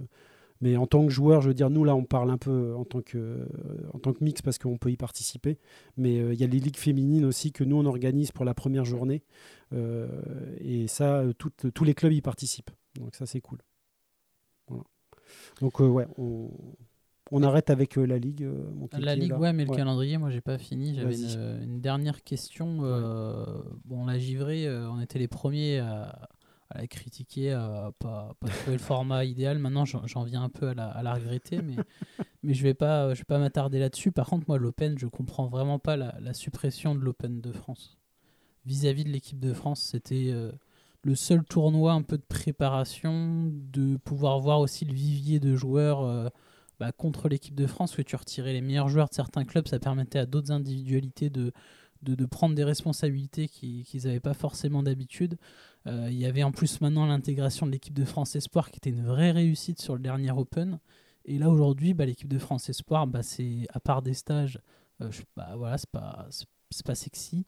[SPEAKER 4] Mais en tant que joueur, je veux dire, nous, là, on parle un peu en tant que, euh, en tant que mix parce qu'on peut y participer. Mais euh, il y a les ligues féminines aussi que nous, on organise pour la première journée. Euh, et ça, euh, tous les clubs y participent. Donc ça, c'est cool. Voilà. Donc euh, ouais, on, on arrête avec euh, la ligue. euh, mon
[SPEAKER 5] La Ligue, ouais, mais le calendrier, moi, j'ai pas fini. J'avais une, une dernière question. euh, Bon, la givrée, euh, on était les premiers à, à la critiquer, à pas, pas trouver le format idéal. Maintenant, j'en viens un peu à la, à la regretter, mais, mais je vais pas, je vais pas m'attarder là-dessus. Par contre, moi, l'Open, je comprends vraiment pas la, la suppression de l'Open de France. Vis-à-vis de l'équipe de France, c'était le seul tournoi un peu de préparation, de pouvoir voir aussi le vivier de joueurs. Bah, contre l'équipe de France, que tu retirais les meilleurs joueurs de certains clubs, ça permettait à d'autres individualités de, de, prendre des responsabilités qui- qu'ils n'avaient pas forcément d'habitude. Euh, Il y avait en plus maintenant l'intégration de l'équipe de France Espoir qui était une vraie réussite sur le dernier Open. Et là aujourd'hui, bah, l'équipe de France Espoir, bah, c'est à part des stages, euh, bah, voilà, c'est pas, pas sexy.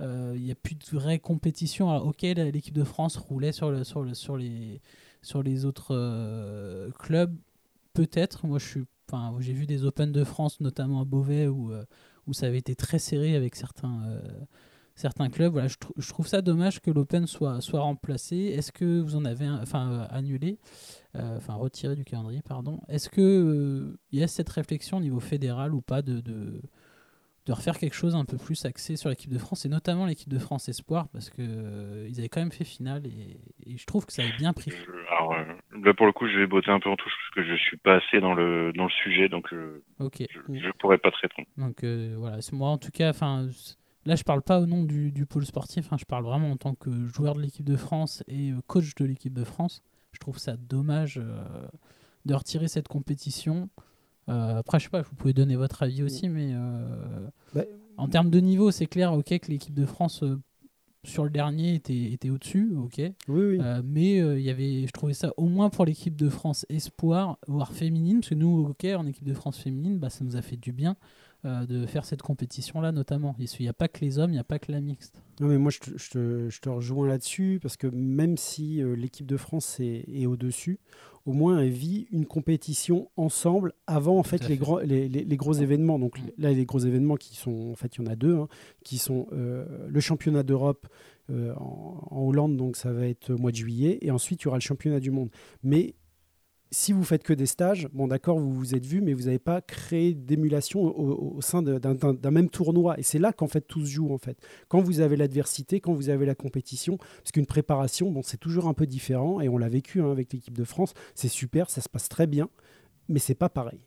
[SPEAKER 5] Euh, Il n'y a plus de vraie compétition. Ok, l'équipe de France roulait sur, le, sur, le, sur, les, sur les autres euh, clubs, peut-être. Moi, je suis, j'ai vu des Open de France, notamment à Beauvais, où, euh, où ça avait été très serré avec certains, euh, certains clubs. Voilà, je, je trouve ça dommage que l'Open soit, soit remplacé. Est-ce que vous en avez, enfin, euh, annulé, enfin retiré du calendrier, pardon? Est-ce que euh, il y a cette réflexion au niveau fédéral ou pas de, de de refaire quelque chose un peu plus axé sur l'équipe de France et notamment l'équipe de France Espoir parce que euh, ils avaient quand même fait finale et, et je trouve que ça avait bien pris.
[SPEAKER 7] Je- alors euh, là pour le coup je vais botter un peu en touche parce que je suis pas assez dans le dans le sujet donc euh, je, je pourrais pas te répondre.
[SPEAKER 5] Donc euh, voilà, c'est moi en tout cas, enfin là je parle pas au nom du, du pôle sportif, hein, je parle vraiment en tant que joueur de l'équipe de France et euh, coach de l'équipe de France. Je trouve ça dommage euh, de retirer cette compétition. Euh, après, je sais pas, vous pouvez donner votre avis aussi, mais euh,
[SPEAKER 4] Bah,
[SPEAKER 5] en termes de niveau, c'est clair, ok, que l'équipe de France euh, sur le dernier était, était au-dessus, ok.
[SPEAKER 4] Oui, oui.
[SPEAKER 5] Euh, mais euh, il y avait, je trouvais ça au moins pour l'équipe de France espoir, voire féminine, parce que nous, ok, en équipe de France féminine, bah, ça nous a fait du bien euh, de faire cette compétition-là, notamment. Il n'y a pas que les hommes, il n'y a pas que la mixte.
[SPEAKER 4] Non, mais moi, je te, je te- je te rejoins là-dessus parce que même si euh, l'équipe de France est, est au-dessus, au moins elle vit une compétition ensemble avant en fait, les,
[SPEAKER 5] fait.
[SPEAKER 4] gros, les, les- les gros événements. Donc
[SPEAKER 5] Mm.
[SPEAKER 4] là, les gros événements qui sont, en fait, il y en a deux, hein, qui sont euh, le championnat d'Europe euh, en, en Hollande, donc ça va être au mois de juillet, et ensuite il y aura le championnat du monde. Mais si vous faites que des stages, bon d'accord, vous vous êtes vu, mais vous n'avez pas créé d'émulation au, au sein d'un- même tournoi. Et c'est là qu'en fait tout se joue en fait. Quand vous avez l'adversité, quand vous avez la compétition, parce qu'une préparation, bon, c'est toujours un peu différent. Et on l'a vécu hein, avec l'équipe de France. C'est super, ça se passe très bien, mais c'est pas pareil.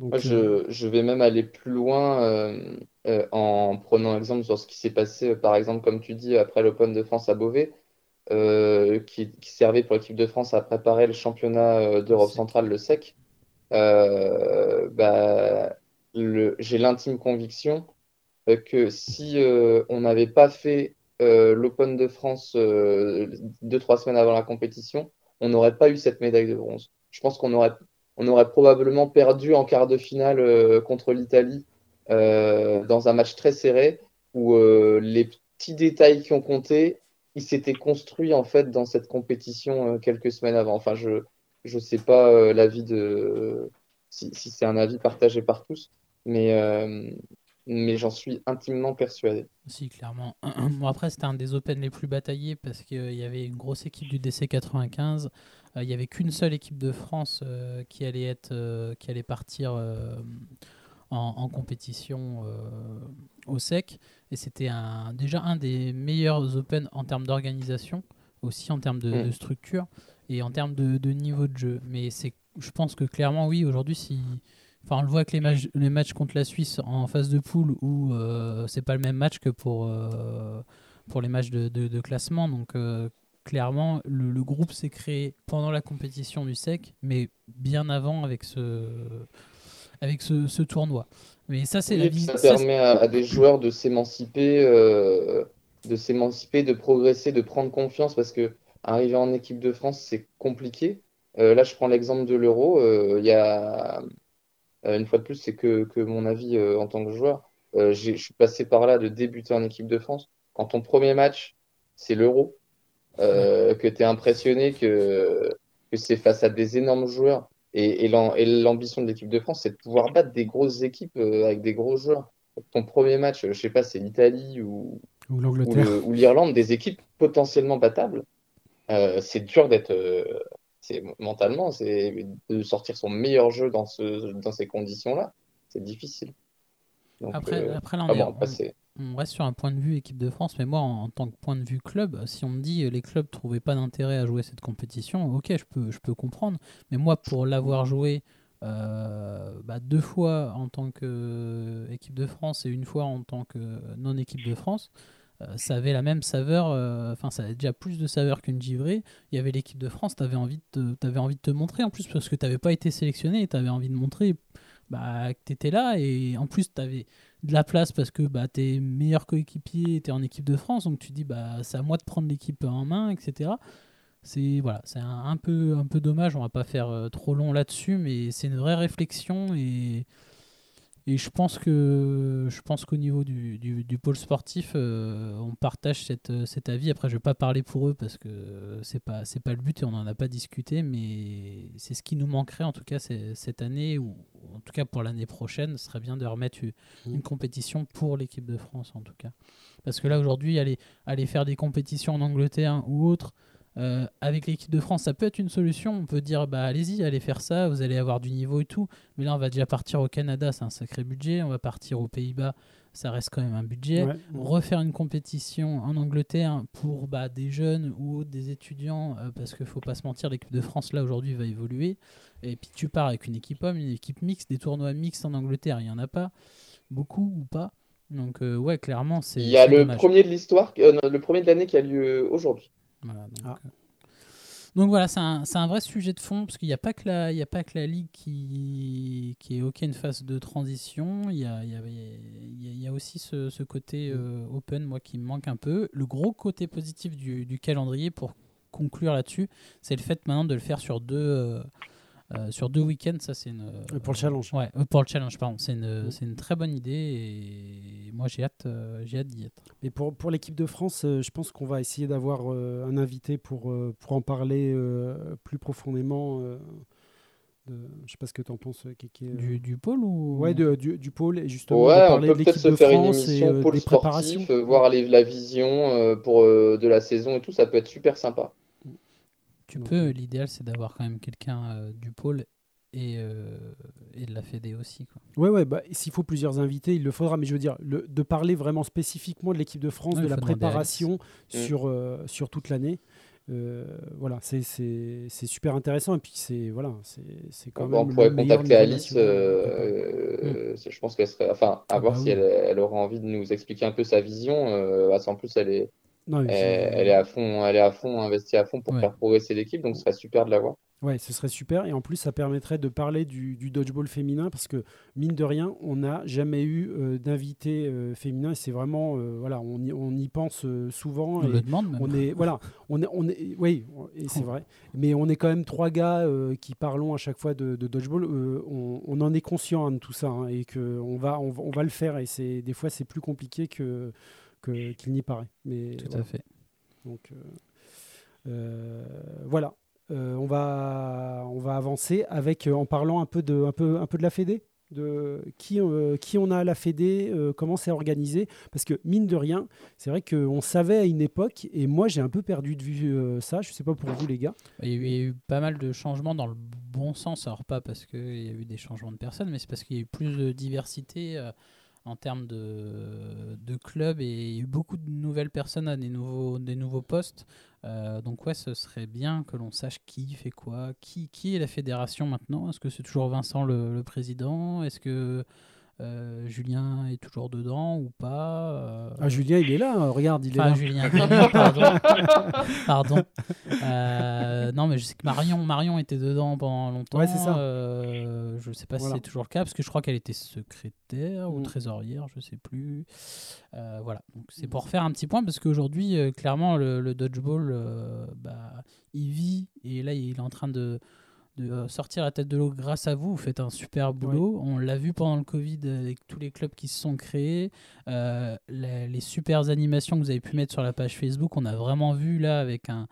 [SPEAKER 4] Donc,
[SPEAKER 6] Moi,
[SPEAKER 4] euh,
[SPEAKER 6] je, je vais même aller plus loin euh, euh, en prenant exemple sur ce qui s'est passé, euh, par exemple, comme tu dis, après l'Open de France à Beauvais, qui, qui servait pour l'équipe de France à préparer le championnat euh, d'Europe centrale, le SEC. Euh, bah, j'ai l'intime conviction euh, que si euh, on n'avait pas fait euh, l'Open de France euh, deux, trois semaines avant la compétition, on n'aurait pas eu cette médaille de bronze. Je pense qu'on aurait on aurait probablement perdu en quart de finale euh, contre l'Italie euh, dans un match très serré où euh, les petits détails qui ont compté, ils s'étaient construits en fait dans cette compétition euh, quelques semaines avant. Enfin, je je sais pas euh, l'avis de si, si c'est un avis partagé par tous, mais euh, mais j'en suis intimement persuadé.
[SPEAKER 5] Si, clairement. Bon, après, c'était un des Open les plus bataillés parce qu'il y avait une grosse équipe du DC 95. Euh, Il n'y avait qu'une seule équipe de France qui, allait être, qui allait partir en, en compétition euh, au sec. Et c'était un, déjà un des meilleurs Open en termes d'organisation, aussi en termes de,
[SPEAKER 6] Mm.
[SPEAKER 5] de structure et en termes de, de niveau de jeu. Mais c'est, je pense que clairement, oui, aujourd'hui, si. Enfin, on le voit avec les, matchs- les matchs contre la Suisse en phase de poule où euh, c'est pas le même match que pour, euh, pour les matchs de, de- de classement. Donc, euh, clairement, le, le groupe s'est créé pendant la compétition du SEC, mais bien avant avec ce, avec ce, ce tournoi. Mais ça, c'est
[SPEAKER 6] Oui,
[SPEAKER 5] la vie-
[SPEAKER 6] ça
[SPEAKER 5] ça,
[SPEAKER 6] permet à, à des joueurs de s'émanciper, euh, de s'émanciper, de progresser, de prendre confiance parce que arriver en équipe de France, c'est compliqué. Euh, là, je prends l'exemple de l'Euro. euh, Il y a une fois de plus, c'est que, que mon avis en tant que joueur. Je suis passé par là de débuter en équipe de France. Quand ton premier match, c'est l'Euro, euh, que tu es impressionné que, que c'est face à des énormes joueurs. Et, et l'am- et l'ambition de l'équipe de France, c'est de pouvoir battre des grosses équipes euh, avec des gros joueurs. Ton premier match, je sais pas, c'est l'Italie ou,
[SPEAKER 4] ou
[SPEAKER 6] ou
[SPEAKER 4] l'Angleterre.
[SPEAKER 6] le- ou l'Irlande, des équipes potentiellement battables. Euh, c'est dur d'être, euh, c'est mentalement, c'est de sortir son meilleur jeu dans ce, dans ces conditions-là. C'est difficile. Donc,
[SPEAKER 5] Après,
[SPEAKER 6] euh,
[SPEAKER 5] après là, on,
[SPEAKER 6] ah
[SPEAKER 5] est- on- on reste sur un point de vue équipe de France, mais moi, en, tant que point de vue club, si on me dit euh, les clubs trouvaient pas d'intérêt à jouer cette compétition, ok, je peux, je peux comprendre. Mais moi, pour l'avoir joué euh, bah, deux fois en tant qu'équipe de France et une fois en tant que non-équipe de France, euh, ça avait la même saveur, euh, enfin ça avait déjà plus de saveur qu'une givrée. Il y avait l'équipe de France, tu avais, envie de te- t'avais envie de te montrer en plus parce que tu n'avais pas été sélectionné et tu envie de montrer bah, que tu étais là et en plus tu avais de la place parce que bah, tes meilleurs coéquipiers étaient en équipe de France, donc tu dis bah, c'est à moi de prendre l'équipe en main, etc. C'est voilà, un peu, un peu dommage, on va pas faire euh, trop long là-dessus, mais c'est une vraie réflexion et, et je pense que je pense qu'au niveau du, du, du pôle sportif, euh, on partage cette, euh, cet avis. Après, je vais pas parler pour eux parce que c'est pas c'est pas le but et on n'en a pas discuté, mais c'est ce qui nous manquerait en tout cas cette année ou en tout cas pour l'année prochaine, ce serait bien de remettre une, une compétition pour l'équipe de France en tout cas. Parce que là aujourd'hui, aller aller faire des compétitions en Angleterre ou autre. Euh, avec l'équipe de France, ça peut être une solution. On peut dire, bah allez-y, allez faire ça, vous allez avoir du niveau et tout. Mais là, on va déjà partir au Canada, c'est un sacré budget. On va partir aux Pays-Bas, ça reste quand même un budget.
[SPEAKER 4] Ouais.
[SPEAKER 5] Refaire une compétition en Angleterre pour bah, des jeunes ou autres, des étudiants, euh, parce qu'il faut pas se mentir, l'équipe de France là aujourd'hui va évoluer. Et puis tu pars avec une équipe homme, une équipe mixte, des tournois mixtes en Angleterre, il y en a pas beaucoup ou pas. Donc euh, ouais, clairement, c'est.
[SPEAKER 6] Il y a le
[SPEAKER 5] dommage.
[SPEAKER 6] premier de l'histoire, euh, le premier de l'année qui a lieu aujourd'hui.
[SPEAKER 5] Voilà, donc,
[SPEAKER 4] Ah.
[SPEAKER 5] euh, donc voilà, c'est un, vrai sujet de fond, parce qu'il n'y a, pas que la- il y a pas que la Ligue qui, qui est OK une phase de transition, il y a, y y aussi ce, ce côté euh, open, moi, qui me manque un peu. Le gros côté positif du, du calendrier, pour conclure là-dessus, c'est le fait maintenant de le faire sur deux, euh, euh, sur deux week-ends. Ça, c'est une,
[SPEAKER 4] Euh, pour le challenge.
[SPEAKER 5] Ouais, euh, pour le challenge, pardon. C'est une,
[SPEAKER 4] Mm.
[SPEAKER 5] c'est une très bonne idée et moi, j'ai hâte, euh, j'ai hâte d'y être.
[SPEAKER 4] Mais pour, pour l'équipe de France, euh, je pense qu'on va essayer d'avoir euh, un invité pour, euh, pour en parler euh, plus profondément. euh, de, je sais pas ce que tu en penses, Kéké.
[SPEAKER 5] Du, du pôle ou?
[SPEAKER 4] Ouais, de- du, du pôle, et justement
[SPEAKER 6] Ouais, on
[SPEAKER 4] parler
[SPEAKER 6] peut
[SPEAKER 4] de
[SPEAKER 6] peut-être
[SPEAKER 4] l'équipe
[SPEAKER 6] se
[SPEAKER 4] de
[SPEAKER 6] faire une
[SPEAKER 4] France et
[SPEAKER 6] émission
[SPEAKER 4] euh,
[SPEAKER 6] pôle sportif, voir les- la vision euh, pour, euh, de la saison et tout, ça peut être super sympa.
[SPEAKER 5] Tu
[SPEAKER 4] Donc,
[SPEAKER 5] peux,
[SPEAKER 4] euh,
[SPEAKER 5] l'idéal c'est d'avoir quand même quelqu'un euh, du pôle et, euh, et de la Fédé aussi. Quoi.
[SPEAKER 4] Ouais, ouais, bah, s'il faut plusieurs invités, il le faudra. Mais je veux dire, le- de parler vraiment spécifiquement de l'équipe de France,
[SPEAKER 5] Ouais,
[SPEAKER 4] de la préparation
[SPEAKER 6] Mm.
[SPEAKER 4] sur, euh, sur toute l'année. euh, voilà, c'est- c'est c'est super intéressant. Et puis, c'est voilà, c'est c'est quand
[SPEAKER 6] Bon, on
[SPEAKER 4] même.
[SPEAKER 6] pourrait
[SPEAKER 4] le
[SPEAKER 6] contacter Alice. euh, Je pense qu'elle serait. Enfin, à
[SPEAKER 4] Ah
[SPEAKER 6] voir
[SPEAKER 4] bah
[SPEAKER 6] si
[SPEAKER 4] oui.
[SPEAKER 6] elle, elle aura envie de nous expliquer un peu sa vision. Euh, parce qu'en plus, elle est,
[SPEAKER 4] Non, mais
[SPEAKER 6] elle, est à fond, elle est à fond, investie à fond pour
[SPEAKER 5] Ouais.
[SPEAKER 6] faire progresser l'équipe. Donc, ce serait super de l'avoir.
[SPEAKER 4] Ouais, ce serait super. Et en plus, ça permettrait de parler du, du dodgeball féminin parce que, mine de rien, on n'a jamais eu euh, d'invité euh, féminin. Et c'est vraiment, euh, voilà, on y, on y pense euh, souvent.
[SPEAKER 5] On
[SPEAKER 4] et
[SPEAKER 5] le demande même.
[SPEAKER 4] on est, voilà, on est, on est, oui, et c'est vrai. Mais on est quand même trois gars euh, qui parlons à chaque fois de, de dodgeball. Euh, on, on en est conscient hein, de tout ça hein, et que on va, on, va- on va le faire. Et c'est des fois, c'est plus compliqué que qu'il n'y paraît. Mais
[SPEAKER 5] Tout
[SPEAKER 4] voilà.
[SPEAKER 5] à fait.
[SPEAKER 4] Donc euh, euh, voilà, Euh, on va on va avancer avec en parlant un peu de un peu un peu de la Fédé, de qui qui on a à la Fédé, comment c'est organisé, parce que mine de rien, c'est vrai qu'on savait à une époque et moi j'ai un peu perdu de vue ça. Je sais pas pour vous les gars.
[SPEAKER 5] Il y, a eu, pas mal de changements dans le bon sens, alors pas parce qu'il y a eu des changements de personnes, mais c'est parce qu'il y a eu plus de diversité en termes de, de clubs et il y a eu beaucoup de nouvelles personnes à des nouveaux, des nouveaux postes. Euh, donc ouais, ce serait bien que l'on sache qui fait quoi, qui, qui est la fédération maintenant. Est-ce que c'est toujours Vincent le, le président? Est-ce que euh, Julien est toujours dedans ou pas Euh,
[SPEAKER 4] Ah Julien il est là, hein, regarde il est
[SPEAKER 5] Enfin,
[SPEAKER 4] là.
[SPEAKER 5] Julien, Julien, pardon. pardon. Euh, non, mais je sais que Marion, Marion était dedans pendant longtemps.
[SPEAKER 4] Ouais, c'est ça.
[SPEAKER 5] Euh, je sais pas
[SPEAKER 4] Voilà.
[SPEAKER 5] si c'est toujours le cas, parce que je crois qu'elle était secrétaire ou
[SPEAKER 4] Mm.
[SPEAKER 5] trésorière, je sais plus. Euh, voilà. Donc c'est pour faire un petit point, parce qu'aujourd'hui, euh, clairement, le, le dodgeball, euh, bah, il vit, et là, il est en train de de euh, sortir la tête de l'eau grâce à vous. Vous faites un super boulot. On l'a vu pendant le Covid avec tous les clubs qui se sont créés. Euh, les, les super animations que vous avez pu mettre sur la page Facebook, on a vraiment vu là avec un,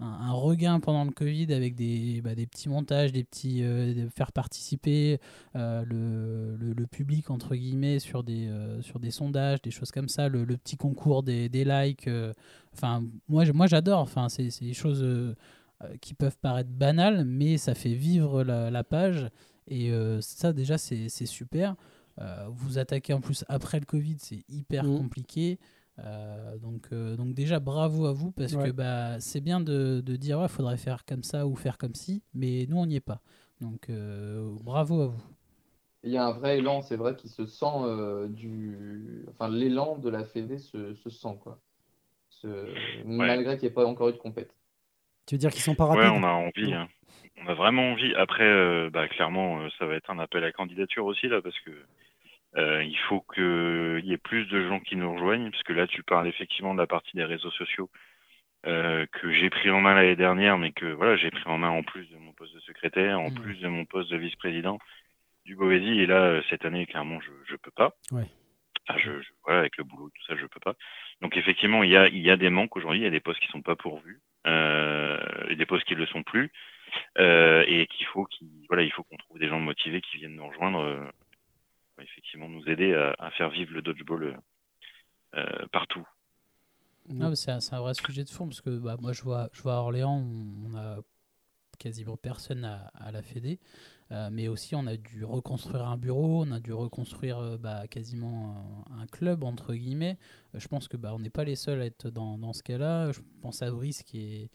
[SPEAKER 5] un, un regain pendant le Covid avec des, bah, des petits montages, des petits euh, de faire participer euh, le, le, le public entre guillemets sur des, sur des sondages, des choses comme ça, le, le petit concours des, des likes. Enfin, moi, moi j'adore. Enfin, c'est des choses qui peuvent paraître banales, mais ça fait vivre la, la page. Et euh, ça, déjà, c'est super. Euh, vous attaquez en plus après le Covid, c'est hyper
[SPEAKER 4] Mhm.
[SPEAKER 5] compliqué. Euh, donc, euh, donc déjà bravo à vous parce
[SPEAKER 4] Ouais.
[SPEAKER 5] que bah, c'est bien de, de dire ouais faudrait faire comme ça ou faire comme ci, mais nous on n'y est pas. Donc euh, bravo à vous.
[SPEAKER 6] Il y a un vrai élan, c'est vrai, qui se sent euh, du. Enfin, l'élan de la Fédé se, se sent, quoi. Malgré qu'il n'y ait pas encore eu de compète.
[SPEAKER 4] Tu veux dire qu'ils sont pas
[SPEAKER 7] Ouais,
[SPEAKER 4] rapides
[SPEAKER 7] on a envie. hein. On a vraiment envie. Après, euh, bah, clairement, euh, ça va être un appel à candidature aussi, là, parce que euh, il faut qu'il y ait plus de gens qui nous rejoignent, parce que là, tu parles effectivement de la partie des réseaux sociaux que j'ai pris en main l'année dernière, mais que voilà, j'ai pris en main en plus de mon poste de secrétaire, en
[SPEAKER 5] Mhm.
[SPEAKER 7] plus de mon poste de vice-président du Bovésie. Et là, cette année, clairement, je je peux pas.
[SPEAKER 4] Ouais.
[SPEAKER 7] Ah, je, je- voilà, avec le boulot, tout ça, je peux pas. Donc effectivement, il y a, il y a des manques aujourd'hui, il y a des postes qui sont pas pourvus, et des postes qui ne le sont plus, euh, et qu'il faut qu'il, voilà, il faut qu'on trouve des gens motivés qui viennent nous rejoindre, euh, effectivement, nous aider à, à faire vivre le dodgeball euh, euh, partout.
[SPEAKER 5] Ah, bah, c'est un, vrai sujet de fond parce que bah, moi je vois, je vois à Orléans, on, on a quasiment personne à, à la Fédé, euh, mais aussi on a dû reconstruire un bureau, on a dû reconstruire euh, bah, quasiment un, un club entre guillemets. Euh, je pense que bah, on n'est pas les seuls à être dans, dans ce cas-là. Je pense à Brice qui est,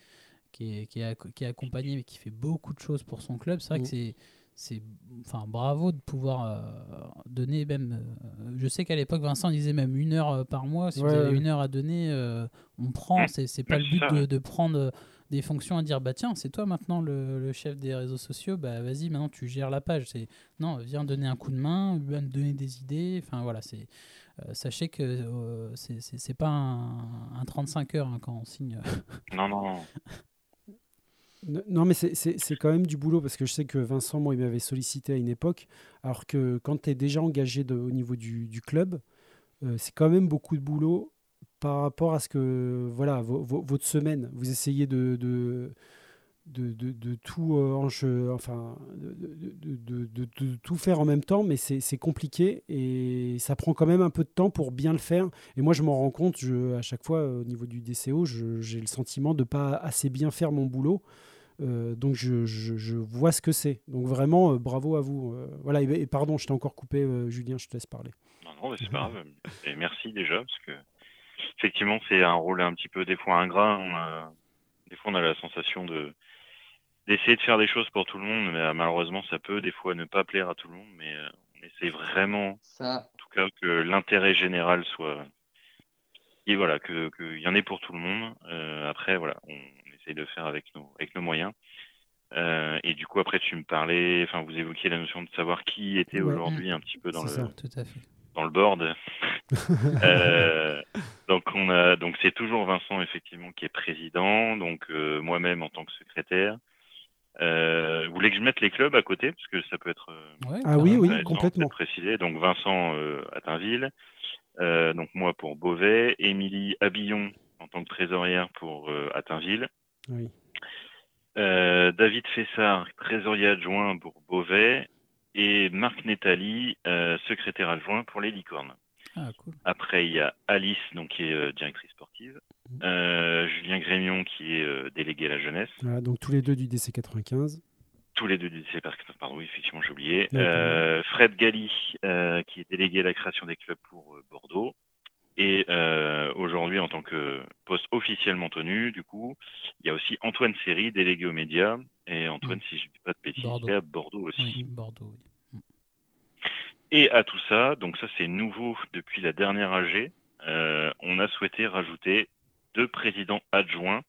[SPEAKER 5] qui est, qui est, acc- qui est accompagné mais qui fait beaucoup de choses pour son club. C'est vrai
[SPEAKER 4] Mm.
[SPEAKER 5] que c'est c'est enfin bravo de pouvoir euh, donner même euh, je sais qu'à l'époque Vincent disait même une heure euh, par mois si
[SPEAKER 4] Ouais,
[SPEAKER 5] vous avez une heure à donner euh, on prend c'est c'est pas le but de, prendre euh, des fonctions à dire bah tiens c'est toi maintenant le, le chef des réseaux sociaux bah vas-y maintenant tu gères la page. C'est non viens donner un coup de main viens me donner des idées. Enfin voilà c'est euh, sachez que euh, c'est- c'est c'est pas un, un 35 heures hein, quand on signe
[SPEAKER 7] Non, non, non.
[SPEAKER 4] N- Non, mais c'est- c'est c'est quand même du boulot parce que je sais que Vincent, moi, il m'avait sollicité à une époque, alors que quand tu es déjà engagé de- au niveau du, du club, euh, c'est quand même beaucoup de boulot par rapport à ce que, voilà, vo- vo- votre semaine, vous essayez de, tout, faire en même temps, mais c'est compliqué et ça prend quand même un peu de temps pour bien le faire. Et moi, je m'en rends compte, je, à chaque fois, euh, au niveau du DCO, j'ai le sentiment de pas assez bien faire mon boulot. Euh, donc je, vois ce que c'est. Donc vraiment, euh, bravo à vous. Voilà, et, pardon, je t'ai encore coupé, Julien, je te laisse parler.
[SPEAKER 7] Non, non, c'est pas grave. Et merci déjà, parce que effectivement, c'est un rôle un petit peu des fois ingrat. On a, des fois, on a la sensation de d'essayer de faire des choses pour tout le monde, mais euh, malheureusement, ça peut des fois ne pas plaire à tout le monde. Mais euh, on essaie vraiment,
[SPEAKER 6] Ça,
[SPEAKER 7] en tout cas, que l'intérêt général soit et voilà, que qu'il y en ait pour tout le monde. Euh, après, voilà, on, on essaye de faire avec nos avec nos moyens. Euh, et du coup, après, tu me parlais, enfin, vous évoquiez la notion de savoir qui était
[SPEAKER 4] Ouais.
[SPEAKER 7] aujourd'hui un petit peu dans le
[SPEAKER 4] ça.
[SPEAKER 5] Tout à fait.
[SPEAKER 7] Dans le board. Euh, donc on a donc c'est toujours Vincent effectivement qui est président, donc euh, moi-même en tant que secrétaire. Euh, vous voulez que je mette les clubs à côté? Parce que ça peut être euh,
[SPEAKER 5] Ouais,
[SPEAKER 4] Ah oui, oui, complètement.
[SPEAKER 7] de préciser. Donc Vincent euh, à Tinville, euh, donc moi pour Beauvais, Émilie Abillon en tant que trésorière pour euh, Attinville,
[SPEAKER 4] Oui.
[SPEAKER 7] euh, David Fessard, trésorier adjoint pour Beauvais, et Marc Netali, euh, secrétaire adjoint pour les Licornes.
[SPEAKER 5] Ah, cool.
[SPEAKER 7] Après, il y a Alice, donc, qui est euh, directrice sportive.
[SPEAKER 4] Mhm.
[SPEAKER 7] Euh, Julien Grémion, qui est euh, délégué à la jeunesse.
[SPEAKER 4] Voilà, donc tous les deux du DC 95.
[SPEAKER 7] Tous les deux du Parc- pardon, oui, effectivement, j'ai oublié. Euh, Fred Galli, euh, qui est délégué à la création des clubs pour euh, Bordeaux. Et euh, aujourd'hui, en tant que poste officiellement tenu, du coup, il y a aussi Antoine Serry, délégué aux médias. Et Antoine, si je ne dis pas de bêtises,
[SPEAKER 5] Bordeaux.
[SPEAKER 7] à Bordeaux aussi.
[SPEAKER 5] Oui, Bordeaux. oui.
[SPEAKER 7] Et à tout ça, donc ça c'est nouveau depuis la dernière AG, euh, on a souhaité rajouter deux présidents adjoints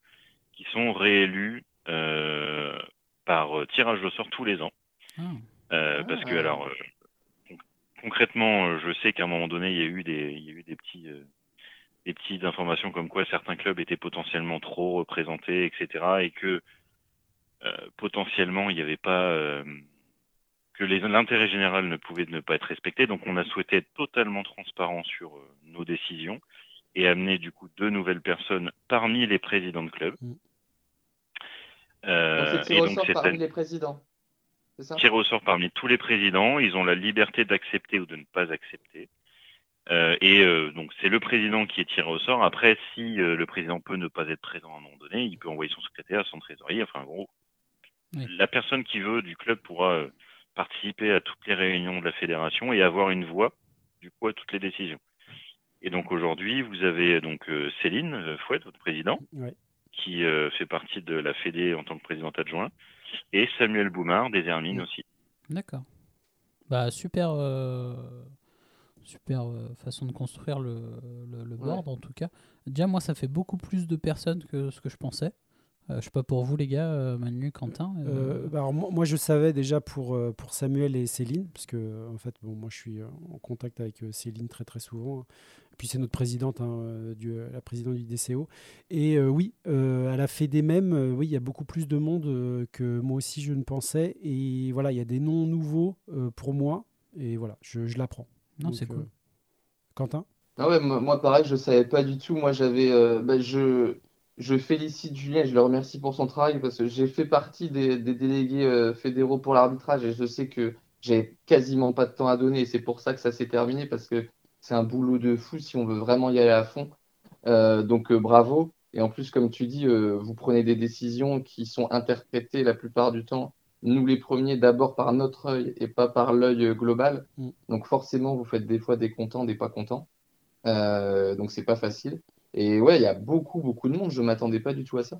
[SPEAKER 7] qui sont réélus euh, par tirage au sort tous les ans.
[SPEAKER 5] Ah,
[SPEAKER 7] Euh,
[SPEAKER 6] Ah.
[SPEAKER 7] Parce que alors euh, concrètement, euh, je sais qu'à un moment donné, il y a eu des, il y a eu des petits, euh, des petites informations comme quoi certains clubs étaient potentiellement trop représentés, etc., et que euh, potentiellement il n'y avait pas euh, que les- l'intérêt général ne pouvait ne pas être respecté. Donc on a souhaité être totalement transparent sur euh, nos décisions et amener du coup deux nouvelles personnes parmi les présidents de club.
[SPEAKER 4] Mm.
[SPEAKER 7] Euh,
[SPEAKER 6] donc
[SPEAKER 7] et
[SPEAKER 6] parmi les présidents. Ça
[SPEAKER 7] tiré au sort parmi tous les présidents. Ils ont la liberté d'accepter ou de ne pas accepter. Euh, et euh, donc c'est le président qui est tiré au sort. Après, si euh, le président peut ne pas être présent à un moment donné, il peut envoyer son secrétaire, son trésorier. Enfin, en gros,
[SPEAKER 5] Oui.
[SPEAKER 7] la personne qui veut du club pourra euh, participer à toutes les réunions de la fédération et avoir une voix du coup à toutes les décisions. Et donc aujourd'hui, vous avez donc euh, Céline Fouette, votre président, qui euh, fait partie de la Fédé en tant que présidente adjoint, et Samuel Boumard des Hermines
[SPEAKER 4] Mm.
[SPEAKER 7] aussi.
[SPEAKER 5] D'accord. Bah, super, euh, super euh, façon de construire le, le, le board, en tout cas. Déjà, moi, ça fait beaucoup plus de personnes que ce que je pensais. Euh, je sais pas pour vous, les gars, euh, Manu, Quentin. euh,
[SPEAKER 4] Euh, bah alors, moi, moi, je savais déjà pour, euh, pour Samuel et Céline, parce que en fait, bon, moi, je suis en contact avec Céline très très souvent. hein. Puis c'est notre présidente, hein, euh, du, euh, la présidente du DCO. Et euh, oui, euh, elle a fait des mêmes. euh, oui, il y a beaucoup plus de monde euh, que moi aussi je ne pensais. Et voilà, il y a des noms nouveaux euh, pour moi. Et voilà, je, je l'apprends.
[SPEAKER 5] non, c'est cool.
[SPEAKER 4] euh, Quentin?
[SPEAKER 6] Ah ouais, moi, moi, pareil, je savais pas du tout. Moi, j'avais, euh, bah, je, je félicite Julien, je le remercie pour son travail parce que j'ai fait partie des, des délégués euh, fédéraux pour l'arbitrage et je sais que j'ai quasiment pas de temps à donner et c'est pour ça que ça s'est terminé parce que c'est un boulot de fou si on veut vraiment y aller à fond. Euh, donc euh, bravo. Et en plus, comme tu dis, euh, vous prenez des décisions qui sont interprétées la plupart du temps, nous les premiers, d'abord par notre œil et pas par l'œil global.
[SPEAKER 4] Mm.
[SPEAKER 6] Donc forcément, vous faites des fois des contents, des pas contents. Donc c'est pas facile. Et ouais, il y a beaucoup, beaucoup de monde. Je m'attendais pas du tout à ça.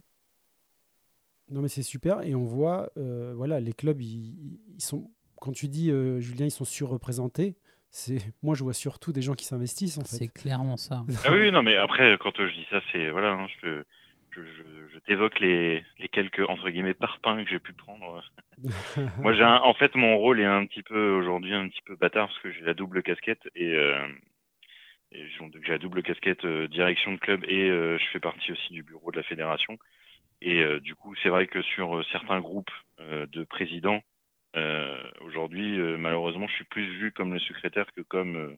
[SPEAKER 4] Non, mais c'est super. Et on voit, voilà, les clubs, ils, ils sont. Quand tu dis, Julien, ils sont surreprésentés. C'est moi, je vois surtout des gens qui s'investissent en
[SPEAKER 5] C'est
[SPEAKER 4] fait.
[SPEAKER 5] clairement ça.
[SPEAKER 7] Ah oui, non, mais après, quand je dis ça, c'est voilà, hein, je, je, je, je t'évoque les, les quelques entre guillemets parpaings que j'ai pu prendre. Moi, j'ai en fait, mon rôle est un petit peu aujourd'hui un petit peu bâtard parce que j'ai la double casquette et, euh, et j'ai la double casquette euh, direction de club et euh, je fais partie aussi du bureau de la fédération. Et euh, du coup, c'est vrai que sur euh, certains groupes euh, de présidents, euh, aujourd'hui, euh, malheureusement, je suis plus vu comme le secrétaire que comme euh,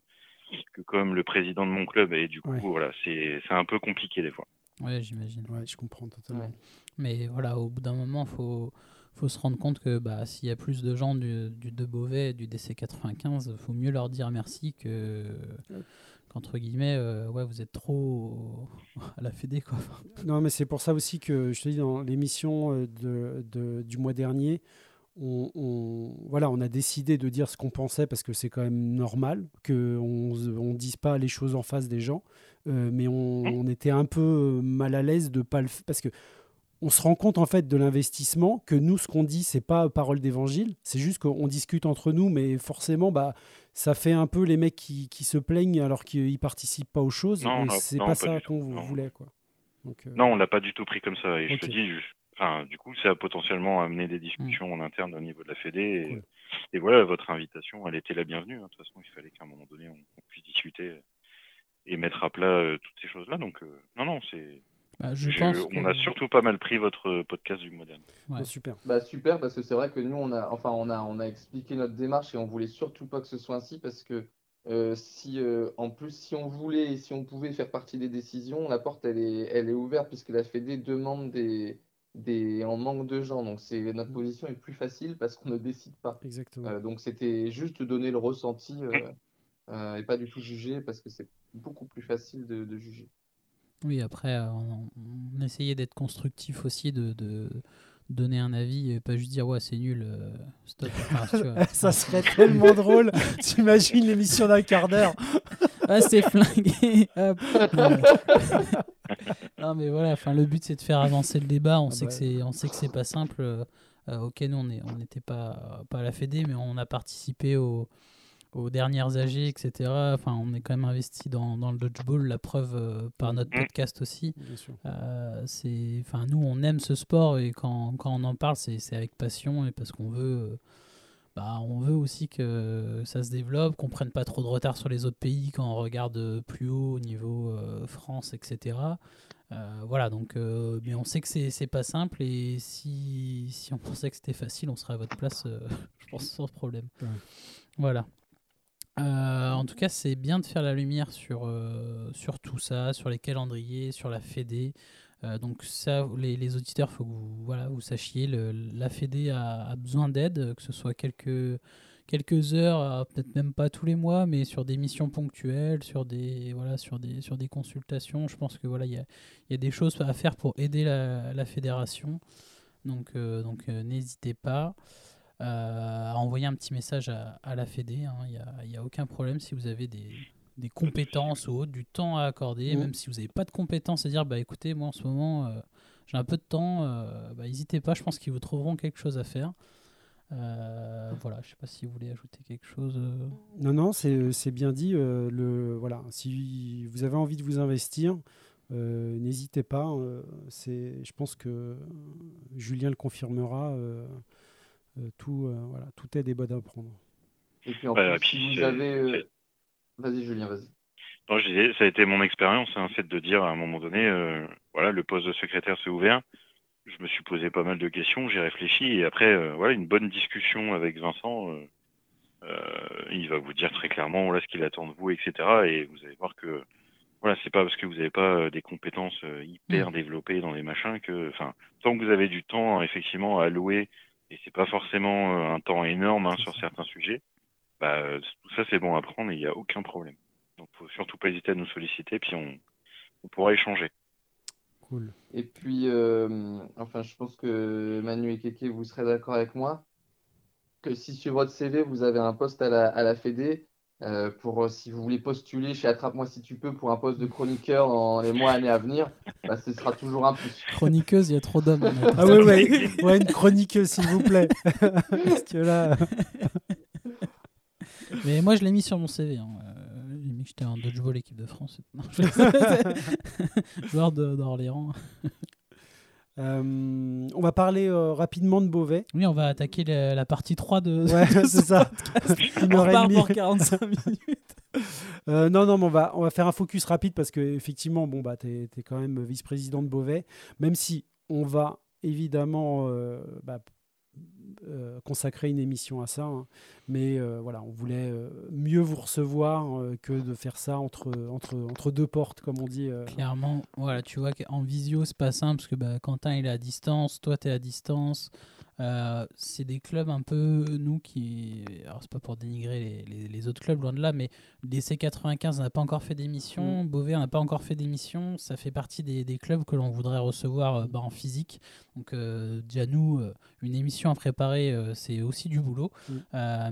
[SPEAKER 7] que comme le président de mon club. Et du coup,
[SPEAKER 4] Ouais.
[SPEAKER 7] voilà, c'est c'est un peu compliqué des fois.
[SPEAKER 5] Ouais, j'imagine.
[SPEAKER 4] Ouais, je comprends totalement.
[SPEAKER 6] Ouais.
[SPEAKER 5] Mais voilà, au bout d'un moment, faut faut se rendre compte que bah, s'il y a plus de gens du, du De Beauvais et du DC 95, faut mieux leur dire merci que qu'entre guillemets, euh, ouais, vous êtes trop à la Fédé, quoi.
[SPEAKER 4] Non, mais c'est pour ça aussi que je te dis, dans l'émission euh, de, de- du mois dernier, on, on- voilà, on a décidé de dire ce qu'on pensait parce que c'est quand même normal qu'on ne dise pas les choses en face des gens. Euh, mais on, on était un peu mal à l'aise de pas le f- parce que on se rend compte en fait de l'investissement que nous ce qu'on dit c'est pas parole d'évangile. C'est juste qu'on discute entre nous mais forcément bah ça fait un peu les mecs qui, qui se plaignent alors qu'ils participent pas aux choses.
[SPEAKER 7] Non,
[SPEAKER 4] et
[SPEAKER 7] non,
[SPEAKER 4] c'est pas
[SPEAKER 7] pas
[SPEAKER 4] ça qu'on voulait quoi. Donc, euh,
[SPEAKER 7] Non, on l'a pas du tout pris comme ça. Et je te dis, enfin, du coup, ça a potentiellement amené des discussions en interne au niveau de la Fédé. Et,
[SPEAKER 4] Cool.
[SPEAKER 7] et voilà, votre invitation, elle était la bienvenue. hein. De toute façon, il fallait qu'à un moment donné, on, on puisse discuter et mettre à plat euh, toutes ces choses-là. Donc, euh, non, non, c'est.
[SPEAKER 5] Bah, je
[SPEAKER 7] je-
[SPEAKER 5] pense
[SPEAKER 7] on
[SPEAKER 5] que-
[SPEAKER 7] a surtout pas mal pris votre podcast du moderne.
[SPEAKER 5] Ouais.
[SPEAKER 4] bon, super
[SPEAKER 6] Bah super parce que c'est vrai que nous on a enfin on a on a expliqué notre démarche et on voulait surtout pas que ce soit ainsi parce que euh, si euh, en plus si on voulait et si on pouvait faire partie des décisions la porte elle est elle est ouverte puisque la Fédé demande des des en manque de gens. Donc c'est notre position est plus facile parce qu'on ne décide pas.
[SPEAKER 4] Exactement.
[SPEAKER 6] Euh, donc c'était juste donner le ressenti euh, euh, et pas du tout juger parce que c'est beaucoup plus facile de, de juger.
[SPEAKER 5] Oui, après, euh, on, on essayait d'être constructif aussi, de, de donner un avis et pas juste dire ouais, c'est nul, euh, stop. Enfin, tu vois.
[SPEAKER 4] ça serait tellement drôle. T'imagines l'émission d'un quart d'heure.
[SPEAKER 5] Ah, c'est flingué. non, mais voilà, enfin, le but c'est de faire avancer le débat. On
[SPEAKER 4] Ah
[SPEAKER 5] sait
[SPEAKER 4] bah
[SPEAKER 5] que c'est, on sait que c'est pas simple. Euh, euh, ok, nous on n'était pas pas à la Fédé, mais on a participé au- aux dernières AG, etc. Enfin, on est quand même investi dans, dans le dodgeball. La preuve euh, par notre podcast aussi. Euh, c'est, enfin, nous, on aime ce sport et quand, quand on en parle, c'est, c'est avec passion et parce qu'on veut, euh, bah, on veut aussi que ça se développe, qu'on prenne pas trop de retard sur les autres pays quand on regarde plus haut au niveau France, etc. Euh, voilà, donc, euh, mais on sait que c'est, pas simple et si, si on pensait que c'était facile, on serait à votre place, euh, je pense, sans problème.
[SPEAKER 4] Ouais.
[SPEAKER 5] Voilà. En tout cas, c'est bien de faire la lumière sur, sur tout ça, sur les calendriers, sur la Fédé. Donc ça, les, les auditeurs, faut que vous, voilà, vous sachiez, le, la Fédé a, a besoin d'aide, que ce soit quelques, quelques heures, euh, peut-être même pas tous les mois, mais sur des missions ponctuelles, sur des, voilà, sur des, sur des consultations. Je pense que voilà, il y a, y a des choses à faire pour aider la, la fédération. Donc, euh, donc euh, n'hésitez pas euh, à envoyer un petit message à, à la Fédé. hein. Il n'y a, y a aucun problème si vous avez des, des compétences ou autre, du temps à accorder,
[SPEAKER 4] Mm.
[SPEAKER 5] même si vous n'avez pas de compétences, à dire bah écoutez, moi en ce moment j'ai un peu de temps, bah, n'hésitez pas, je pense qu'ils vous trouveront quelque chose à faire. Euh, voilà, je sais pas si vous voulez ajouter quelque chose. euh.
[SPEAKER 4] Non, non, c'est c'est bien dit. euh, le, voilà, si vous avez envie de vous investir, euh, n'hésitez pas. euh, c'est, je pense que Julien le confirmera. euh, euh, tout, euh, voilà, tout aide est à prendre.
[SPEAKER 6] et puis en
[SPEAKER 7] Ouais,
[SPEAKER 6] plus
[SPEAKER 7] puis
[SPEAKER 6] si vous
[SPEAKER 7] c'est-
[SPEAKER 6] avez euh,
[SPEAKER 7] c'est-
[SPEAKER 6] vas-y Julien vas-y
[SPEAKER 7] Non, je disais, ça a été mon expérience, un fait de dire à un moment donné, euh, voilà, le poste de secrétaire s'est ouvert. Je me suis posé pas mal de questions, j'ai réfléchi et après, euh, voilà, une bonne discussion avec Vincent. euh, euh, il va vous dire très clairement voilà ce qu'il attend de vous, etc. Et vous allez voir que voilà, c'est pas parce que vous n'avez pas euh, des compétences euh, hyper développées dans les machins que, enfin, tant que vous avez du temps effectivement à allouer et c'est pas forcément un temps énorme hein, sur certains sujets, bah, tout ça c'est bon à prendre et il n'y a aucun problème. Donc faut surtout pas hésiter à nous solliciter, puis on, on pourra échanger.
[SPEAKER 4] Cool.
[SPEAKER 6] Et puis, euh, enfin, je pense que Manu et Keke, vous serez d'accord avec moi que si sur votre CV, vous avez un poste à la, à la Fédé, euh, pour euh, si vous voulez postuler chez Attrape-moi si tu peux pour un poste de chroniqueur dans les mois, années à venir, bah, ce sera toujours un plus.
[SPEAKER 5] Chroniqueuse, il y a trop d'hommes.
[SPEAKER 4] Ah ouais, ouais, ouais, une chronique, s'il vous plaît. Parce que là,
[SPEAKER 5] Mais moi, je l'ai mis sur mon CV. hein. J'ai mis que j'étais en dodgeball équipe de France. Non, je- Joueur d'Orléans.
[SPEAKER 4] euh, on va parler euh, rapidement de Beauvais.
[SPEAKER 5] Oui, on va attaquer la, la partie 3 de.
[SPEAKER 4] Ouais,
[SPEAKER 5] de
[SPEAKER 4] c'est
[SPEAKER 5] ce
[SPEAKER 4] ça.
[SPEAKER 5] podcast.
[SPEAKER 4] Une
[SPEAKER 5] On repart pour 45 minutes.
[SPEAKER 4] Euh, non, non, mais on va, on va faire un focus rapide parce que effectivement, bon, bah, tu es, quand même vice-président de Beauvais, même si on va évidemment bah, euh, consacrer une émission à ça. hein. Mais euh, voilà, on voulait euh, mieux vous recevoir que de faire ça entre, entre, entre deux portes, comme on dit.
[SPEAKER 5] Clairement, voilà, tu vois qu'en visio, c'est pas simple parce que bah, Quentin il est à distance, toi tu es à distance. Euh, c'est des clubs un peu, nous, qui. Alors, c'est pas pour dénigrer les, les- les autres clubs, loin de là, mais DC 95 n'a pas encore fait d'émission, Beauvais n'a pas encore fait d'émission. Ça fait partie des, des clubs que l'on voudrait recevoir euh, bah, en physique. Donc, euh, déjà, nous, euh, une émission à préparer, c'est aussi du boulot.
[SPEAKER 4] Mm.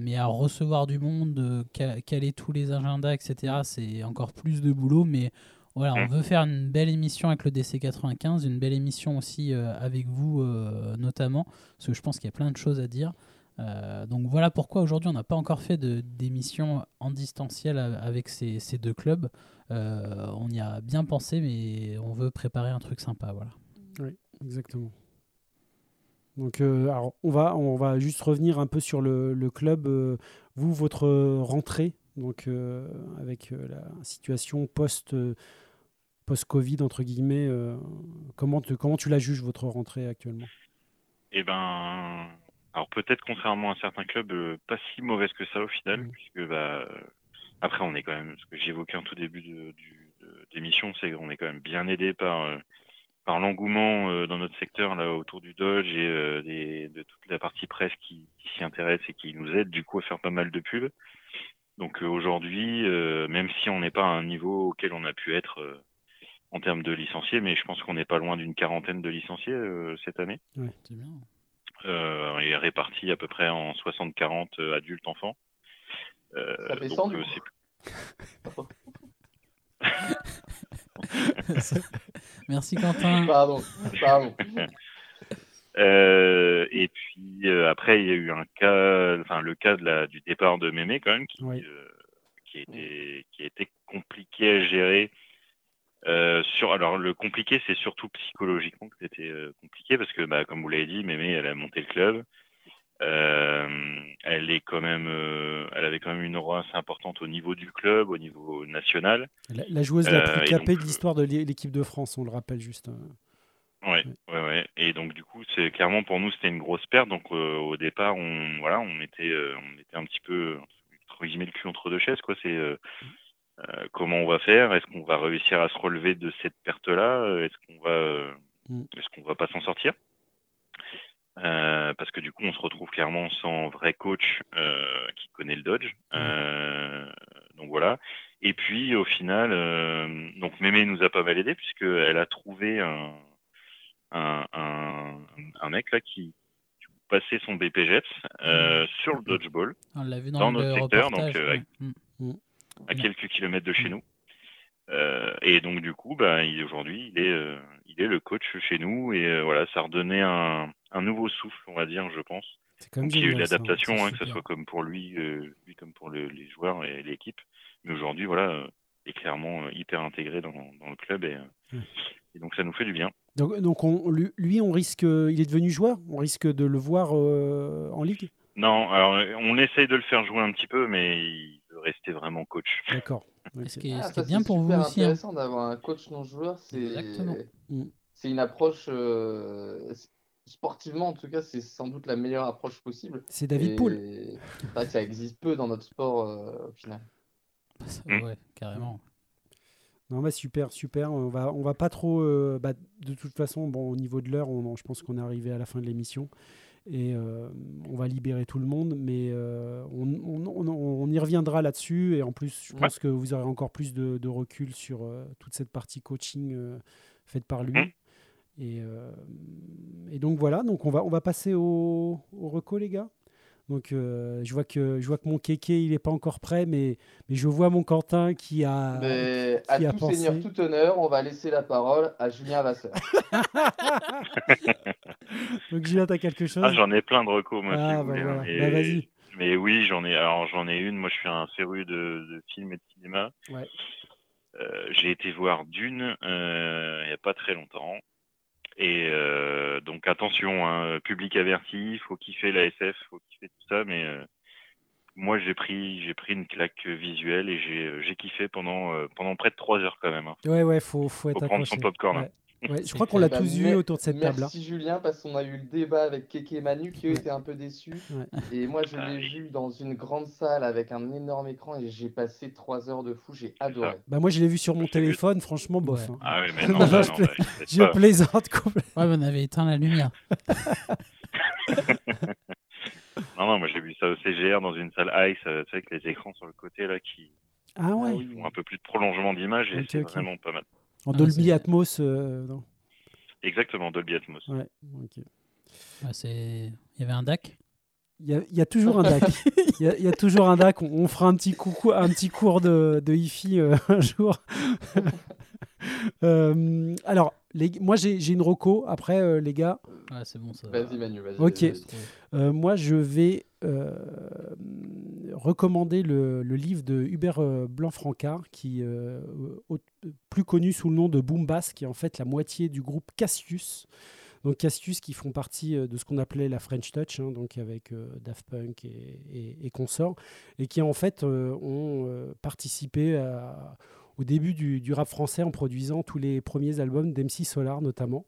[SPEAKER 5] Mais à recevoir du monde, ca- caler tous les agendas, etc., c'est encore plus de boulot. Mais voilà, on
[SPEAKER 7] Mm.
[SPEAKER 5] veut faire une belle émission avec le DC 95, une belle émission aussi euh, avec vous, euh, notamment, parce que je pense qu'il y a plein de choses à dire. Euh, donc voilà pourquoi aujourd'hui on n'a pas encore fait d'émission en distanciel avec ces, ces deux clubs. Euh, on y a bien pensé, mais on veut préparer un truc sympa. Voilà.
[SPEAKER 4] Exactement. Donc, euh, alors, on va, on va juste revenir un peu sur le, le club. euh, vous, votre rentrée, donc euh, avec euh, la situation post post-Covid entre guillemets, euh, comment, te- comment tu la juges votre rentrée actuellement?
[SPEAKER 7] Eh ben, alors peut-être contrairement à certains clubs, euh, pas si mauvaise que ça au final,
[SPEAKER 4] Mhm.
[SPEAKER 7] puisque bah, euh, après on est quand même, ce que j'évoquais en tout début de, d'émission, c'est qu'on est quand même bien aidé par euh, par l'engouement dans notre secteur là autour du Dodge et des- de toute la partie presse qui, qui s'y intéresse et qui nous aide du coup à faire pas mal de pubs. Donc aujourd'hui, même si on n'est pas à un niveau auquel on a pu être en termes de licenciés, mais je pense qu'on n'est pas loin d'une quarantaine de licenciés euh, cette année
[SPEAKER 5] C'est bien.
[SPEAKER 7] euh, et répartis à peu près en 60-40 euh, adultes enfants. Euh,
[SPEAKER 6] Ça descend,
[SPEAKER 7] donc,
[SPEAKER 6] du
[SPEAKER 7] euh, c'est-
[SPEAKER 5] Merci Quentin.
[SPEAKER 6] Pardon, pardon.
[SPEAKER 7] Euh, et puis euh, après, il y a eu un cas, enfin le cas de la, du départ de Mémé quand même, qui,
[SPEAKER 4] Oui.
[SPEAKER 7] euh, qui, a été, qui a été compliqué à gérer. Euh, sur, alors le compliqué, c'est surtout psychologiquement que c'était euh, compliqué parce que, bah, comme vous l'avez dit, Mémé, elle a monté le club. Euh, elle est quand même, elle avait quand même une aura assez importante au niveau du club, au niveau national.
[SPEAKER 4] la, la joueuse la plus capée
[SPEAKER 7] donc,
[SPEAKER 4] de l'histoire de l'é- l'équipe de France, on le rappelle juste.
[SPEAKER 7] Ouais, ouais, ouais. Et donc du coup, c'est clairement pour nous, c'était une grosse perte. Donc au départ, on, voilà, on était, on était un petit peu entre guillemets le cul entre deux chaises, quoi. C'est comment on va faire? Est-ce qu'on va réussir à se relever de cette perte-là? Euh, Est-ce qu'on va, euh,
[SPEAKER 4] Mm.
[SPEAKER 7] est-ce qu'on va pas s'en sortir? Euh, Parce que du coup, on se retrouve clairement sans vrai coach euh, qui connaît le Dodge. Euh, donc voilà. Et puis au final, euh, donc Mémé nous a pas mal aidé puisqu'elle a trouvé un, un, un, un mec là qui, passait son BPGEPS euh, sur le dodgeball
[SPEAKER 5] On l'a vu dans,
[SPEAKER 7] Dans
[SPEAKER 5] le
[SPEAKER 7] notre secteur,
[SPEAKER 5] reportage.
[SPEAKER 7] donc, euh,
[SPEAKER 5] ouais. Mm.
[SPEAKER 7] À quelques kilomètres de chez nous. Euh, et donc du coup, bah, aujourd'hui, il est, euh, il est le coach chez nous et euh, voilà, ça redonnait un, un nouveau souffle, on va dire, je pense. Donc il y a eu l'adaptation, hein, que ce soit comme pour lui, lui comme pour le- les joueurs et l'équipe. Mais aujourd'hui, voilà, il est clairement hyper intégré dans, dans le club et, donc ça nous fait du bien.
[SPEAKER 4] Donc, donc on, lui, on risque, il est devenu joueur, on risque de le voir en ligue?
[SPEAKER 7] Non, alors on essaye de le faire jouer un petit peu, mais il rester vraiment coach.
[SPEAKER 4] D'accord.
[SPEAKER 5] Et
[SPEAKER 4] Ok.
[SPEAKER 5] Ce qui est,
[SPEAKER 6] Ah,
[SPEAKER 5] ce qui est bien
[SPEAKER 6] c'est
[SPEAKER 5] pour vous aussi. hein.
[SPEAKER 6] intéressant d'avoir un coach non joueur. C'est
[SPEAKER 5] Exactement.
[SPEAKER 4] Mm.
[SPEAKER 6] c'est une approche euh, sportivement en tout cas, c'est sans doute la meilleure approche possible.
[SPEAKER 4] C'est David
[SPEAKER 6] Et
[SPEAKER 4] Poul.
[SPEAKER 6] C'est ça existe peu dans notre sport euh, au final.
[SPEAKER 5] Ça,
[SPEAKER 7] Mm.
[SPEAKER 5] Ouais, carrément.
[SPEAKER 4] Non, bah super, super. On va, on va pas trop. euh, bah, de toute façon, bon, au niveau de l'heure, on, je pense qu'on est arrivé à la fin de l'émission et euh, on va libérer tout le monde, mais euh, on, on- on- on y reviendra là-dessus et en plus, je
[SPEAKER 7] Ouais.
[SPEAKER 4] pense que vous aurez encore plus de, de recul sur euh, toute cette partie coaching faite par lui.
[SPEAKER 7] Mhm.
[SPEAKER 4] Et, et donc voilà, donc on va, on va passer au, au reco, les gars. Donc euh, je vois que je vois que mon kéké il est pas encore prêt, mais, mais je vois mon Quentin qui a
[SPEAKER 6] Mais à
[SPEAKER 4] qui a
[SPEAKER 6] tout
[SPEAKER 4] pensé
[SPEAKER 6] seigneur, tout honneur, on va laisser la parole à Julien Vasseur.
[SPEAKER 4] Donc Julien, t'as quelque chose?
[SPEAKER 7] Ah, j'en ai plein de recos, moi, si
[SPEAKER 4] Ah,
[SPEAKER 7] vous
[SPEAKER 4] bah
[SPEAKER 7] voulez.
[SPEAKER 4] voilà.
[SPEAKER 7] hein. Et-
[SPEAKER 4] Bah, vas-y.
[SPEAKER 7] Mais oui, j'en ai. Alors j'en ai une. Moi, je suis un féru de, de films et de cinéma.
[SPEAKER 4] Ouais.
[SPEAKER 7] Euh, j'ai été voir Dune euh, il y a pas très longtemps. Et euh, donc attention, hein, public averti, faut kiffer la SF, faut kiffer tout ça, mais euh, moi j'ai pris j'ai pris une claque visuelle et j'ai j'ai kiffé pendant euh, pendant près de trois heures quand même. hein.
[SPEAKER 4] Ouais, ouais, faut, faut être
[SPEAKER 7] Faut prendre son popcorn, hein.
[SPEAKER 4] Ouais. Je crois qu'on l'a
[SPEAKER 6] Bah,
[SPEAKER 4] tous vu
[SPEAKER 6] mer-
[SPEAKER 4] autour de cette table-là.
[SPEAKER 6] Merci Julien, parce qu'on a eu le débat avec Keke et Manu qui eux étaient un peu déçus.
[SPEAKER 4] Ouais.
[SPEAKER 6] Et moi je
[SPEAKER 7] Ah
[SPEAKER 6] l'ai vu dans une grande salle avec un énorme écroc et j'ai passé trois heures de fou, j'ai adoré.
[SPEAKER 4] Bah moi je l'ai vu sur mon téléphone, franchement bof.
[SPEAKER 5] Ouais.
[SPEAKER 4] hein.
[SPEAKER 7] Ah oui, mais
[SPEAKER 4] Non,
[SPEAKER 7] non,
[SPEAKER 4] non,
[SPEAKER 7] bah
[SPEAKER 4] je
[SPEAKER 7] bah,
[SPEAKER 4] plaisante complètement.
[SPEAKER 5] Ouais, mais on avait éteint la lumière.
[SPEAKER 7] non, non, moi j'ai vu ça au CGR dans une salle Ice, euh, tu sais, avec les écrans sur le côté là qui
[SPEAKER 4] Ah ouais.
[SPEAKER 7] font un peu plus de prolongement d'image et c'est vraiment pas mal.
[SPEAKER 4] En
[SPEAKER 5] Ah,
[SPEAKER 4] Dolby Atmos. euh, non.
[SPEAKER 7] Exactement, Dolby Atmos.
[SPEAKER 4] Ouais.
[SPEAKER 5] Ah, c'est- Il y avait un DAC
[SPEAKER 4] Il y, a, il y a toujours un DAC. Il y a, il y a toujours un DAC. On, on fera un petit, coucou, un petit cours de, de hi-fi euh, un jour. Euh, alors, les, moi, j'ai j'ai une roco. Après, euh, les gars,
[SPEAKER 5] Ouais, c'est bon ça.
[SPEAKER 6] Vas-y, Manu, vas-y.
[SPEAKER 4] Ok. euh, moi, je vais euh, recommander le, livre de Hubert euh, Blanc-Francard, qui euh, plus connu sous le nom de Boom Bass, qui est en fait la moitié du groupe Cassius. Donc Cassius qui font partie euh, de ce qu'on appelait la French Touch, hein, donc avec euh, Daft Punk et, consorts, et qui en fait euh, ont euh, participé au début du, rap français en produisant tous les premiers albums d'MC Solar notamment.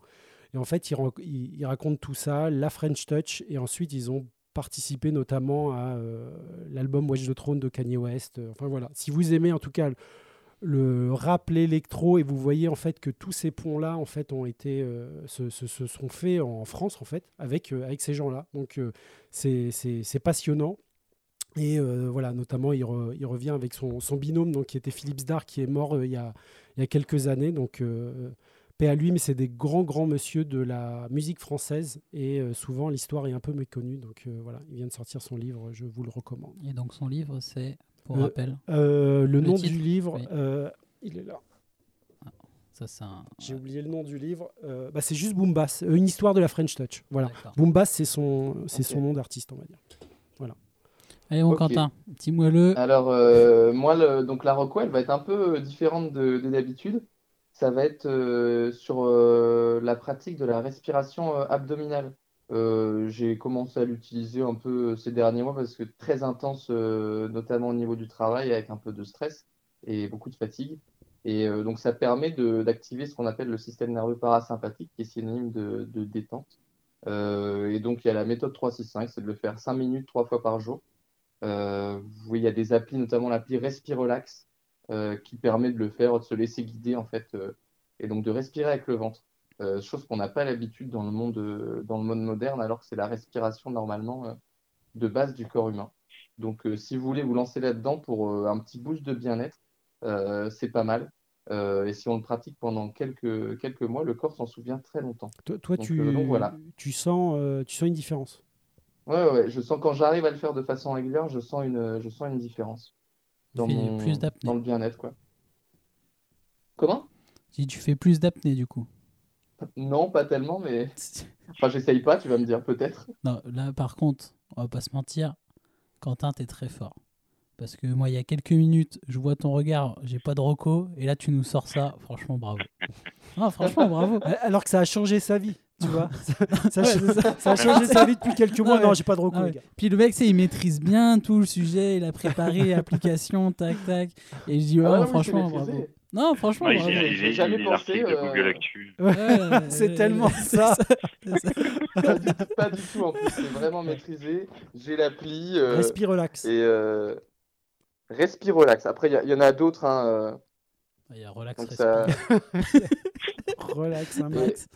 [SPEAKER 4] Et en fait, ils racontent tout ça, la French Touch, et ensuite ils ont participé notamment à euh, l'album Watch the Throne de Kanye West. Enfin voilà, si vous aimez en tout cas le, rap, l'électro, et vous voyez en fait que tous ces ponts-là en fait ont été euh, se, sont faits en France en fait avec euh, avec ces gens-là. Donc euh, c'est passionnant. Et euh, voilà, notamment, il, re- il revient avec son, son binôme, donc, qui était Philippe Zdar, qui est mort euh, il, y a, il y a quelques années. Donc, euh, paix à lui, mais c'est des grands, grands monsieur de la musique française. Et euh, souvent, l'histoire est un peu méconnue. Donc, euh, voilà, il vient de sortir son livre, je vous le recommande.
[SPEAKER 5] Et donc son livre, c'est, pour
[SPEAKER 4] Euh,
[SPEAKER 5] rappel,
[SPEAKER 4] Euh, le,
[SPEAKER 5] Le
[SPEAKER 4] nom
[SPEAKER 5] titre,
[SPEAKER 4] du livre,
[SPEAKER 5] oui.
[SPEAKER 4] euh, il est là.
[SPEAKER 5] ça c'est un.
[SPEAKER 4] J'ai oublié le nom du livre. Euh, bah, c'est juste Boom Bass, euh, une histoire de la French Touch. Voilà.
[SPEAKER 5] D'accord.
[SPEAKER 4] Boom Bass, c'est son, c'est son nom d'artiste, on va dire.
[SPEAKER 5] Allez mon
[SPEAKER 6] Ok.
[SPEAKER 5] Quentin, petit moelleux.
[SPEAKER 6] Alors, euh, moi, le- donc la reco, elle va être un peu différente de, de d'habitude. Ça va être euh, sur euh, la pratique de la respiration euh, abdominale. J'ai commencé à l'utiliser un peu ces derniers mois parce que très intense, notamment au niveau du travail, avec un peu de stress et beaucoup de fatigue. Et donc, ça permet d'activer ce qu'on appelle le système nerveux parasympathique, qui est synonyme de, détente. Et donc, il y a la méthode 365, c'est de le faire 5 minutes, 3 fois par jour. Il y a des applis, notamment l'appli Respirelax, euh, qui permet de le faire, de se laisser guider en fait, euh, et donc de respirer avec le ventre. Euh, chose qu'on n'a pas l'habitude dans le monde, euh, dans le monde moderne, alors que c'est la respiration normalement euh, de base du corps humain. Donc, euh, si vous voulez vous lancer là-dedans pour euh, un petit boost de bien-être, euh, c'est pas mal. Euh, et si on le pratique pendant quelques, quelques mois, le corps s'en souvient très longtemps.
[SPEAKER 4] Toi, toi,
[SPEAKER 6] Donc,
[SPEAKER 4] tu,
[SPEAKER 6] euh, donc voilà.
[SPEAKER 4] tu, sens, euh, tu sens une différence?
[SPEAKER 6] Ouais, ouais, je sens quand j'arrive à le faire de façon régulière, je sens une, je sens une différence dans
[SPEAKER 5] Tu fais
[SPEAKER 6] mon,
[SPEAKER 5] plus d'apnée.
[SPEAKER 6] dans le bien-être, quoi. Comment?
[SPEAKER 5] Si tu fais plus d'apnée du coup.
[SPEAKER 6] Non, pas tellement, mais enfin, j'essaye pas, tu vas me dire peut-être.
[SPEAKER 5] Non, là par contre, on va pas se mentir, Quentin, t'es très fort. Parce que moi, il y a quelques minutes, je vois ton regard, j'ai pas de roco, et là tu nous sors ça, franchement bravo. Ah, franchement bravo.
[SPEAKER 4] Alors que ça a changé sa vie, tu vois. ça, ça a
[SPEAKER 5] Ouais,
[SPEAKER 4] ch-
[SPEAKER 5] c'est ça.
[SPEAKER 4] ça a changé sa vie depuis quelques mois.
[SPEAKER 5] Ah ouais.
[SPEAKER 4] Non, j'ai pas de recours,
[SPEAKER 5] Ah ouais. Puis le mec, c'est, il maîtrise bien tout le sujet, il a préparé application, tac tac. Et je dis,
[SPEAKER 6] Ah
[SPEAKER 5] oh, franchement bravo. Non, franchement
[SPEAKER 7] Ouais,
[SPEAKER 6] J'ai jamais pensé,
[SPEAKER 7] de
[SPEAKER 6] euh,
[SPEAKER 7] Google Actu.
[SPEAKER 5] Ouais, ouais,
[SPEAKER 4] C'est
[SPEAKER 5] ouais,
[SPEAKER 4] tellement
[SPEAKER 5] ouais,
[SPEAKER 4] ça.
[SPEAKER 6] Pas du, pas du tout en plus, c'est vraiment maîtrisé. J'ai l'appli euh,
[SPEAKER 4] Respire relax.
[SPEAKER 6] et euh, Respirelax. Après, il y, en a d'autres. Hein, euh,
[SPEAKER 5] Il y a relax,
[SPEAKER 6] donc
[SPEAKER 5] respire.
[SPEAKER 6] ça,
[SPEAKER 4] Relax un
[SPEAKER 6] Et-
[SPEAKER 4] max.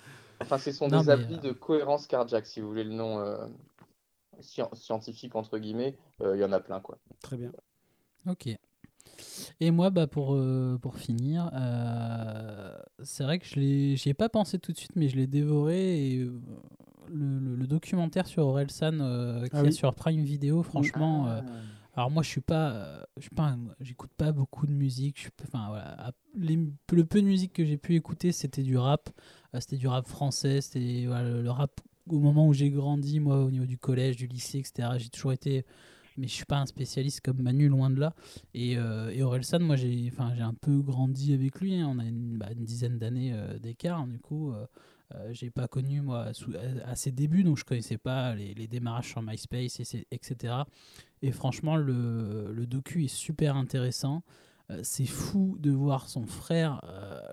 [SPEAKER 6] Enfin, ce sont
[SPEAKER 5] Non,
[SPEAKER 6] des
[SPEAKER 5] mais,
[SPEAKER 6] applis
[SPEAKER 5] euh,
[SPEAKER 6] de cohérence cardiaque, si vous voulez le nom euh, scien- scientifique entre guillemets. Euh, Il y en a plein, quoi.
[SPEAKER 4] Très bien.
[SPEAKER 5] Ok. Et moi, bah, pour, euh, pour finir, euh, c'est vrai que je l'ai, j'y ai pas pensé tout de suite, mais je l'ai dévoré. Et euh, le, le- le documentaire sur Orelsan euh, qui
[SPEAKER 4] Ah
[SPEAKER 5] est
[SPEAKER 4] oui.
[SPEAKER 5] sur Prime Video, franchement. euh, alors moi, je suis pas, je suis pas, j'écoute pas beaucoup de musique. Je suis pas- enfin voilà, les- le peu de musique que j'ai pu écouter, c'était du rap. Euh, c'était du rap français. C'était voilà, le, le rap au moment où j'ai grandi, moi, au niveau du collège, du lycée, etc. J'ai toujours été, mais je suis pas un spécialiste comme Manu, loin de là. Et, euh, et Orelsan, moi, j'ai, un peu grandi avec lui. hein. On a une, bah, une dizaine d'années euh, d'écart, du coup. Euh, euh, j'ai pas connu moi sous- à, à ses débuts, donc je connaissais pas les, les démarrages sur MySpace, et etc. Et franchement, le, le docu est super intéressant. Euh, c'est fou de voir son frère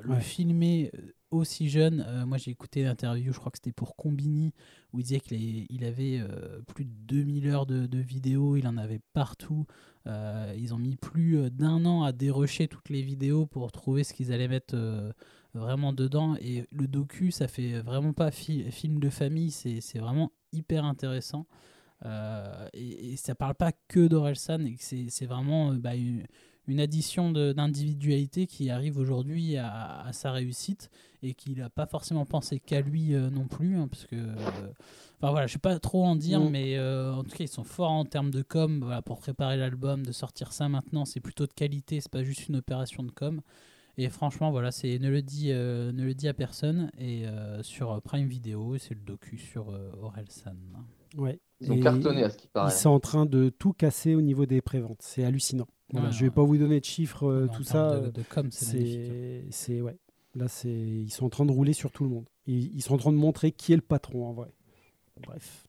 [SPEAKER 5] le
[SPEAKER 4] Ouais.
[SPEAKER 5] filmer aussi jeune. Euh, moi, j'ai écouté l'interview, je crois que c'était pour Combini, où il disait qu'il avait euh, plus de 2000 heures de, vidéos, il en avait partout. Euh, ils ont mis plus d'un an à dérocher toutes les vidéos pour trouver ce qu'ils allaient mettre vraiment dedans. Et le docu, ça fait vraiment pas fi- film de famille, c'est vraiment hyper intéressant. Et, et ça parle pas que d'Orelsan, c'est vraiment bah, une, une addition de- d'individualité qui arrive aujourd'hui à, à sa réussite et qu'il n'a pas forcément pensé qu'à lui euh, non plus, hein, parce que. euh, Enfin voilà, je sais pas trop en dire,
[SPEAKER 4] Mm.
[SPEAKER 5] mais euh, en tout cas, ils sont forts en termes de com. Voilà, pour préparer l'album, de sortir ça maintenant, c'est plutôt de qualité, c'est pas juste une opération de com. Et franchement, voilà, c'est ne le dit, euh, ne le dit à personne. Et sur Prime Video, c'est le docu sur Orelsan.
[SPEAKER 4] Ouais.
[SPEAKER 6] Ils ont
[SPEAKER 4] Et
[SPEAKER 6] cartonné à ce qui
[SPEAKER 4] Ils
[SPEAKER 6] paraît.
[SPEAKER 4] sont en train de tout casser au niveau des préventes. C'est hallucinant. Voilà,
[SPEAKER 5] Ouais,
[SPEAKER 4] je vais
[SPEAKER 5] ouais.
[SPEAKER 4] pas vous donner de chiffres, euh, tout ça.
[SPEAKER 5] de,
[SPEAKER 4] euh,
[SPEAKER 5] de com, c'est
[SPEAKER 4] ouais. Là, c'est, ils sont en train de rouler sur tout le monde. Ils, ils sont en train de montrer qui est le patron en vrai. Bref.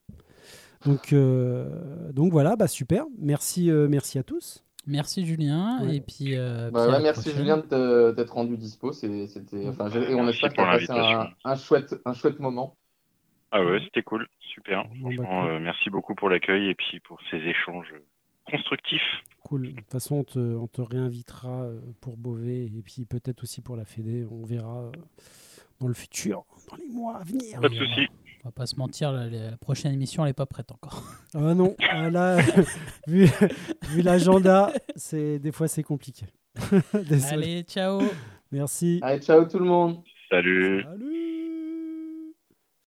[SPEAKER 4] Donc, euh, donc voilà, bah super. Merci, euh, merci à tous.
[SPEAKER 5] Merci Julien.
[SPEAKER 4] Ouais.
[SPEAKER 5] Et puis. euh,
[SPEAKER 6] Bah ouais, merci
[SPEAKER 5] prochaine.
[SPEAKER 6] Julien d'être rendu dispo. C'était, enfin, on espère tu as passé un chouette, un chouette moment.
[SPEAKER 7] Ah ouais, c'était cool, super.
[SPEAKER 4] Bon, bah,
[SPEAKER 7] Franchement,
[SPEAKER 4] cool.
[SPEAKER 7] euh, merci beaucoup pour l'accueil et puis pour ces échanges constructifs.
[SPEAKER 4] Cool. De toute façon, on te, on te réinvitera euh, pour Beauvais et puis peut-être aussi pour la Fédé. On verra euh, dans le futur, dans les mois à venir.
[SPEAKER 7] Pas de souci.
[SPEAKER 5] On va pas se mentir, la, la prochaine émission, elle est pas prête encore.
[SPEAKER 4] Ah non, ah là, vu, vu l'agenda, c'est des fois c'est compliqué. Désolé.
[SPEAKER 5] Allez, ciao
[SPEAKER 4] Merci.
[SPEAKER 6] Allez, ciao tout le monde.
[SPEAKER 7] Salut.
[SPEAKER 4] Salut.